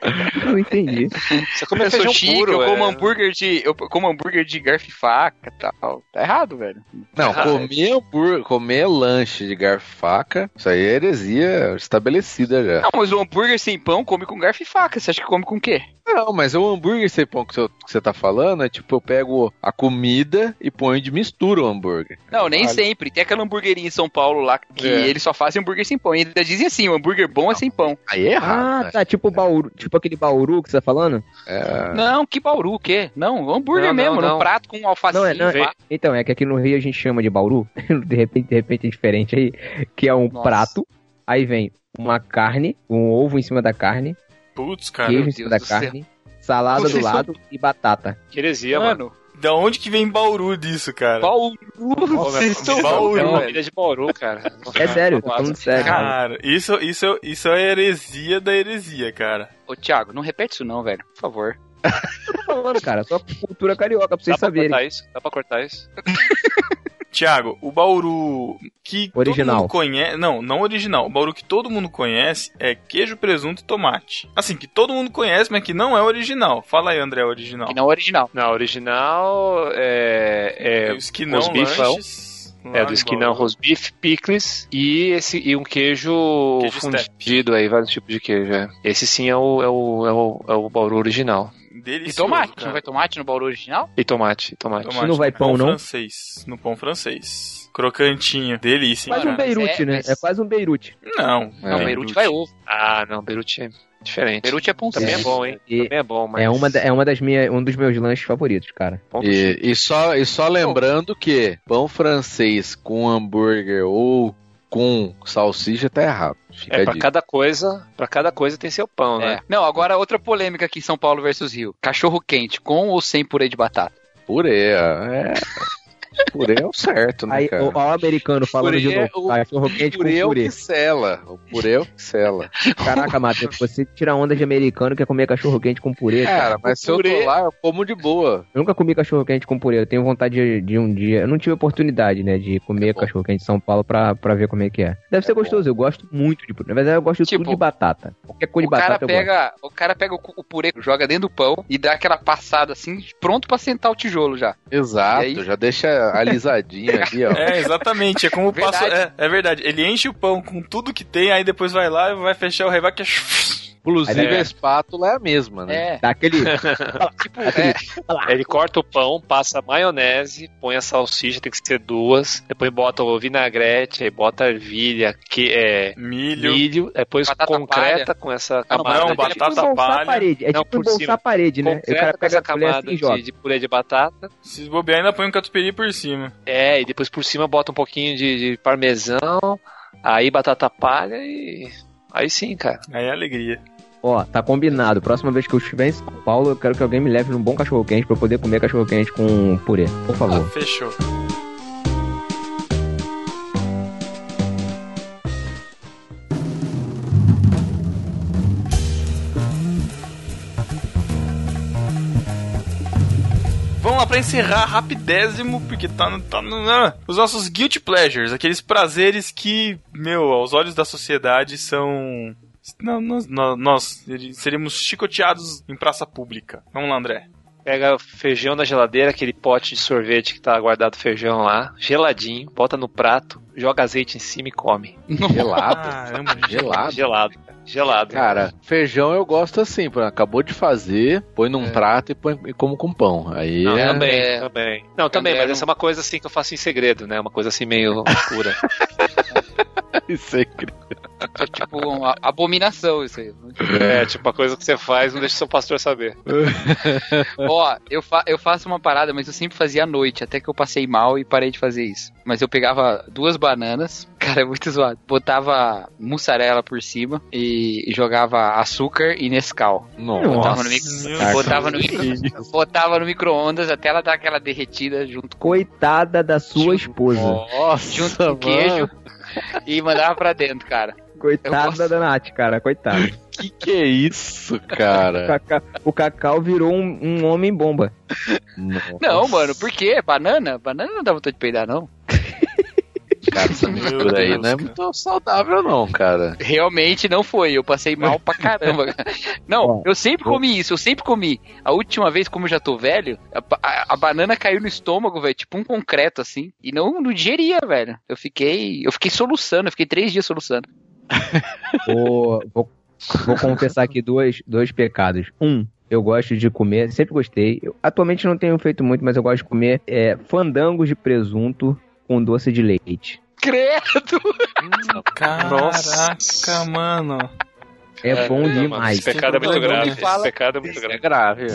[SPEAKER 2] Não entendi.
[SPEAKER 8] Você come feijão
[SPEAKER 4] chique,
[SPEAKER 8] puro,
[SPEAKER 4] eu como
[SPEAKER 8] é.
[SPEAKER 4] hambúrguer de. Eu como hambúrguer de garfo e faca e tal. Tá errado, velho.
[SPEAKER 3] Não,
[SPEAKER 8] Ah,
[SPEAKER 3] comer hambúrguer, comer lanche de garfo e faca, isso aí é heresia estabelecida já.
[SPEAKER 4] Não, mas o hambúrguer sem pão come com garfo e faca. Você acha que come com o quê?
[SPEAKER 3] Não, mas o hambúrguer sem pão que você, que você tá falando é tipo, eu pego a comida e ponho de mistura o hambúrguer.
[SPEAKER 4] Não, nem
[SPEAKER 3] Vale.
[SPEAKER 4] sempre. Tem aquela hamburgueria em São Paulo lá que
[SPEAKER 3] É.
[SPEAKER 4] eles só fazem hambúrguer sem pão. E ainda dizem assim: o hambúrguer bom é sem pão.
[SPEAKER 3] Aí é errado,
[SPEAKER 2] Ah,
[SPEAKER 3] né?
[SPEAKER 2] tá, tipo bauru, tipo aquele bauru que você tá falando?
[SPEAKER 3] É...
[SPEAKER 4] Não, que bauru, o quê? Não, hambúrguer
[SPEAKER 8] Não, não,
[SPEAKER 4] mesmo,
[SPEAKER 8] não.
[SPEAKER 4] num prato com um alfacinho.
[SPEAKER 2] Não, é, não,
[SPEAKER 4] pá.
[SPEAKER 2] Então, é que aqui no Rio a gente chama de bauru, de repente, de repente é diferente aí, que é um
[SPEAKER 4] Nossa.
[SPEAKER 2] prato, aí vem uma carne, um ovo em cima da carne,
[SPEAKER 1] Putz, cara.
[SPEAKER 2] queijo em cima
[SPEAKER 4] Deus
[SPEAKER 2] da
[SPEAKER 4] do céu.
[SPEAKER 2] carne, salada do
[SPEAKER 4] Vocês são-
[SPEAKER 2] lado e batata.
[SPEAKER 8] Que heresia, mano.
[SPEAKER 4] Mano,
[SPEAKER 1] Da onde que vem Bauru disso, cara?
[SPEAKER 4] Bauru, vocês estão
[SPEAKER 1] Bauru.
[SPEAKER 8] É uma de Bauru, cara.
[SPEAKER 2] É sério, tô falando sério.
[SPEAKER 1] Cara, isso, isso, isso é heresia da heresia, cara.
[SPEAKER 4] Ô, Thiago, não repete isso não, velho. Por favor.
[SPEAKER 2] Tô falando, cara, só cultura carioca pra vocês
[SPEAKER 8] Dá pra
[SPEAKER 2] saberem.
[SPEAKER 8] cortar isso? Dá pra cortar isso?
[SPEAKER 1] Tiago, o Bauru que
[SPEAKER 2] Original.
[SPEAKER 1] todo mundo conhece. Não, não original. O Bauru que todo mundo conhece é queijo, presunto e tomate. Assim, que todo mundo conhece, mas que não é original. Fala aí, André, original.
[SPEAKER 4] E não original.
[SPEAKER 8] Não, original é.
[SPEAKER 1] É,
[SPEAKER 8] É,
[SPEAKER 1] o esquinão,
[SPEAKER 8] rosbifão.
[SPEAKER 1] lanches. lá
[SPEAKER 8] é do esquinão rosbife, picles e, esse, e um queijo,
[SPEAKER 1] Queijo
[SPEAKER 8] fundido aí, vários tipos de queijo. É. Esse sim é o, é o, é o, é o Bauru original.
[SPEAKER 1] Delicioso,
[SPEAKER 4] E tomate.
[SPEAKER 1] cara.
[SPEAKER 4] Não vai tomate no Bauru original?
[SPEAKER 8] E tomate, tomate.
[SPEAKER 1] Tomate
[SPEAKER 2] não vai
[SPEAKER 1] no
[SPEAKER 2] pão, não?
[SPEAKER 1] francês. No pão francês. Crocantinho. Delícia, hein,
[SPEAKER 2] Quase um? Beirute,
[SPEAKER 4] é,
[SPEAKER 2] né?
[SPEAKER 4] mas-
[SPEAKER 2] É quase um Beirute.
[SPEAKER 1] Não.
[SPEAKER 4] Não,
[SPEAKER 3] É.
[SPEAKER 4] Beirute vai ovo.
[SPEAKER 8] Ah, não, Beirute é diferente.
[SPEAKER 4] Beirute é pão
[SPEAKER 8] Também é
[SPEAKER 4] seco.
[SPEAKER 8] bom, hein?
[SPEAKER 2] E
[SPEAKER 8] Também é bom, mas.
[SPEAKER 2] é uma, da- é uma das minhas, um dos meus lanches favoritos, cara.
[SPEAKER 3] E, e só, e só lembrando que pão francês com hambúrguer ou com salsicha tá errado. Fica
[SPEAKER 8] É, pra cada coisa, para cada coisa tem seu pão,
[SPEAKER 4] É.
[SPEAKER 8] né?
[SPEAKER 4] Não, agora outra polêmica aqui em São Paulo versus Rio. Cachorro quente, com ou sem purê de batata?
[SPEAKER 3] Purê, é. Purê é o certo, né,
[SPEAKER 2] Aí,
[SPEAKER 3] cara?
[SPEAKER 2] ó o americano falando de
[SPEAKER 3] Purê
[SPEAKER 2] novo.
[SPEAKER 3] é o-
[SPEAKER 2] Cachorro quente com
[SPEAKER 3] purê é o
[SPEAKER 2] purê.
[SPEAKER 3] que sela. O purê é o que sela.
[SPEAKER 2] Caraca, Matheus, você tira onda de americano que é comer cachorro quente com purê.
[SPEAKER 3] Cara, mas se eu
[SPEAKER 8] purê-
[SPEAKER 3] tô lá, eu como de boa.
[SPEAKER 2] Eu nunca comi cachorro quente com purê. Eu tenho vontade de, de um dia. Eu não tive oportunidade, né, de comer
[SPEAKER 3] É bom.
[SPEAKER 2] cachorro quente em São Paulo pra, pra ver como é que é. Deve ser
[SPEAKER 3] bom.
[SPEAKER 2] gostoso. Eu gosto muito de purê. Na verdade, eu gosto de
[SPEAKER 4] Tipo,
[SPEAKER 2] tudo de batata. Qualquer cor de
[SPEAKER 4] O cara,
[SPEAKER 2] batata eu gosto.
[SPEAKER 4] pega, o cara pega o, cu- o purê, joga dentro do pão e dá aquela passada assim, pronto pra sentar o tijolo já.
[SPEAKER 3] Exato,
[SPEAKER 4] aí?
[SPEAKER 3] já deixa alisadinho ali, ó.
[SPEAKER 1] É, exatamente. É como
[SPEAKER 4] Verdade.
[SPEAKER 1] passa. É, é verdade. Ele enche o pão com tudo que tem, aí depois vai lá e vai fechar o revac. É...
[SPEAKER 3] Inclusive
[SPEAKER 8] É.
[SPEAKER 3] a espátula é a mesma, né?
[SPEAKER 4] É,
[SPEAKER 2] Dá aquele.
[SPEAKER 4] tipo,
[SPEAKER 2] aquele
[SPEAKER 4] é,
[SPEAKER 8] Ele corta o pão, passa maionese, põe a salsicha, tem que ser duas, depois bota o vinagrete, aí bota ervilha, que é
[SPEAKER 1] Milho.
[SPEAKER 8] milho, depois
[SPEAKER 4] Batata
[SPEAKER 8] concreta com essa
[SPEAKER 4] Ah, não,
[SPEAKER 8] camada
[SPEAKER 1] não,
[SPEAKER 8] de,
[SPEAKER 1] batata
[SPEAKER 2] tipo
[SPEAKER 1] palha.
[SPEAKER 2] a parede. É
[SPEAKER 8] Não,
[SPEAKER 2] tipo
[SPEAKER 8] cima.
[SPEAKER 2] a parede, né? O
[SPEAKER 8] concreta
[SPEAKER 2] cara
[SPEAKER 8] com
[SPEAKER 2] pega
[SPEAKER 8] essa camada
[SPEAKER 2] assim
[SPEAKER 8] de, de purê de batata.
[SPEAKER 1] Se bobear, ainda põe um catupiry por cima.
[SPEAKER 8] É, e depois por cima bota um pouquinho de, de parmesão, aí batata palha e. Aí sim, cara.
[SPEAKER 1] Aí é alegria.
[SPEAKER 2] Ó, tá combinado. Próxima vez que eu estiver em São Paulo, eu quero que alguém me leve num bom cachorro quente pra eu poder comer cachorro quente com purê. Por favor.
[SPEAKER 1] Fechou. Vamos lá pra encerrar rapidésimo, porque tá tá no. ah, Os nossos guilty pleasures, aqueles prazeres que, meu, aos olhos da sociedade são. Não, nós, nós- nós seríamos chicoteados em praça pública. Vamos lá, André.
[SPEAKER 8] Pega feijão da geladeira, aquele pote de sorvete que tá guardado feijão lá, geladinho, bota no prato, joga azeite em cima e come.
[SPEAKER 3] Gelado.
[SPEAKER 1] Caramba,
[SPEAKER 3] Gelado.
[SPEAKER 8] Gelado, cara. Gelado.
[SPEAKER 3] Cara, feijão eu gosto assim, acabou de fazer, põe num prato e, põe, e como com pão. Aí
[SPEAKER 8] Não,
[SPEAKER 3] é...
[SPEAKER 8] também,
[SPEAKER 4] é-
[SPEAKER 8] também. Não, também,
[SPEAKER 4] André
[SPEAKER 8] mas
[SPEAKER 4] não-
[SPEAKER 8] essa é uma coisa assim que eu faço em segredo, né? Uma coisa assim meio oscura.
[SPEAKER 3] Isso é incrível.
[SPEAKER 4] É tipo uma abominação isso aí.
[SPEAKER 8] é, tipo, uma coisa que você faz, não deixa seu pastor saber.
[SPEAKER 4] Ó, eu, fa eu faço uma parada, mas eu sempre fazia à noite, até que eu passei mal e parei de fazer isso. Mas eu pegava duas bananas, cara, é muito zoado. Botava mussarela por cima e jogava açúcar e Nescau. Botava no, mic- botava no, micro botava no micro-ondas até ela dar aquela derretida junto com,
[SPEAKER 2] Coitada da sua esposa.
[SPEAKER 3] Nossa,
[SPEAKER 4] junto com o queijo e mandava pra dentro, cara.
[SPEAKER 2] Coitada
[SPEAKER 4] gosto.
[SPEAKER 2] da Nath, cara. Coitada.
[SPEAKER 3] Que que é isso,
[SPEAKER 2] O
[SPEAKER 3] cara?
[SPEAKER 2] Cacau, o Cacau virou um, um homem bomba.
[SPEAKER 4] Não, mano, por quê? Banana? Banana não dá vontade de peidar, não.
[SPEAKER 3] Cara, essa mistura aí
[SPEAKER 1] Deus,
[SPEAKER 3] não é
[SPEAKER 1] cara.
[SPEAKER 3] muito saudável não, cara.
[SPEAKER 4] Realmente não foi, eu passei mal pra caramba. Não, eu sempre comi isso, eu sempre comi. A última vez, como eu já tô velho, a, a- a banana caiu no estômago, velho, tipo um concreto assim, e não, não digeria, velho. Eu fiquei, eu fiquei soluçando, eu fiquei três dias soluçando.
[SPEAKER 2] Vou, vou, vou confessar aqui dois, dois pecados. Um, eu gosto de comer, sempre gostei. Eu, atualmente não tenho feito muito, mas eu gosto de comer é, fandangos de presunto com doce de leite.
[SPEAKER 4] Credo!
[SPEAKER 1] Caraca, mano.
[SPEAKER 2] É bom
[SPEAKER 8] mano,
[SPEAKER 2] demais.
[SPEAKER 8] Esse pecado é muito grave.
[SPEAKER 4] fala-
[SPEAKER 8] Esse pecado é muito
[SPEAKER 3] É
[SPEAKER 8] grave.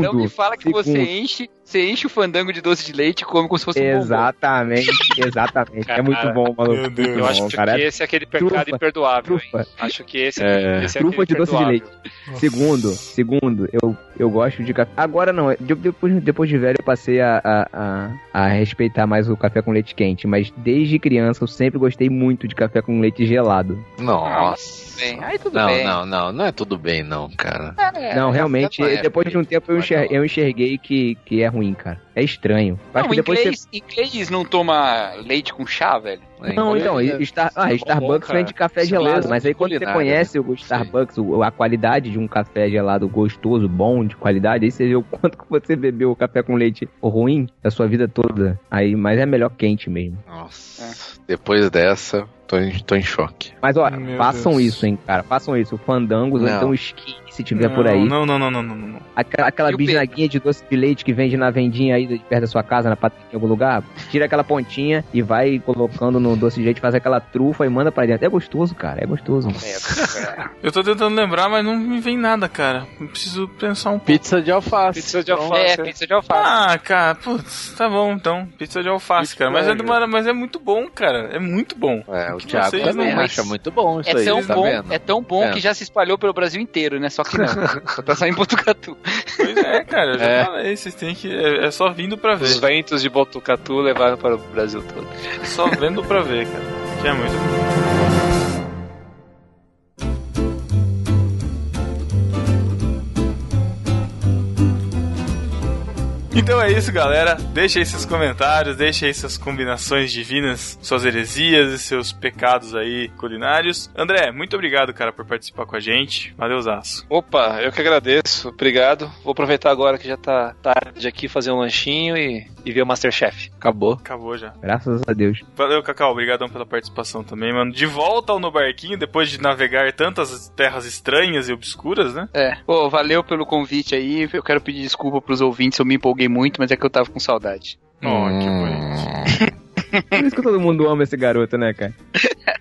[SPEAKER 4] Não me fala que você
[SPEAKER 2] segundo.
[SPEAKER 4] enche, você enche o fandango de doce de leite e come como se fosse um bombom.
[SPEAKER 2] Exatamente, exatamente. É muito bom, maluco.
[SPEAKER 1] Meu Deus.
[SPEAKER 8] Eu acho
[SPEAKER 2] bom,
[SPEAKER 8] que
[SPEAKER 2] cara.
[SPEAKER 8] esse é aquele pecado
[SPEAKER 2] Trufa.
[SPEAKER 8] imperdoável, hein?
[SPEAKER 2] Trufa.
[SPEAKER 8] Acho que esse
[SPEAKER 3] É.
[SPEAKER 8] esse é
[SPEAKER 2] Trufa
[SPEAKER 8] aquele
[SPEAKER 2] de doce de leite.
[SPEAKER 8] imperdoável.
[SPEAKER 2] Segundo, segundo, eu, eu gosto de café. Agora não, de- depois, depois de velho eu passei a, a, a, a respeitar mais o café com leite quente, mas desde criança eu sempre gostei muito de café com leite gelado.
[SPEAKER 3] Nossa.
[SPEAKER 4] Bem, aí tudo
[SPEAKER 3] Não,
[SPEAKER 4] bem.
[SPEAKER 3] não, não, não é tudo bem não, cara.
[SPEAKER 4] É,
[SPEAKER 2] não, realmente,
[SPEAKER 3] é,
[SPEAKER 2] depois de um tempo eu,
[SPEAKER 3] vai
[SPEAKER 2] enxer-
[SPEAKER 3] falar.
[SPEAKER 2] eu enxerguei que, que é ruim, cara. É estranho. Acho
[SPEAKER 4] Não,
[SPEAKER 2] que depois
[SPEAKER 4] inglês, inglês não toma leite com chá, velho?
[SPEAKER 2] você... Não, então,
[SPEAKER 3] Inglês é-
[SPEAKER 2] Star... ah, Starbucks vende café gelado,
[SPEAKER 3] é
[SPEAKER 2] mas aí quando você conhece o Starbucks, o- a qualidade de um café gelado gostoso, bom, de qualidade, aí você vê o quanto que você bebeu café com leite ruim da sua vida toda. Aí, mas é melhor quente mesmo.
[SPEAKER 3] Nossa. Depois dessa, tô em, tô em choque.
[SPEAKER 2] Mas ó,
[SPEAKER 1] Meu
[SPEAKER 2] façam
[SPEAKER 1] Deus.
[SPEAKER 2] isso, hein, cara. Façam isso. Fandangos, ou
[SPEAKER 3] Não.
[SPEAKER 2] então skin, se tiver por aí.
[SPEAKER 1] Não, não, não, não, não, não. não.
[SPEAKER 2] Aquela, aquela
[SPEAKER 4] o
[SPEAKER 2] bisnaguinha de doce de leite que vende na vendinha aí de perto da sua casa, na padaria, em algum lugar. Tira aquela pontinha e vai colocando no doce de leite, faz aquela trufa e manda pra dentro. É gostoso, cara. É gostoso.
[SPEAKER 1] Eu tô tentando lembrar, mas não me vem nada, cara. Eu preciso pensar um pouco.
[SPEAKER 3] Pizza de alface.
[SPEAKER 8] Pizza de
[SPEAKER 4] É,
[SPEAKER 8] alface.
[SPEAKER 4] pizza de alface.
[SPEAKER 1] Ah, cara, putz, tá bom então. Pizza de alface, cara. Mas é, mas é muito bom, cara. É muito bom.
[SPEAKER 3] É, o
[SPEAKER 1] Que
[SPEAKER 3] Thiago
[SPEAKER 1] vocês
[SPEAKER 3] também
[SPEAKER 1] não-
[SPEAKER 3] acha muito bom isso
[SPEAKER 4] É
[SPEAKER 3] aí,
[SPEAKER 4] tão,
[SPEAKER 3] tá
[SPEAKER 4] bom,
[SPEAKER 3] vendo?
[SPEAKER 4] é tão bom
[SPEAKER 3] É.
[SPEAKER 4] que já se espalhou pelo Brasil inteiro, né? Só que não. Só tá só em Botucatu.
[SPEAKER 1] Pois é, cara. Eu já
[SPEAKER 3] É.
[SPEAKER 1] falei. Vocês têm que. É, é só vindo pra
[SPEAKER 8] Os
[SPEAKER 1] ver.
[SPEAKER 8] ventos de Botucatu levaram para o Brasil todo.
[SPEAKER 1] Só vendo pra ver, cara. Que é muito bom. Então é isso, galera. Deixe aí seus comentários, deixe aí suas combinações divinas, suas heresias e seus pecados aí culinários. André, muito obrigado, cara, por participar com a gente. Valeu, Zaço.
[SPEAKER 8] Opa, eu que agradeço. Obrigado. Vou aproveitar agora que já tá tarde aqui, fazer um lanchinho e, e ver o Masterchef.
[SPEAKER 3] Acabou.
[SPEAKER 1] Acabou já.
[SPEAKER 2] Graças a Deus.
[SPEAKER 1] Valeu, Cacau. Obrigadão pela participação também, mano. De volta ao No Barquinho, depois de navegar tantas terras estranhas e obscuras, né?
[SPEAKER 4] É. Pô, valeu pelo convite aí. Eu quero pedir desculpa pros ouvintes, eu me empolguei muito, mas é que eu tava com saudade.
[SPEAKER 1] Oh, que
[SPEAKER 3] Hum.
[SPEAKER 1] bonito.
[SPEAKER 2] Por isso que todo mundo ama esse garoto, né, cara?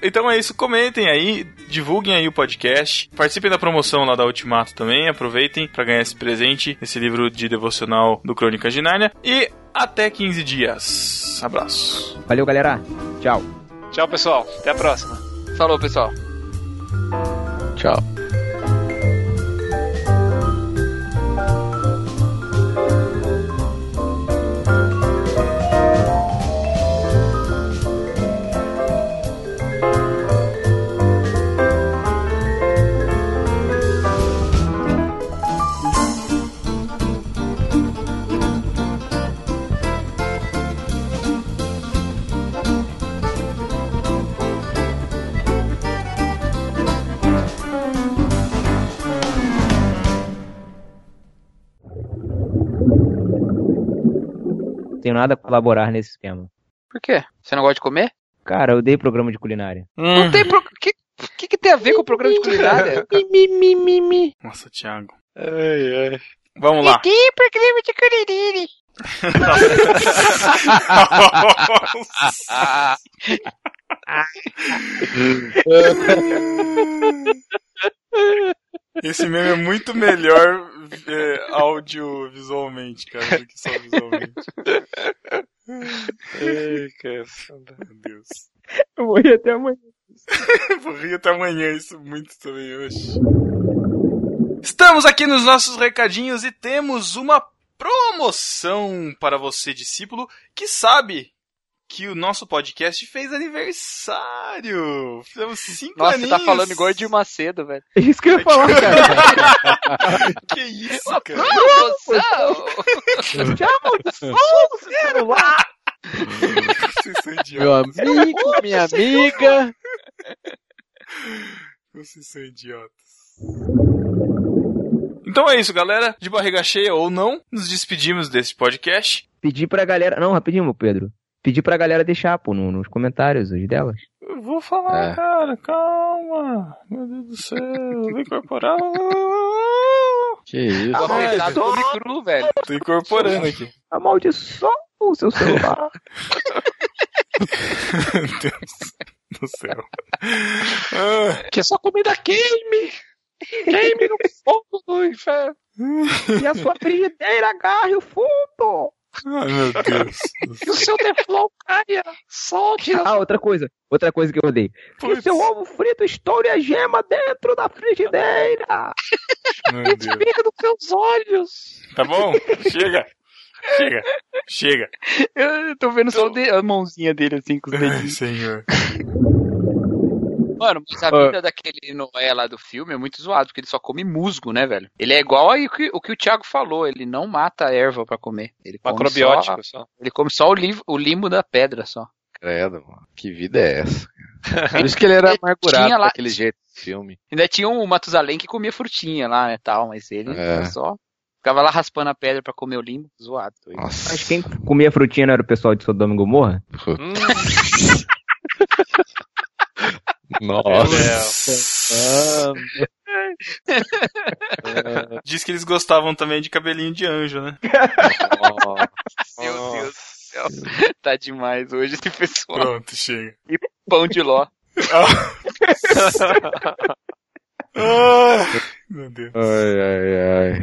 [SPEAKER 1] Então é isso, comentem aí, divulguem aí o podcast, participem da promoção lá da Ultimato também, aproveitem pra ganhar esse presente, esse livro de devocional do Crônica de Nárnia e até 15 dias. Abraço.
[SPEAKER 2] Valeu, galera. Tchau.
[SPEAKER 8] Tchau, pessoal. Até a próxima.
[SPEAKER 4] Falou, pessoal.
[SPEAKER 3] Tchau.
[SPEAKER 2] Tenho nada a colaborar nesse tema.
[SPEAKER 4] Por quê? Você não gosta de comer?
[SPEAKER 2] Cara, eu odeio programa de culinária.
[SPEAKER 4] Não tem pro... que, que que tem a ver com o programa de culinária?
[SPEAKER 1] Nossa, Thiago.
[SPEAKER 8] Ai, ai.
[SPEAKER 1] Vamos lá.
[SPEAKER 4] tem programa de culinária.
[SPEAKER 1] Nossa. Esse meme é muito melhor é, audiovisualmente, cara, do que só visualmente.
[SPEAKER 8] Ai, caçamba.
[SPEAKER 1] Meu Deus.
[SPEAKER 2] Eu vou ir até amanhã.
[SPEAKER 1] Vou rir até amanhã, isso muito também hoje. Estamos aqui nos nossos recadinhos e temos uma promoção para você, discípulo, que sabe que o nosso podcast fez aniversário. Fizemos cinco
[SPEAKER 4] Nossa, você tá
[SPEAKER 1] aninhos.
[SPEAKER 4] falando igual de Macedo, velho.
[SPEAKER 2] É isso que eu ia falar, cara.
[SPEAKER 1] Que isso, cara?
[SPEAKER 4] Promoção!
[SPEAKER 2] Tchau, o celular.
[SPEAKER 1] Vocês são
[SPEAKER 3] Meu amigo, minha amiga.
[SPEAKER 1] Vocês são idiotas. Então é isso, galera. De barriga cheia ou não, nos despedimos desse podcast.
[SPEAKER 2] Pedir pra galera. Não, rapidinho, meu Pedro. Pedir pra galera deixar, pô, no- nos comentários os delas.
[SPEAKER 1] Eu vou falar,
[SPEAKER 3] É.
[SPEAKER 1] cara, calma. Meu Deus do céu, vou incorporar.
[SPEAKER 3] Que isso?
[SPEAKER 4] O afetado come cru, velho.
[SPEAKER 1] Tô incorporando aqui.
[SPEAKER 2] Amaldiçoa o seu celular.
[SPEAKER 1] Meu Deus do céu. Ah,
[SPEAKER 8] Que é só comida queime! Queime no fogo do inferno!
[SPEAKER 2] e a sua frigideira agarre o fundo.
[SPEAKER 1] Ai, meu Deus. do
[SPEAKER 8] E o seu teflon caia! Solte
[SPEAKER 2] Ah, outra coisa. Outra coisa que eu odeio. Que
[SPEAKER 1] Putz,
[SPEAKER 2] seu ovo frito estoure a gema dentro da frigideira.
[SPEAKER 1] Meu Deus.
[SPEAKER 8] nos seus olhos!
[SPEAKER 1] Tá bom? Chega. Chega. Chega.
[SPEAKER 4] Eu tô vendo só o de- a mãozinha dele assim com os
[SPEAKER 1] Ai,
[SPEAKER 4] dedinhos.
[SPEAKER 1] senhor.
[SPEAKER 4] Mano, mas a vida daquele Noé lá do filme é muito zoado, porque ele só come musgo, né, velho? Ele é igual aí o que, o que o Thiago falou, ele não mata a erva pra comer. Ele come
[SPEAKER 8] Macrobiótico
[SPEAKER 4] só,
[SPEAKER 8] só.
[SPEAKER 4] ele come só o, li- o limo da pedra só.
[SPEAKER 3] Credo, mano. Que vida é essa? Por isso que ele era
[SPEAKER 4] Ele
[SPEAKER 3] amargurado
[SPEAKER 4] tinha lá-
[SPEAKER 3] daquele jeito no filme.
[SPEAKER 4] Ainda tinha um Matusalém que comia frutinha lá, né, tal, mas ele
[SPEAKER 3] É.
[SPEAKER 4] só ficava lá raspando a pedra pra comer o limo, zoado.
[SPEAKER 3] Nossa.
[SPEAKER 2] Mas quem comia frutinha não era o pessoal de Sodoma e Gomorra?
[SPEAKER 8] Hum,
[SPEAKER 3] Nossa.
[SPEAKER 1] Diz que eles gostavam também de cabelinho de anjo, né?
[SPEAKER 4] Meu Deus do céu. Tá demais hoje esse pessoal.
[SPEAKER 1] Pronto, chega.
[SPEAKER 4] Pão de ló.
[SPEAKER 1] Ah, meu Deus.
[SPEAKER 3] Ai, ai, ai.